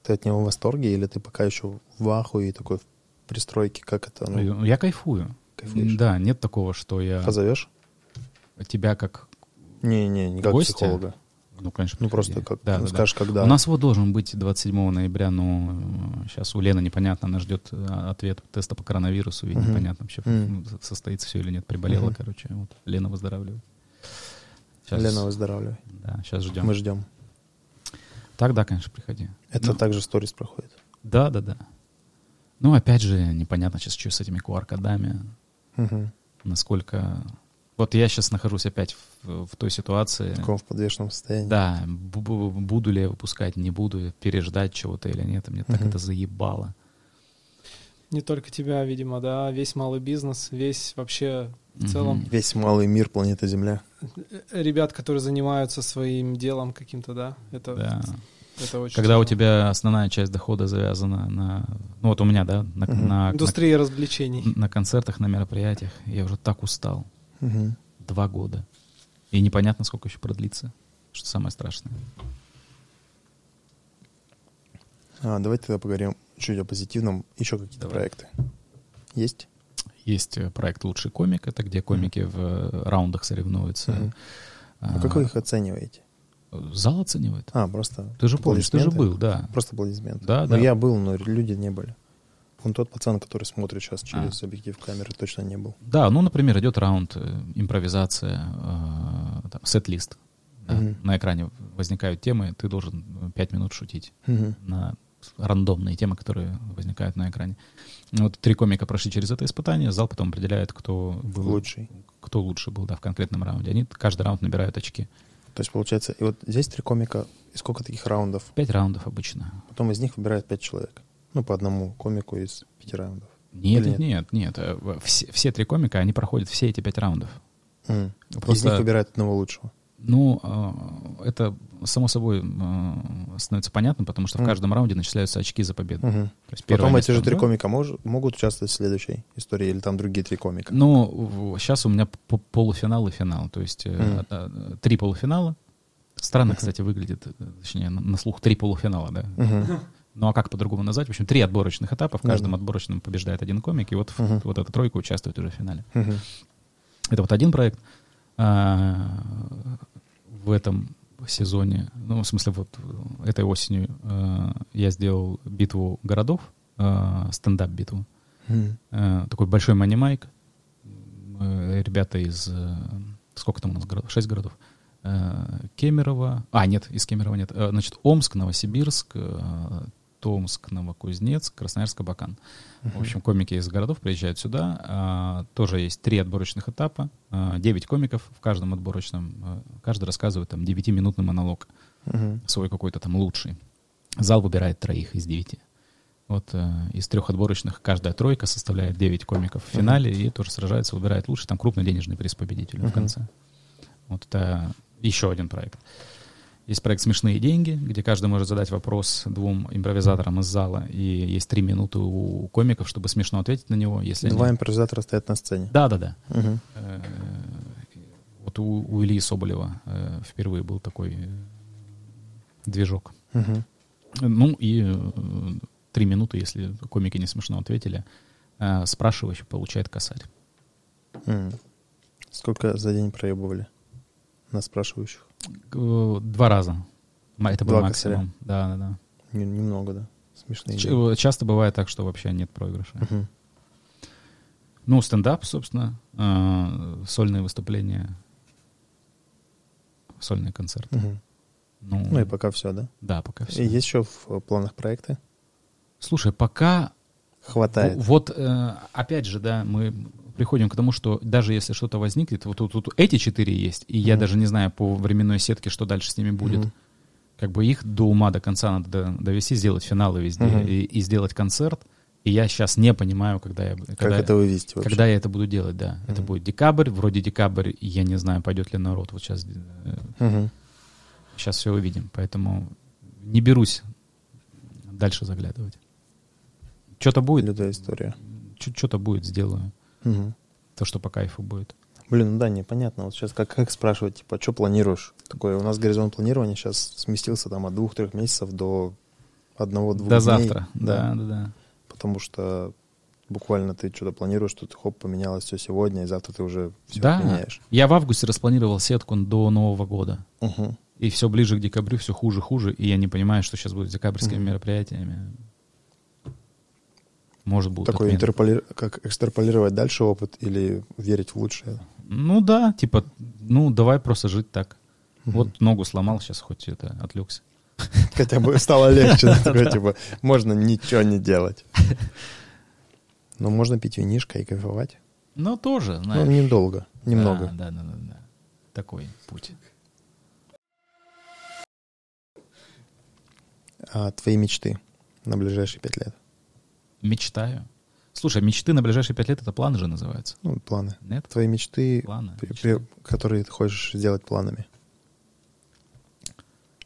Ты от него в восторге или ты пока еще в ахуе такой в пристройке? Как это? Ну, Я кайфую. кайфуешь? Да, нет такого, что я Позовешь? Тебя как Не-не, не как Гостя? психолога. Ну, конечно, Ну, приходи. просто как Да, ну, да, да. скажешь, когда. У нас вот должен быть 27 ноября, но сейчас у Лены непонятно, она ждет э, ответ теста по коронавирусу, и Мгм. непонятно вообще, ну, состоится все или нет, приболела, Мгм. короче. Вот. Лена выздоравливает. Щас- Лена, выздоравливай. Да, сейчас ждем. Мы ждем. Так, да, конечно, приходи. Это Ну, также сторис проходит. Да, да, да. Ну, опять же, непонятно сейчас, что с этими QR-кодами, Мгм. насколько... Вот я сейчас нахожусь опять в, в той ситуации. В таком в подвешенном состоянии. Да, бу- бу- буду ли я выпускать, не буду, переждать чего-то или нет. Мне так Мгм. это заебало. Не только тебя, видимо, да, весь малый бизнес, весь вообще в целом Весь малый мир планеты Земля. э, ребят, которые занимаются своим делом каким-то, да, это, Да. это очень Когда у тяжело. тебя основная часть дохода завязана на... Ну вот у меня, да, на, на, развлечений. на- на концертах, на мероприятиях, я уже так устал. Мгм. два года. И непонятно, сколько еще продлится. Что самое страшное. А, давайте тогда поговорим чуть о позитивном. Еще какие-то Давай. проекты. Есть? Есть э, проект «Лучший комик», это где комики в э, раундах соревнуются. Мгм. А, А как вы их оцениваете? Зал оценивает. А, просто Ты же помнишь, ты же был, да. Просто аплодисменты. Да, Ну, да. я был, но люди не были. Он тот пацан, который смотрит сейчас А. через объектив камеры, точно не был. Да, ну, например, идет раунд, э, импровизация, э, там, сет-лист. Да. Мгм. На экране возникают темы, ты должен пять минут шутить Мгм. на рандомные темы, которые возникают на экране. Вот три комика прошли через это испытание, зал потом определяет, кто был Лучший. кто лучше был да, в конкретном раунде. Они каждый раунд набирают очки. То есть, получается, и вот здесь три комика, и сколько таких раундов? Пять раундов обычно. Потом из них выбирают пять человек. Ну, по одному комику из пяти раундов. Нет, Или нет, нет, нет. Э, в- Все, все три комика, они проходят все эти пять раундов. Из Просто- них выбирают одного лучшего. Ну, э, это само собой э, становится понятно, потому что в Мгм. каждом раунде начисляются очки за победу. Мгм. То есть Потом эти же три комика мож- могут участвовать в следующей истории, или там другие три комика. Ну, сейчас у меня полуфинал и финал. То есть э, три полуфинала. Странно, Мгм. кстати, выглядит, точнее, на, слух три полуфинала, да. Мгм. Ну а как по-другому назвать? В общем, три отборочных этапа. В каждом да. отборочном побеждает один комик, и вот, Мгм. вот эта тройка участвует уже в финале. Мгм. Это вот один проект. А, в этом сезоне, ну, в смысле, вот этой осенью э, я сделал битву городов, э, стендап-битву. Мгм. Э, такой большой мани-майк. Э, ребята из... э, сколько там у нас городов? Шесть городов. Э, Кемерово... А, нет, из Кемерово нет. Э, значит, Омск, Новосибирск, э, Томск, Новокузнецк, Красноярск, Абакан. В общем, комики из городов приезжают сюда. А, тоже есть три отборочных этапа. А, Девять комиков в каждом отборочном. а, Каждый рассказывает там девятиминутный монолог. Мгм. Свой какой-то там лучший. Зал выбирает троих из девяти. Вот э, из трех отборочных каждая тройка составляет 9 комиков в финале и тоже сражается, выбирает лучший. Там крупный денежный приз победителю в Мгм. конце. Вот это еще один проект. Есть проект «Смешные деньги», где каждый может задать вопрос двум импровизаторам из зала, и есть три минуты у комиков, чтобы смешно ответить на него. Если Два они- импровизатора стоят на сцене. Да-да-да. Э, Вот у, у Ильи Соболева э, впервые был такой э, движок. Мгм. Ну и три минуты, если комики не смешно ответили, спрашивающий получает косарь. Сколько за день проебывали на спрашивающих? Два раза. Это был Два максимум. Да, да, да. Не- Немного, да. Смешные. Ч- Часто бывает так, что вообще нет проигрыша. Ну, стендап, собственно, э, сольные выступления, сольные концерты. Ну, Ну и пока все, да? да, пока все. И есть еще в планах проекты? Слушай, пока Хватает. Вот, э, опять же, да, мы приходим к тому, что даже если что-то возникнет, вот тут, тут эти четыре есть, и я даже не знаю по временной сетке, что дальше с ними будет. Мгм. Как бы их до ума, до конца надо до- довести, сделать финалы везде Мгм. и, и сделать концерт. И я сейчас не понимаю, когда я, Как когда, это вывести вообще? когда я это буду делать, да. Это Мгм. будет декабрь, вроде декабрь, я не знаю, пойдет ли народ. Вот сейчас, Мгм. сейчас все увидим. Поэтому не берусь дальше заглядывать. Что-то будет, Лютая история. что-то будет, сделаю. Мгм. То, что по кайфу будет. Блин, ну да, непонятно. Вот сейчас как, как спрашивать, типа, что планируешь? Такое, у нас горизонт планирования сейчас сместился там от двух-трех месяцев до одного-двух До дней. завтра. Да, да, да. Потому что буквально ты что-то планируешь, тут хоп, поменялось все сегодня, и завтра ты уже все Да. меняешь. Я в августе распланировал сетку до Нового года. Мгм. И все ближе к декабрю, все хуже, хуже. И я не понимаю, что сейчас будет с декабрьскими Мгм. мероприятиями. Может, будут Такой интерполи- как экстраполировать дальше опыт или верить в лучшее. Ну да, типа, ну давай просто жить так. Мгм. Вот ногу сломал, сейчас хоть это отвлекся. Хотя бы стало легче. да, такое, Типа, можно ничего не делать. Но можно пить винишко и кайфовать. Но тоже, Ну, знаешь. недолго, немного. Да, да, да, да, да. Такой путь. А твои мечты на ближайшие пять лет? Мечтаю. Слушай, мечты на ближайшие пять лет это планы же называются. Ну, планы. Нет? Твои мечты, Планы. при- мечты. при- которые ты хочешь сделать планами.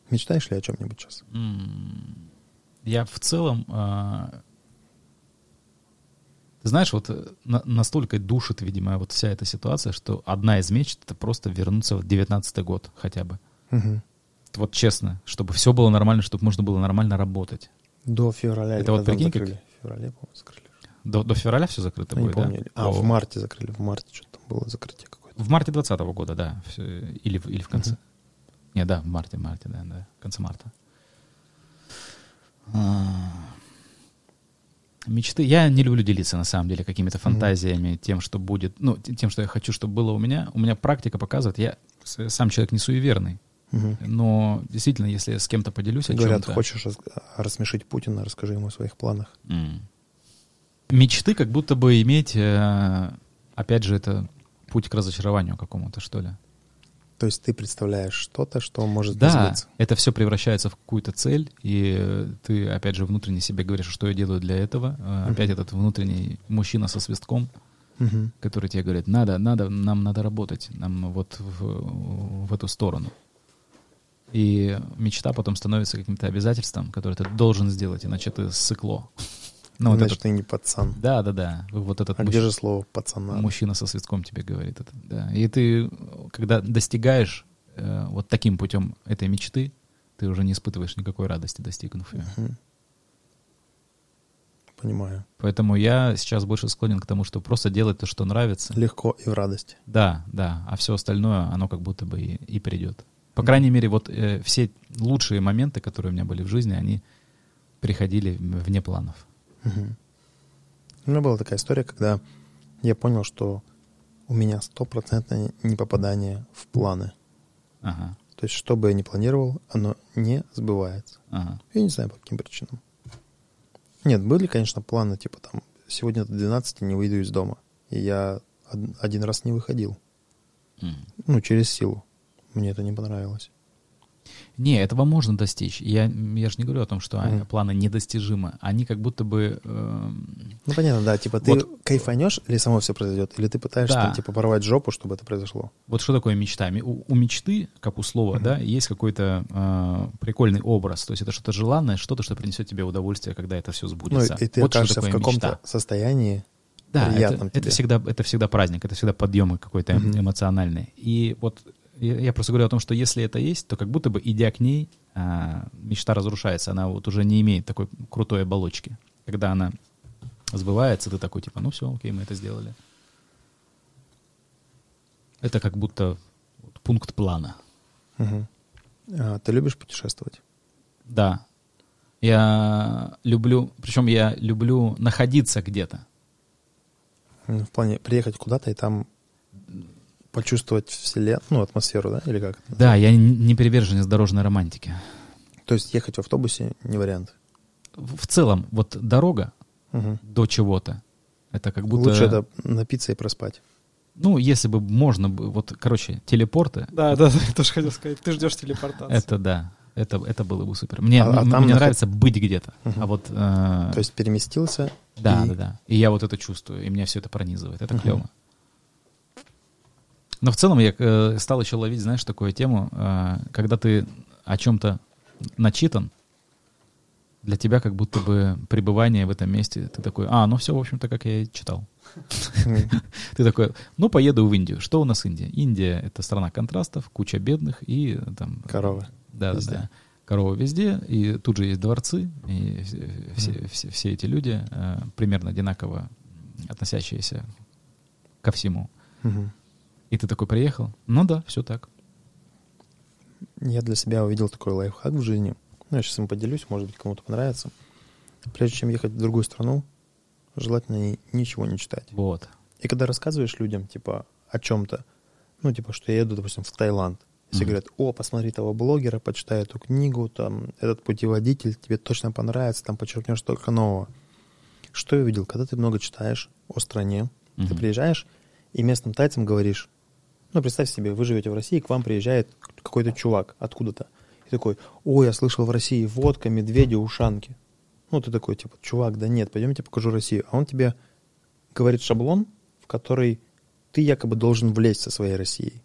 Мечтаешь ли о чем-нибудь сейчас? М, Я в целом а, Ты знаешь, вот э, на- настолько душит, видимо, вот вся эта ситуация, что одна из мечт — это просто вернуться в 19 год хотя бы. Мгм. Вот честно, чтобы все было нормально, чтобы можно было нормально работать. До февраля. Это вот прикинь, как- закрыли? Феврале, по-моему, закрыли. До, до февраля все закрыто Я не будет, да? А, О, в марте закрыли. В марте что-то там было закрытие какое-то. В марте 2020 года, да. Или, в- или в конце. Не, да, в марте, в марте, да, да. В конце марта. А, Мечты. Я не люблю делиться, на самом деле, какими-то фантазиями, тем, что будет, ну, тем, что я хочу, чтобы было у меня. У меня практика показывает, я сам человек не суеверный, Но действительно, если я с кем-то поделюсь о Говорят, чем-то... хочешь рас- рассмешить Путина, расскажи ему о своих планах. М. Мечты как будто бы иметь, э, опять же, это путь к разочарованию какому-то, что ли. То есть ты представляешь что-то, что может Да, сбыться. это все превращается в какую-то цель, и э, ты, опять же, внутренне себе говоришь, что я делаю для этого. Э, Опять этот внутренний мужчина со свистком, Мгм. который тебе говорит, надо, надо, нам надо работать, нам вот в, в эту сторону. И мечта потом становится каким-то обязательством, которое ты должен сделать, иначе ты сыкло. Ну, вот Значит, этот- ты не пацан. да, да, да. Вот этот А мужч- где же слово пацана? мужчина со свистком тебе говорит это. Да. И ты, когда достигаешь э, вот таким путем этой мечты, ты уже не испытываешь никакой радости, достигнув ее. Мгм. Понимаю. Поэтому я сейчас больше склонен к тому, чтобы просто делать то, что нравится. Легко и в радости. Да, да. А все остальное, оно как будто бы и, и придет. По крайней мере, вот э, все лучшие моменты, которые у меня были в жизни, они приходили вне планов. Мгм. У меня была такая история, когда я понял, что у меня стопроцентное непопадание в планы. Ага, То есть, что бы я ни планировал, оно не сбывается. ага. Я не знаю, по каким причинам. Нет, были, конечно, планы, типа там, сегодня до 12 не выйду из дома. И я од- один раз не выходил. М. Ну, через силу. Мне это не понравилось. Не, этого можно достичь. Я, я же не говорю о том, что Мгм. планы недостижимы. Они как будто бы... эм, Ну, понятно, да, типа ты Вот- кайфанешь, или само все произойдет, или ты пытаешься, Да. там, типа, порвать жопу, чтобы это произошло. Вот что такое мечта? У, у мечты, как у слова, Мгм. да, есть какой-то э, прикольный образ. То есть это что-то желанное, что-то, что принесет тебе удовольствие, когда это все Ну, сбудется. и ты вот что окажешься в каком-то мечта. состоянии, Да, это, приятном это тебе. всегда, это всегда праздник, это всегда подъемы какой-то Мгм. эмоциональный. И вот я, я просто говорю о том, что если это есть, то как будто бы, идя к ней, а, мечта разрушается, она вот уже не имеет такой крутой оболочки. Когда она сбывается, ты такой, типа, ну все, окей, мы это сделали. Это как будто вот пункт плана. Мгм. А, ты любишь путешествовать? Да. Я люблю, причем я люблю находиться где-то. М, В плане приехать куда-то и там почувствовать вселенную, ну, атмосферу, да, или как? Да, я не приверженец дорожной романтики. То есть ехать в автобусе не вариант. В целом, вот дорога Мгм. до чего-то, это как будто... Лучше это напиться и проспать. Ну, если бы можно, бы, вот, короче, телепорты, Да, да, да, я тоже хотел сказать. Ты ждешь телепортации. это да, это, это было бы супер. Мне, А- а там мне наход- нравится быть где-то, Мгм. а вот... э, То есть переместился. Да, и- да, да. И я вот это чувствую, и меня все это пронизывает. Это Мгм. клево. Но в целом я э, стал еще ловить, знаешь, такую тему, э, когда ты о чем-то начитан, для тебя как будто бы пребывание в этом месте, ты такой, а, ну все, в общем-то, как я и читал. Ты такой, ну поеду в Индию. Что у нас Индия? Индия — это страна контрастов, куча бедных и там... Коровы. Да, да, да. Коровы везде, и тут же есть дворцы, и все, все- все- все эти люди э, примерно одинаково относящиеся ко всему. И ты такой приехал? Ну да, все так. Я для себя увидел такой лайфхак в жизни. Ну, я сейчас им поделюсь, может быть, кому-то понравится. Прежде чем ехать в другую страну, желательно ни- ничего не читать. Вот. И когда рассказываешь людям, типа, о чем-то, ну, типа, что я еду, допустим, в Таиланд, все Мгм. говорят, о, посмотри того блогера, почитай эту книгу, там, этот путеводитель, тебе точно понравится, там подчеркнешь столько нового. Что я видел? Когда ты много читаешь о стране, ты Мгм. приезжаешь и местным тайцам говоришь, ну, представь себе, вы живете в России, к вам приезжает какой-то чувак откуда-то. И такой, о, я слышал в России водка, медведи, ушанки. Ну, ты такой, типа, чувак, да нет, пойдемте покажу Россию. А он тебе говорит шаблон, в который ты якобы должен влезть со своей Россией.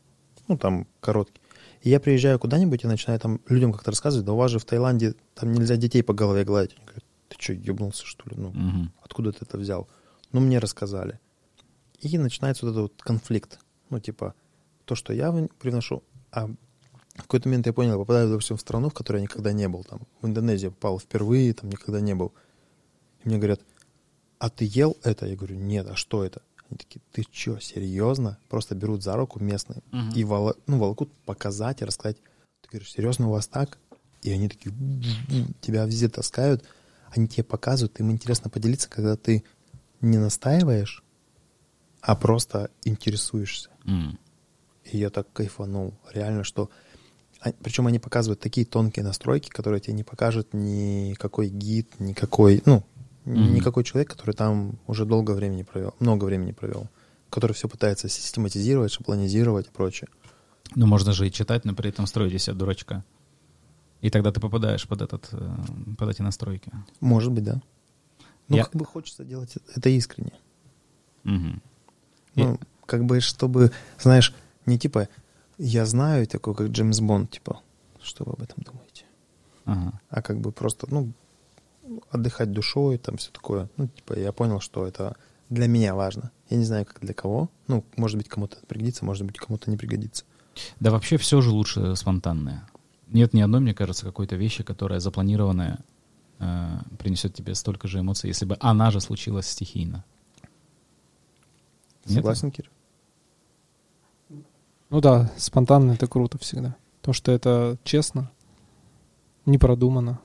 Ну, там, короткий. И я приезжаю куда-нибудь и начинаю там людям как-то рассказывать, да у вас же в Таиланде там нельзя детей по голове гладить. Они говорят, ты что, ебнулся, что ли? Ну, Мгм. откуда ты это взял? ну, мне рассказали. И начинается вот этот вот конфликт. Ну, типа, то, что я привношу, а в какой-то момент я понял, я попадаю, допустим, в страну, в которой я никогда не был. Там, в Индонезию попал впервые, там никогда не был. И мне говорят, а ты ел это? Я говорю, нет, а что это? Они такие, ты что, серьезно? Просто берут за руку местные Мгм. и воло- ну, волокут показать и рассказать. Ты говоришь, серьезно, у вас так? И они такие, тебя везде таскают, они тебе показывают, им интересно поделиться, когда ты не настаиваешь, а просто интересуешься. М. И я так кайфанул. Реально, что... причем они показывают такие тонкие настройки, которые тебе не покажет никакой гид, никакой... Ну, Мгм. никакой человек, который там уже долго времени провел, много времени провел, который все пытается систематизировать, шаблонизировать и прочее. Ну, можно же и читать, но при этом строить из себя дурачка. И тогда ты попадаешь под, этот, э, под эти настройки. Может быть, да. Ну, Я- как бы хочется делать это искренне. Мгм. Ну, как бы, чтобы, знаешь, не типа я знаю, такой, как Джеймс Бонд, типа, что вы об этом думаете? Ага. А как бы просто, ну, отдыхать душой, там все такое. Ну, типа, я понял, что это для меня важно. Я не знаю, как для кого. Ну, может быть, кому-то пригодится, может быть, кому-то не пригодится. Да вообще все же лучше спонтанное. Нет ни одной, мне кажется, какой-то вещи, которая запланированная, э, принесет тебе столько же эмоций, если бы она же случилась стихийно. Нет? Согласен, Кир? Ну да, спонтанно это круто всегда. То, что это честно, не продумано.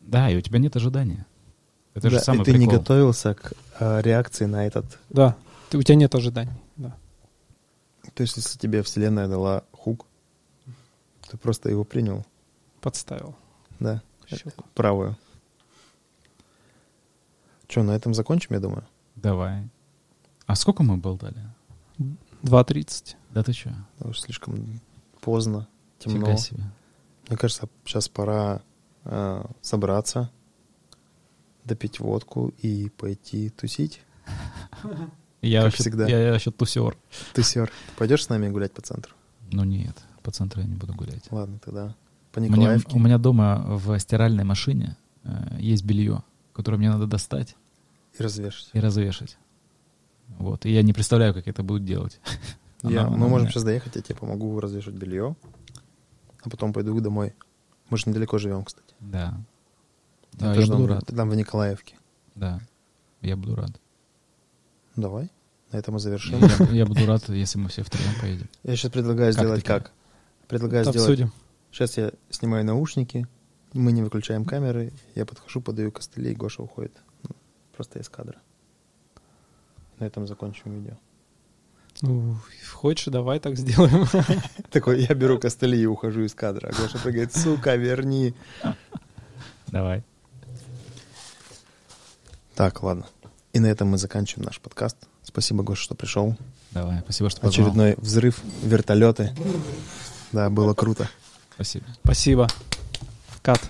Да, и у тебя нет ожидания. Это же Да, самый и ты не прикол. готовился к э, реакции на этот. Да, ты, у тебя нет ожиданий. Да. То есть, если тебе вселенная дала хук, ты просто его принял, Подставил. да, Щеку. правую. Че, на этом закончим, я думаю? Давай. А сколько мы болтали? 2.30. Да ты что? Потому что слишком поздно, темно. Фига себе. Мне кажется, сейчас пора э, собраться, допить водку и пойти тусить. Я Как вообще, всегда. Я, я вообще тусер. Тусер. Пойдешь с нами гулять по центру? Ну нет, по центру я не буду гулять. Ладно, тогда по У меня, Николаевке. у меня дома в стиральной машине э, есть белье, которое мне надо достать И развешать. и развешать. Вот. И я не представляю, как это будет делать. Я- Оно- мы можем меня- сейчас доехать, я тебе помогу развешать белье, а потом пойду домой. Мы же недалеко живем, кстати. Да. Я Да, я буду там, рад. там в Николаевке. Да. Я буду рад. Давай, на этом мы завершим. Я, я буду рад, если мы все втроем поедем. Я сейчас предлагаю Как сделать ты как? Предлагаю сделать... Обсудим. Сейчас я снимаю наушники, мы не выключаем камеры, я подхожу, подаю костыли, и Гоша уходит. Просто из кадра. На этом закончим видео. Ну, хочешь, давай так сделаем. Такой, я беру костыли и ухожу из кадра. А Гоша прыгает, сука, верни. Давай. Так, ладно. И на этом мы заканчиваем наш подкаст. Спасибо, Гоша, что пришел. Давай. Спасибо, что позвал. Очередной взрыв, вертолеты. Да, было круто. Спасибо. Спасибо. Кат.